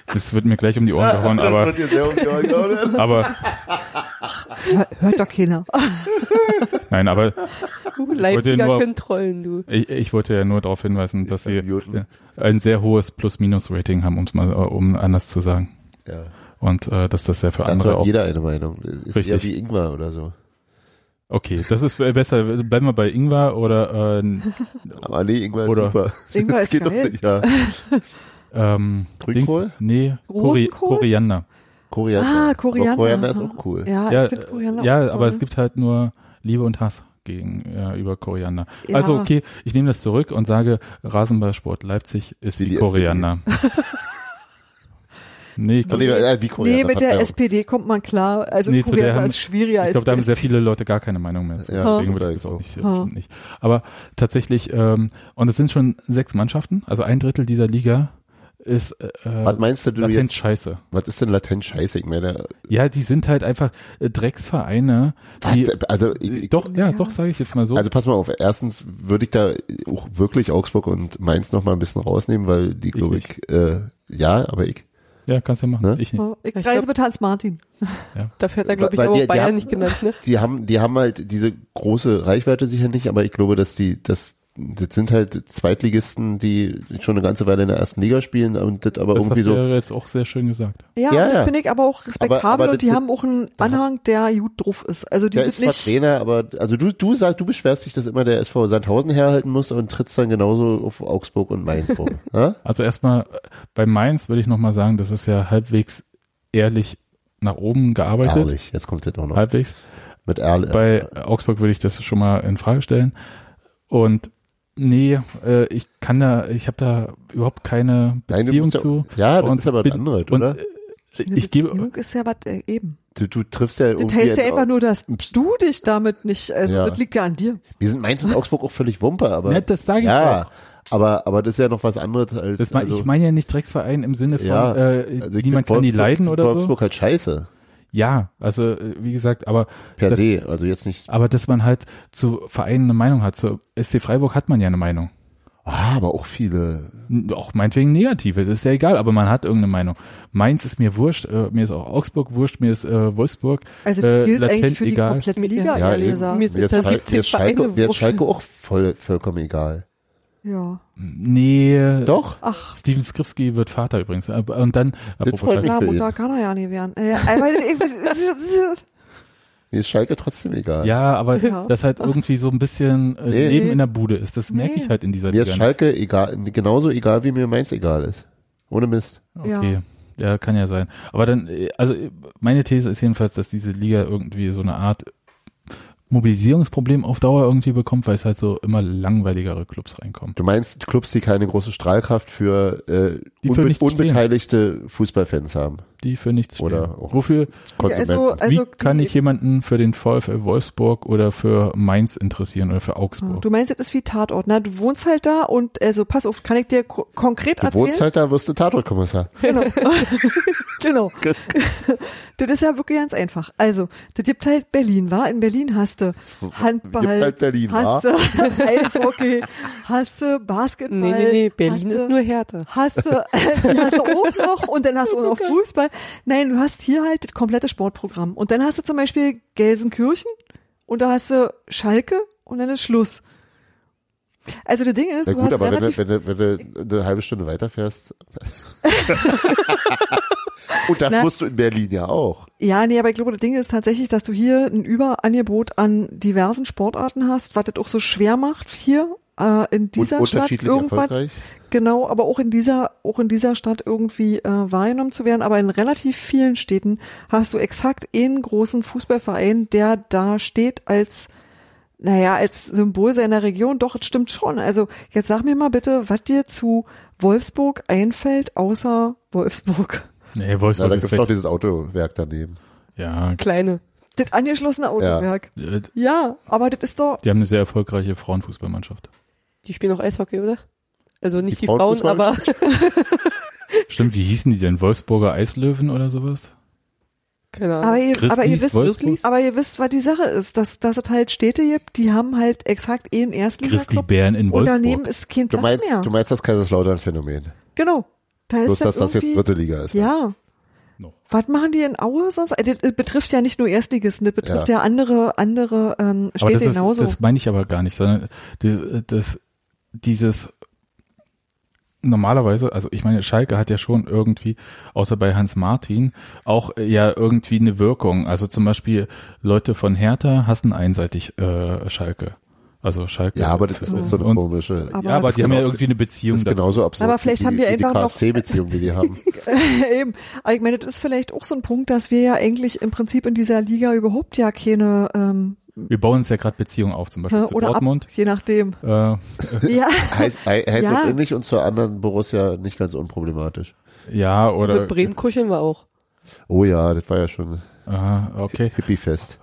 das wird mir gleich um die Ohren gehauen, aber, dir sehr um die Ohren gehauen. aber, Hör- Hört doch keiner. nein, aber Du Leipziger nur- können trollen, du. ich, ich wollte ja nur darauf hinweisen, dass sie Muten. ein sehr hohes Plus-Minus-Rating haben, um's mal, äh, um anders zu sagen. Ja. Und äh, dass das ja für Dazu andere hat auch. jeder eine Meinung. Ist Richtig. eher wie Ingwer oder so. Okay, das ist besser. Bleiben wir bei Ingwer oder äh, Aber nee, Ingwer ist Oder- super. Ingwer Das ist geht doch geil. nicht, ja. ähm, Grünkohl? Dings- Nee, Kori? Koriander. Koriander. Ah, Aber Koriander. Koriander ist auch cool. Ja, Ja, Koriander ja auch aber es gibt halt nur Liebe und Hass gegen äh, über Koriander. Ja. Also okay, ich nehme das zurück und sage, Rasenballsport Leipzig ist wie wie, die Koriander. nee, ich glaube, nee, ja, wie Koriander. Nee, mit der. SPD kommt man klar. Also Nee, Koriander haben- ist schwieriger ich glaub, da haben sehr viele Leute gar keine Meinung mehr. zu. Ja, Deswegen würde ich das auch nicht, äh, Ja. nicht. Aber tatsächlich, ähm, und es sind schon sechs Mannschaften, also ein Drittel dieser Liga ist äh, Was meinst du, du latent jetzt? scheiße. Was ist denn latent scheiße? Ich meine, Ja, die sind halt einfach äh, Drecksvereine. Die, was, also, ich, doch, ja, doch, sage ich jetzt mal so. also pass mal auf. Erstens würde ich da auch wirklich Augsburg und Mainz noch mal ein bisschen rausnehmen, weil die, glaube ich, nicht. äh, ja, aber ich. Ja, kannst du ja machen. Ne? Ich nicht. Oh, ich Ich reise glaub- mit Hans Martin. Dafür hat er, glaube ich, Weil auch die- die Bayern haben- nicht genannt, ne? Die haben, die haben halt diese große Reichweite sicher nicht, aber ich glaube, dass die, das, das sind halt Zweitligisten, die schon eine ganze Weile in der ersten Liga spielen und das aber Das irgendwie so. ja jetzt auch sehr schön gesagt. Ja, Ja, das ja. finde ich aber auch respektabel Aber- aber und die das- haben auch einen Anhang, der gut drauf ist. Also die Der sind ist zwar nicht. Trainer, aber also du, du sagst, du beschwerst dich, dass immer der SV Sandhausen herhalten muss und trittst dann genauso auf Augsburg und Mainz rum. ja? Also erstmal äh, bei Mainz würde ich nochmal sagen, das ist ja halbwegs ehrlich nach oben gearbeitet. Ehrlich, jetzt kommt das auch noch. Halbwegs. Mit ehrlich. Bei Augsburg würde ich das schon mal in Frage stellen. Und nee, äh, ich kann da, ich habe da überhaupt keine Nein, Beziehung musst ja, zu. ja, das ist aber was anderes, Und oder? äh, Eine ich gebe, ist ja was äh, eben. Du, du triffst ja Das irgendwie. heißt ja ein- einfach nur, dass du dich damit nicht, also Ja. das liegt ja an dir. Wir sind Mainz und Augsburg auch völlig Wumpe, aber. Ja, das sage ich ja, auch. aber, aber das ist ja noch was anderes als. das mein, also, ich meine ja nicht Drecksverein im Sinne von, ja, äh, also ich niemand kann die Wolfsburg- leiden oder so. Wolfsburg halt scheiße. Ja, also äh, wie gesagt, aber Per das, se, also jetzt nicht. aber dass man halt zu Vereinen eine Meinung hat. Zu SC Freiburg hat man ja eine Meinung. Ah, aber auch viele. Auch meinetwegen negative, das ist ja egal, aber man hat irgendeine Meinung. Mainz ist mir wurscht, äh, mir ist auch Augsburg wurscht, mir ist äh, Wolfsburg Also äh, gilt eigentlich für die egal. komplette Liga, Ja, ehrlich eben. gesagt. Mir Mir ist, sind da Schalke, 17 mir ist Schalke, mir ist. Schalke auch voll, vollkommen egal. Ja. Nee. Doch? Ach, Steven Skripski wird Vater übrigens. Äh, Und dann, apropos freut mich. Mutter kann er ja nicht werden. Äh, ich- Mir ist Schalke trotzdem egal. Ja, aber Ja. das halt irgendwie so ein bisschen äh, Nee. Leben in der Bude ist. Das merke Nee. ich halt in dieser Mir ist Liga. Schalke egal, genauso egal, wie mir Mainz egal ist. Ohne Mist. Okay. Ja, kann ja sein. Aber dann, äh, also äh, meine These ist jedenfalls, dass diese Liga irgendwie so eine Art Mobilisierungsproblem auf Dauer irgendwie bekommt, weil es halt so immer langweiligere Clubs reinkommen. Du meinst Clubs, die keine große Strahlkraft für, äh, Die für unbe nichts unbeteiligte Fußballfans haben. Die für nichts stehen. Oder auch Wofür, Konsumenten. also, also wie kann ich jemanden für den VfL Wolfsburg oder für Mainz interessieren oder für Augsburg? Du meinst, das ist wie Tatort, ne? Du wohnst halt da und also pass auf, kann ich dir ko konkret du erzählen? wohnst halt da, wirst du Tatortkommissar. Genau. genau. das ist ja wirklich ganz einfach. Also, das gibt halt Berlin, war? In Berlin hast du Handball, Gibt halt Berlin, hast du Eishockey, hast du Basketball. Nee, nee, nee, Berlin hast ist du, nur Härte. Hast du, hast du auch noch und dann hast du auch noch Fußball. Nein, du hast hier halt das komplette Sportprogramm. Und dann hast du zum Beispiel Gelsenkirchen und da hast du Schalke und dann ist Schluss. Also das Ding ist, du gut, hast aber wenn du, relativ wenn, du, wenn du eine halbe Stunde weiterfährst. Und das Na. musst du in Berlin ja auch. Ja, nee, aber ich glaube, das Ding ist tatsächlich, dass du hier ein Überangebot an diversen Sportarten hast, was das auch so schwer macht hier äh, in dieser und Stadt erfolgreich. Genau, aber auch in dieser, auch in dieser Stadt irgendwie äh, wahrgenommen zu werden. Aber in relativ vielen Städten hast du exakt einen großen Fußballverein, der da steht als naja, als Symbol seiner Region, doch, es stimmt schon. Also jetzt sag mir mal bitte, was dir zu Wolfsburg einfällt, außer Wolfsburg. Nee, Ja, Wolfsburg da ist gibt's noch weg. dieses Autowerk daneben. Ja, Kleine. Das angeschlossene Autowerk. äh, Ja, aber das ist doch, die haben eine sehr erfolgreiche Frauenfußballmannschaft. Die spielen auch Eishockey, oder? Also nicht Die die, Frauen, Frauenfußball- aber Stimmt, wie hießen die denn? Wolfsburger Eislöwen oder sowas? keine aber Ahnung. ihr, Grizzlies, aber ihr wisst, Wolfsburg? aber ihr wisst, was die Sache ist, dass, dass es halt Städte gibt, die haben halt exakt einen Erstliga-Club Grizzlybären in und daneben Wolfsburg. ist kein Du Platz meinst, mehr. du meinst das Kaiserslautern-Phänomen. genau. Da ist Bloß, dass das jetzt dritte Liga ist. Ja. Noch. Was machen die in Aue sonst? Äh, Das betrifft ja nicht nur Erstligisten, das betrifft ja, andere, andere ähm, Aber Städte das, ist, genauso. das meine ich aber gar nicht, sondern das, das, dieses normalerweise, also ich meine, Schalke hat ja schon irgendwie, außer bei Hans Martin, auch äh, ja irgendwie eine Wirkung. Also zum Beispiel Leute von Hertha hassen einseitig äh, Schalke. Also Schalke. Ja, aber das ist auch so eine komische. Aber ja, aber das die haben ja irgendwie eine das Beziehung ist dazu. genauso absurd. Aber vielleicht wie haben die, wir wie die einfach noch- KSC-Beziehung, die die haben. Eben. Aber ich meine, das ist vielleicht auch so ein Punkt, dass wir ja eigentlich im Prinzip in dieser Liga überhaupt ja keine ähm, Wir bauen uns ja gerade Beziehungen auf, zum Beispiel zu oder Dortmund. ab, je nachdem. Äh, Ja, Heißt, heißt Ja. ähnlich und zur anderen Borussia nicht ganz unproblematisch. ja, oder. Mit Bremen kuscheln wir auch. Oh ja, das war ja schon Aha, okay. Hippie-Fest.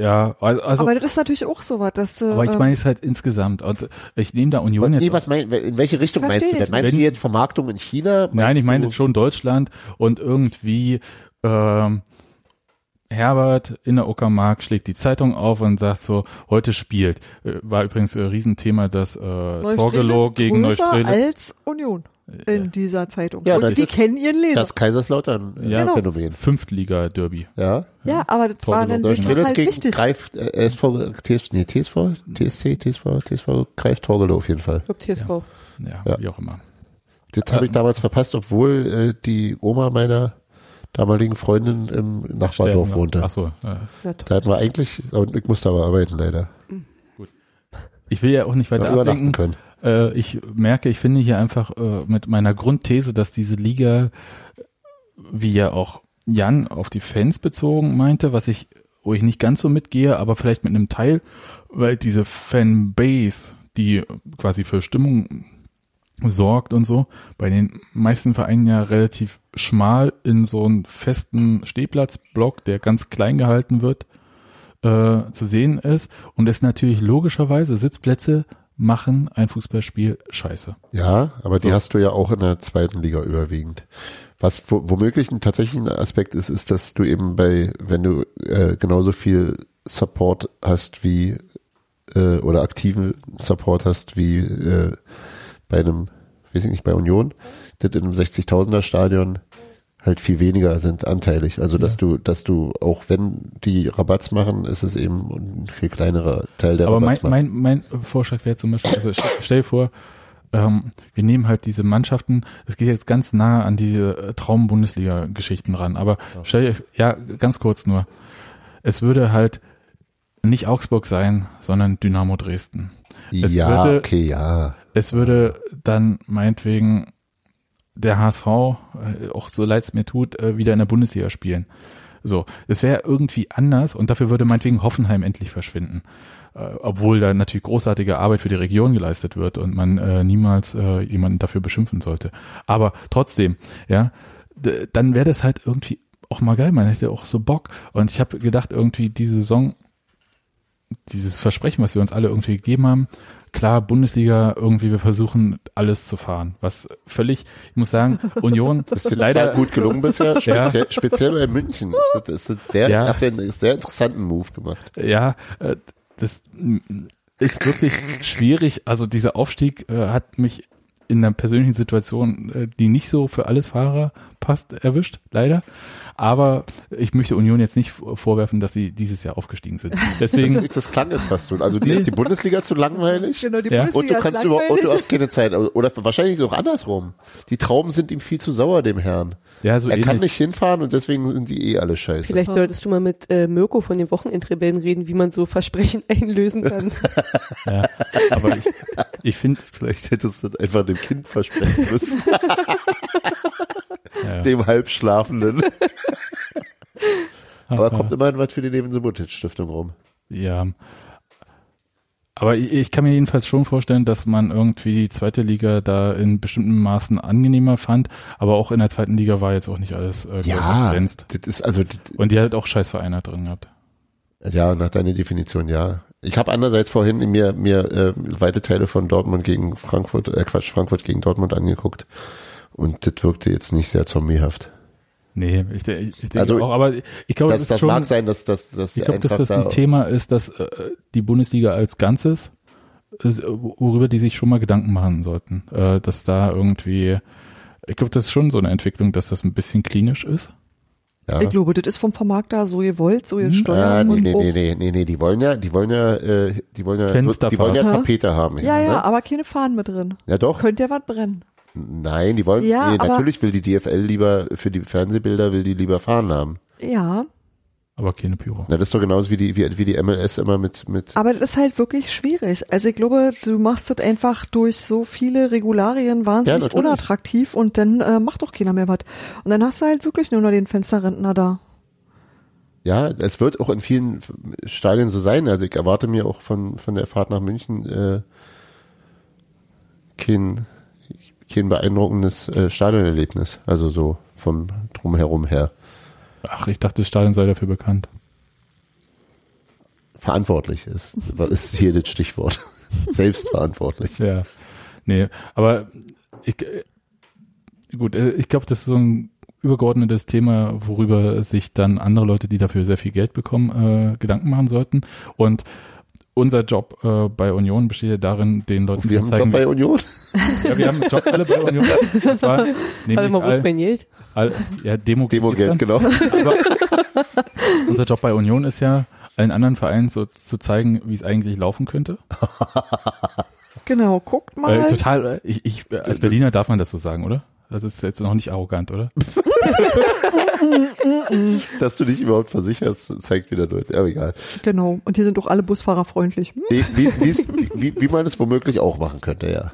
Ja, also, also aber das ist natürlich auch so was, dass du, aber ich ähm, meine es halt insgesamt. Und ich nehme da Union jetzt Nee, was mein, in welche Richtung meinst du denn? Meinst du jetzt Vermarktung in China? Nein, ich meine schon Deutschland und irgendwie ähm, Herbert in der Uckermark schlägt die Zeitung auf und sagt so, heute spielt. Äh, War übrigens ein Riesenthema, das äh, Torgelow gegen Neustrelitz. als Union in dieser Zeitung. Ja, Und die kennen ihren Leser. Das Kaiserslautern-Phänomen. Fünftliga-Derby. Ja. ja, aber das war dann Torgelow. wirklich Neustrelitz halt gegen wichtig. greift äh, SV, TSV, nee, TSV, TSC, TSV, TSV greift Torgelow auf jeden Fall. Ich glaube TSV. Ja, Ja. wie auch immer. Das habe ich damals verpasst, obwohl äh, die Oma meiner damaligen Freundin im Nachbardorf Sterben. wohnte. Ach so, toll. Da hatten wir eigentlich, ich musste aber arbeiten leider. ich will ja auch nicht weiter übernachten ablenken. können. Äh, ich merke, ich finde hier einfach äh, mit meiner Grundthese, dass diese Liga, wie ja auch Jan auf die Fans bezogen meinte, was ich, wo ich nicht ganz so mitgehe, aber vielleicht mit einem Teil, weil diese Fanbase, die quasi für Stimmung sorgt und so, bei den meisten Vereinen ja relativ schmal in so einen festen Stehplatzblock, der ganz klein gehalten wird, äh, zu sehen ist und es natürlich logischerweise Sitzplätze machen ein Fußballspiel scheiße. Ja, aber die So. hast du ja auch in der zweiten Liga überwiegend. Was wo, womöglich ein tatsächlicher Aspekt ist, ist, dass du eben bei, wenn du äh, genauso viel Support hast wie äh, oder aktiven Support hast wie äh, bei einem, weiß ich nicht, bei Union, das in einem 60.000er Stadion halt viel weniger sind anteilig. Also dass du, dass du auch wenn die Rabatts machen, ist es eben ein viel kleinerer Teil der Aber mein, Rabatts machen. mein, mein Vorschlag wäre zum Beispiel, also stell, stell dir vor, ähm, wir nehmen halt diese Mannschaften, es geht jetzt ganz nah an diese äh, Traum-Bundesliga-Geschichten ran, aber stell dir, ja, ganz kurz nur, es würde halt nicht Augsburg sein, sondern Dynamo Dresden. es ja, würde- okay, ja. Es würde dann meinetwegen der HSV, äh, auch so leid es mir tut, äh, wieder in der Bundesliga spielen. So, es wäre irgendwie anders und dafür würde meinetwegen Hoffenheim endlich verschwinden. Äh, obwohl da natürlich großartige Arbeit für die Region geleistet wird und man äh, niemals äh, jemanden dafür beschimpfen sollte. Aber trotzdem, ja, dann wäre das halt irgendwie auch mal geil, man hätte auch so Bock. Und ich habe gedacht, irgendwie diese Saison, dieses Versprechen, was wir uns alle irgendwie gegeben haben, klar, Bundesliga, irgendwie, wir versuchen alles zu fahren. Was völlig, ich muss sagen, Union Das ist leider gut gelungen bisher, Ja. speziell, speziell bei München. Das ist, das ist sehr, Ja. habt einen sehr interessanten Move gemacht. Ja, äh, das ist wirklich schwierig. Also dieser Aufstieg äh, hat mich in einer persönlichen Situation, äh, die nicht so für alles Fahrer passt, erwischt, leider. Aber ich möchte Union jetzt nicht vorwerfen, dass sie dieses Jahr aufgestiegen sind. Deswegen, Das, das klang fast so. Also dir ist die Bundesliga zu langweilig. Genau, die Ja. Und du Bundesliga ist kannst über, und du hast keine Zeit. Oder wahrscheinlich ist es auch andersrum. Die Trauben sind ihm viel zu sauer, dem Herrn. ja, so er kann ähnlich. nicht hinfahren und deswegen sind die eh alle scheiße. Vielleicht solltest du mal mit äh, Mirko von den Wochenendrebellen reden, wie man so Versprechen einlösen kann. Ja, aber ich, ich finde, Vielleicht hättest du das einfach dem Kind versprechen müssen, ja, dem Halbschlafenden. Aber ja. kommt immerhin was für die Neven-Subotic-Stiftung rum. Ja. Aber ich, ich kann mir jedenfalls schon vorstellen, dass man irgendwie die zweite Liga da in bestimmten Maßen angenehmer fand, aber auch in der zweiten Liga war jetzt auch nicht alles äh, glänzt. das ist also das, Und die hat auch Scheißvereine drin gehabt. Ja, nach deiner Definition ja. Ich habe andererseits vorhin mir mir äh, weite Teile von Dortmund gegen Frankfurt, äh Quatsch, Frankfurt gegen Dortmund angeguckt und das wirkte jetzt nicht sehr zombiehaft. Nee, ich, ich denke Also, auch, aber ich glaube, Das, das, das schon, mag sein, dass, dass, dass ich glaube, dass einfach das ein da, Thema ist, dass äh, die Bundesliga als Ganzes, ist, worüber die sich schon mal Gedanken machen sollten, äh, dass da irgendwie, ich glaube, das ist schon so eine Entwicklung, dass das ein bisschen klinisch ist. ja. Ich glaube, das ist vom Vermarkter so gewollt, so Ah, gesteuert. nee, und nee, auch- nee, nee, nee, nee, die wollen ja, die wollen ja, äh, die wollen ja, die wollen ja? Tapete haben. Ja, eben, ja, Ne? aber keine Fahnen mit drin. Ja, doch. Könnte ja was brennen. Nein, die wollen, Ja, nee, aber- natürlich will die DFL lieber, für die Fernsehbilder will die lieber fahren haben. Ja, Aber keine Pyro. Na, das ist doch genauso wie die, wie, wie die MLS immer mit, mit, aber das ist halt wirklich schwierig. Also ich glaube, du machst das einfach durch so viele Regularien wahnsinnig natürlich. unattraktiv und dann äh, macht doch keiner mehr was. Und dann hast du halt wirklich nur noch den Fensterrentner da. Ja, es wird auch in vielen Stadien so sein. Also ich erwarte mir auch von, von der Fahrt nach München äh, kein, kein beeindruckendes äh, Stadionerlebnis. Also so vom Drumherum her. Ach, ich dachte, das Stadion sei dafür bekannt. Verantwortlich ist, ist hier das Stichwort. Selbstverantwortlich. Ja. Nee, aber ich, äh, gut, äh, ich glaube, das ist so ein übergeordnetes Thema, worüber sich dann andere Leute, die dafür sehr viel Geld bekommen, äh, Gedanken machen sollten. Und unser Job äh, bei Union besteht ja darin, den Leuten Wir zu haben zeigen, doch bei wie- Union. ja, wir haben einen Job alle bei Union. Und zwar wo ist all, Geld? all, ja, Demo, Demogeld, genau. Aber unser Job bei Union ist ja, allen anderen Vereinen so zu zeigen, wie es eigentlich laufen könnte. Genau, guckt mal. Äh, total, ich, ich, als Berliner darf man das so sagen, oder? Das ist jetzt noch nicht arrogant, oder? Dass du dich überhaupt versicherst, zeigt wieder deutlich. Aber egal. Genau. Und hier sind doch alle Busfahrer freundlich. Wie, wie, wie, wie man es womöglich auch machen könnte, ja.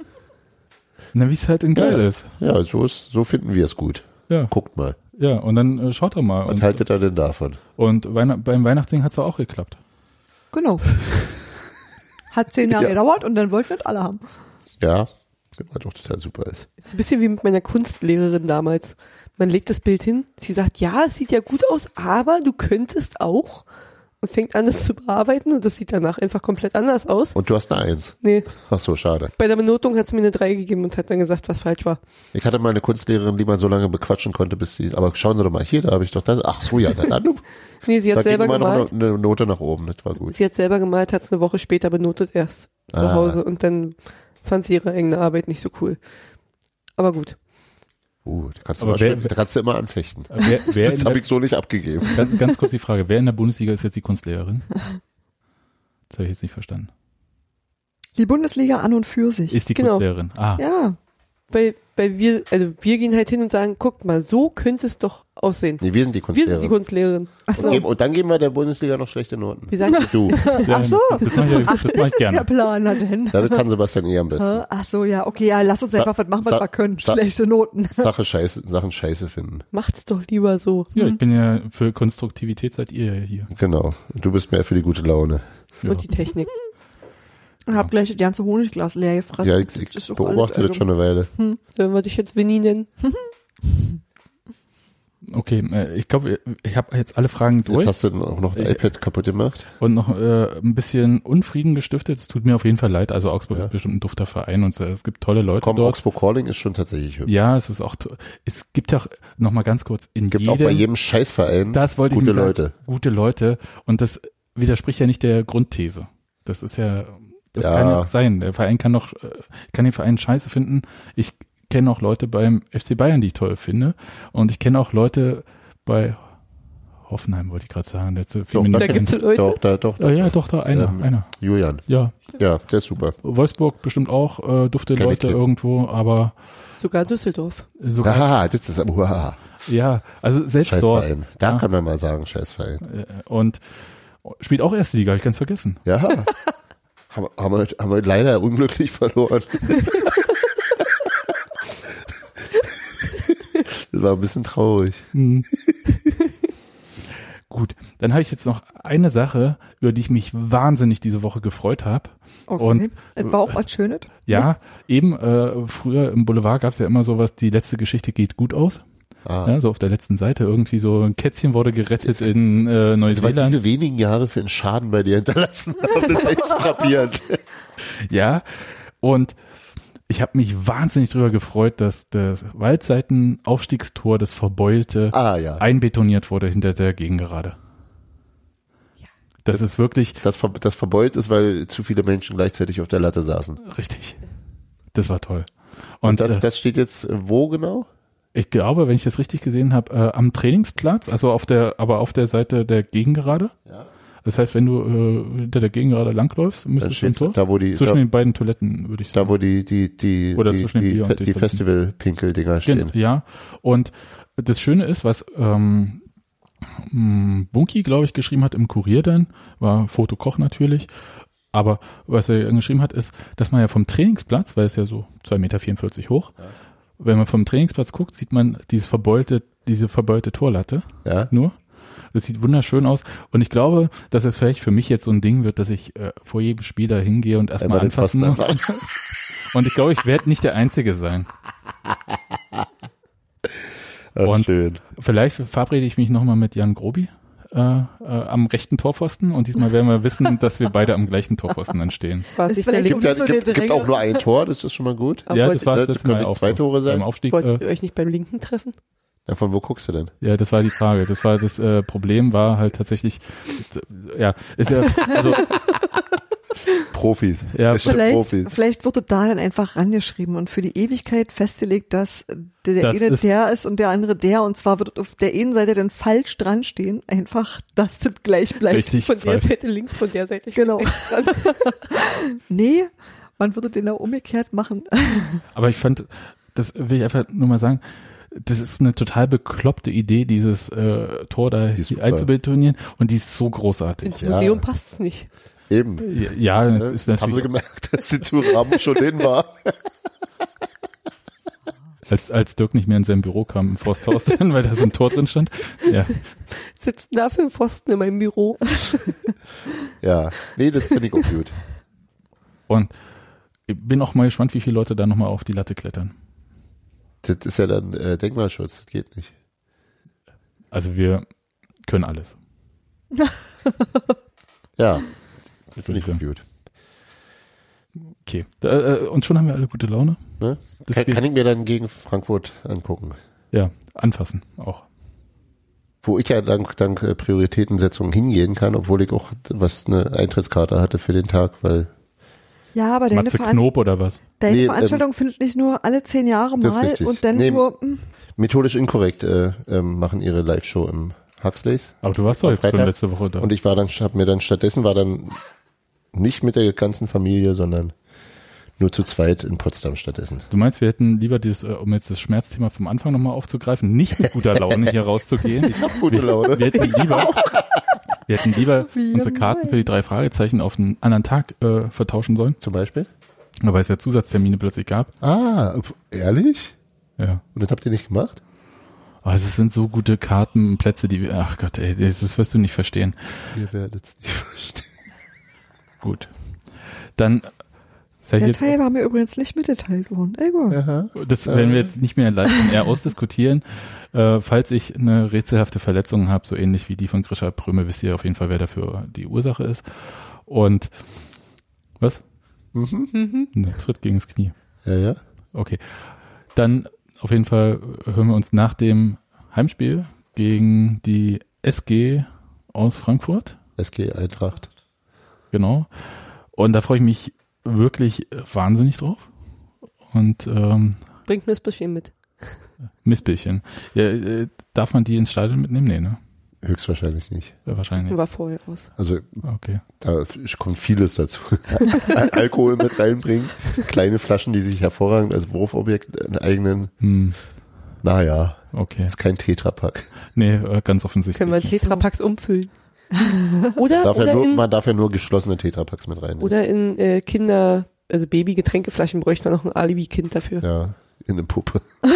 Na, wie es halt in geil Ja. ist. Ja, so ist, so finden wir es gut. Ja, Guckt mal. ja, und dann äh, schaut doch mal. Was Und, haltet ihr denn davon? und Weihn beim Weihnachtsding hat's auch geklappt. Genau. Hat zehn Jahre Ja. gedauert und dann wollten das alle haben. Ja, was doch total super ist. Ein bisschen wie mit meiner Kunstlehrerin damals. Man legt das Bild hin, sie sagt, ja, es sieht ja gut aus, aber du könntest auch. und fängt an, es zu bearbeiten und das sieht danach einfach komplett anders aus. Und du hast eine Eins. Nee, Ach so, schade. bei der Benotung hat sie mir eine 3 gegeben und hat dann gesagt, was falsch war. Ich hatte mal eine Kunstlehrerin, die man so lange bequatschen konnte, bis sie, aber schauen Sie doch mal hier, da habe ich doch das. Ach so, ja, dann, dann Nee, sie da hat ging selber noch gemalt. eine, eine Note nach oben, das war gut. Sie hat selber gemalt, hat es eine Woche später benotet erst zu Ah. Hause und dann fand sie ihre eigene Arbeit nicht so cool. Aber gut. Uh, da kannst wer- schnell- da kannst du immer anfechten. Wer, wer Das habe ich so nicht abgegeben. ganz, ganz kurz die Frage, wer in der Bundesliga ist jetzt die Kunstlehrerin? Das habe ich jetzt nicht verstanden. Die Bundesliga an und für sich. Ist die Genau. Kunstlehrerin? Ah, ja, Weil, weil wir, also wir gehen halt hin und sagen, guckt mal, so könnte es doch aussehen. Nee, wir sind die Wir sind die Kunstlehrerin. Kunstlehrerin. ach Und, so. geben, und dann geben wir der Bundesliga noch schlechte Noten. Wir sagen, Du. ja, Ach so. Das mache ich, das mach ich Der gerne. Plan hat denn. Das kann Sebastian eh am besten. Ach so, ja, okay, ja, lass uns einfach was machen, was wir können. Schlechte Noten. Sache scheiße, Sachen scheiße finden. macht's doch lieber so. Ja, ich bin ja für Konstruktivität seid ihr ja hier. Genau. Du bist mehr für die gute Laune. Ja. Und die Technik. Ich hab gleich das ganze Honigglas leer gefressen. Ja, ich, Das ich doch beobachte das schon eine Weile. Sollen wir dich jetzt Winnie nennen? Okay, äh, ich glaube, ich habe jetzt alle Fragen durch Jetzt hast du dann auch noch das Ich- iPad kaputt gemacht. und noch äh, ein bisschen Unfrieden gestiftet. Es tut mir auf jeden Fall leid. Also Augsburg Ja. ist bestimmt ein dufter Verein und es gibt tolle Leute Komm, dort. Augsburg Calling ist schon tatsächlich hübsch. Ja, es ist auch, es gibt ja auch, noch mal ganz kurz, in Gibt jedem, auch bei jedem Scheißverein das wollte ich gute mir sagen, Leute. gute Leute und das widerspricht ja nicht der Grundthese. Das ist ja, das Ja. kann ja auch sein. Der Verein kann doch, äh, ich kann den Verein scheiße finden. Ich kenne auch Leute beim FC Bayern, die ich toll finde und ich kenne auch Leute bei Hoffenheim, wollte ich gerade sagen. Letzte Doch. Da gibt's Leute. Doch, da, doch, Ja, ja, doch, da einer, Ähm, einer. Julian. Ja, Ja, der ist super. Wolfsburg bestimmt auch äh, dufte Leute irgendwo, aber Sogar Düsseldorf. sogar, Ah, das ist uah, ja, also selbst dort. Scheißverein. Da Ja. kann man mal sagen, Scheißverein. Äh, Und spielt auch erste Liga, hab ich ganz vergessen. Ja. haben, haben, wir, haben wir leider unglücklich verloren. das war ein bisschen traurig. Hm. Gut, dann habe ich jetzt noch eine Sache, über die ich mich wahnsinnig diese Woche gefreut habe. Okay. Und- es war auch was Schönes. Ja, eben, äh, früher im Boulevard gab es ja immer sowas, die letzte Geschichte geht gut aus. Ah. Ja, so auf der letzten Seite irgendwie so ein Kätzchen wurde gerettet in äh, Also, weil Neuseeland. diese wenigen Jahre für einen Schaden bei dir hinterlassen haben, das ist echt frappierend. Ja, und ich habe mich wahnsinnig drüber gefreut, dass das Waldseitenaufstiegstor, das Verbeulte, Ah ja. einbetoniert wurde hinter der Gegengerade. Das ist wirklich Das, ver- das verbeult ist, weil zu viele Menschen gleichzeitig auf der Latte saßen. richtig. Das war toll. Und, Und, das, äh, das steht jetzt wo genau? Ich glaube, wenn ich das richtig gesehen habe, äh, am Trainingsplatz, also auf der, aber auf der Seite der Gegengerade. Ja. Das heißt, wenn du äh, hinter der Gegengerade langläufst, müsstest du Tor. da, wo die, Zwischen da, den beiden Toiletten, würde ich sagen. da wo die, die, die, Oder die, zwischen die, die Toiletten. Festival-Pinkel-Dinger stehen. Genau, ja. Und das Schöne ist, was ähm, mh, Bunky, glaube ich, geschrieben hat im Kurier dann, war Fotokoch natürlich, aber was er geschrieben hat, ist, dass man ja vom Trainingsplatz, weil es ja so 2,44 Meter hoch, wenn man vom Trainingsplatz guckt, sieht man dieses verbeulte, diese verbeulte Torlatte Ja. nur. Das sieht wunderschön aus. Und ich glaube, dass es vielleicht für mich jetzt so ein Ding wird, dass ich äh, vor jedem Spiel da hingehe und erstmal anfassen muss. Und ich glaube, ich werde nicht der Einzige sein. Ach, Und- schön. Vielleicht verabrede ich mich nochmal mit Jan Grobi äh, äh, am rechten Torpfosten und diesmal werden wir wissen, dass wir beide am gleichen Torpfosten dann stehen. War Ist vielleicht Gibt, ja, so gibt, gibt auch nur ein Tor, das ist schon mal gut. Aber ja, wollt, das war das das können nicht auch zwei. Tore sein? Beim Aufstieg. wollt Äh, ihr euch nicht beim Linken treffen? Ja, von wo guckst du denn? ja, das war die Frage. Das war das äh, Problem war halt tatsächlich, äh, ja, ist ja, also Profis. Ja, Vielleicht, Profis. vielleicht wurde da dann einfach rangeschrieben und für die Ewigkeit festgelegt, dass der Das eine ist- der ist und der andere der und zwar wird auf der einen Seite dann falsch dran stehen, einfach, dass das gleich bleibt. richtig. Von der weil- Seite links, von der Seite Genau. Nee, man würde den auch umgekehrt machen. Aber ich fand, das will ich einfach nur mal sagen, das ist eine total bekloppte Idee, dieses äh, Tor da Die einzubetonieren und die ist so großartig. Ins Ja. Museum passt's nicht. Eben. Ja, Ja, ist Haben sie natürlich, gemerkt, dass die Tourrahmen schon hin war. als, als Dirk nicht mehr in sein Büro kam im Forsthaus, dann, weil da so ein Tor drin stand. Ja, Sitzt da für ein Pfosten in meinem Büro. Ja. Nee, das finde ich auch gut. und ich bin auch mal gespannt, wie viele Leute da nochmal auf die Latte klettern. Das ist ja dann äh, Denkmalschutz, das geht nicht. Also wir können alles. Ja, finde ich sagen. gut. Okay. Da, äh, und schon haben wir alle gute Laune. Ne? Das Kann, kann ich mir dann gegen Frankfurt angucken. Ja, anfassen auch. Wo ich ja dank, dank äh, Prioritätensetzung hingehen kann, obwohl ich auch was eine Eintrittskarte hatte für den Tag, weil Ja, aber deine, Matze Veran Knob oder was? deine Nee, Veranstaltung findet nicht nur alle zehn Jahre mal und dann Nee. nur, hm, methodisch inkorrekt äh, ähm, machen ihre Live-Show im Huxleys. Aber du warst doch jetzt schon letzte Woche da. Und ich war dann, hab mir dann stattdessen war dann nicht mit der ganzen Familie, sondern nur zu zweit in Potsdam stattdessen. Du meinst, wir hätten lieber dieses, äh, um jetzt das Schmerzthema vom Anfang nochmal aufzugreifen, nicht mit guter Laune hier rauszugehen. Ich hab gute Laune. Wir hätten lieber, wir hätten lieber unsere Karten für die drei Fragezeichen auf einen anderen Tag äh, vertauschen sollen, Zum Beispiel? weil es ja Zusatztermine plötzlich gab. Ah, ehrlich? Ja. Und das habt ihr nicht gemacht? Aber es sind so gute Kartenplätze, die wir, ach Gott, ey, das, das wirst du nicht verstehen. Ihr werdet es nicht verstehen. Gut. Dann sag ich der jetzt, Teil war mir übrigens nicht mitgeteilt worden. Egal. Das werden wir jetzt nicht mehr live eher ausdiskutieren. Äh, falls ich eine rätselhafte Verletzung habe, so ähnlich wie die von Grisha Pröme, wisst ihr auf jeden Fall, wer dafür die Ursache ist. Und was? Mhm. Ein Tritt gegen das Knie. Ja, ja. Okay. Dann auf jeden Fall hören wir uns nach dem Heimspiel gegen die SG aus Frankfurt. SG Eintracht. Genau. Und da freue ich mich wirklich wahnsinnig drauf. Und ähm, Bringt bisschen mit. Mistbildchen. Ja, äh, darf man die ins Stadion mitnehmen? Nee, ne? Höchstwahrscheinlich nicht. Äh, wahrscheinlich. War vorher aus. Also Okay. da kommt vieles dazu. Al- Alkohol mit reinbringen, kleine Flaschen, die sich hervorragend als Wurfobjekt einen eigenen, Hm, naja, okay. ist kein Tetrapack. Nee, äh, ganz offensichtlich. Können wir Tetrapacks umfüllen. Oder, Darf ja oder, nur, in, man darf ja nur geschlossene Tetrapacks mit rein. oder in äh, Kinder, also Baby-Getränkeflaschen bräuchte man noch ein Alibi-Kind dafür. Ja, in eine Puppe.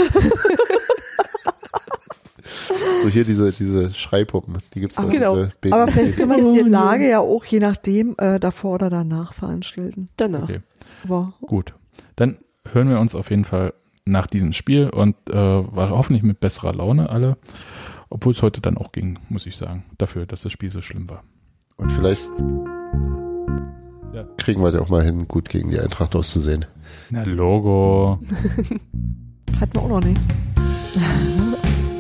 so hier diese, diese Schreipuppen, die gibt's Ah, doch. genau. Aber vielleicht kann man die Lage ja auch je nachdem äh, davor oder danach veranstalten. Danach. Okay. Aber Gut. Dann hören wir uns auf jeden Fall nach diesem Spiel und äh, war hoffentlich mit besserer Laune alle. Obwohl es heute dann auch ging, muss ich sagen. Dafür, dass das Spiel so schlimm war. Und vielleicht Ja. kriegen wir das auch mal hin, gut gegen die Eintracht auszusehen. Na, Logo. hatten wir auch noch nicht.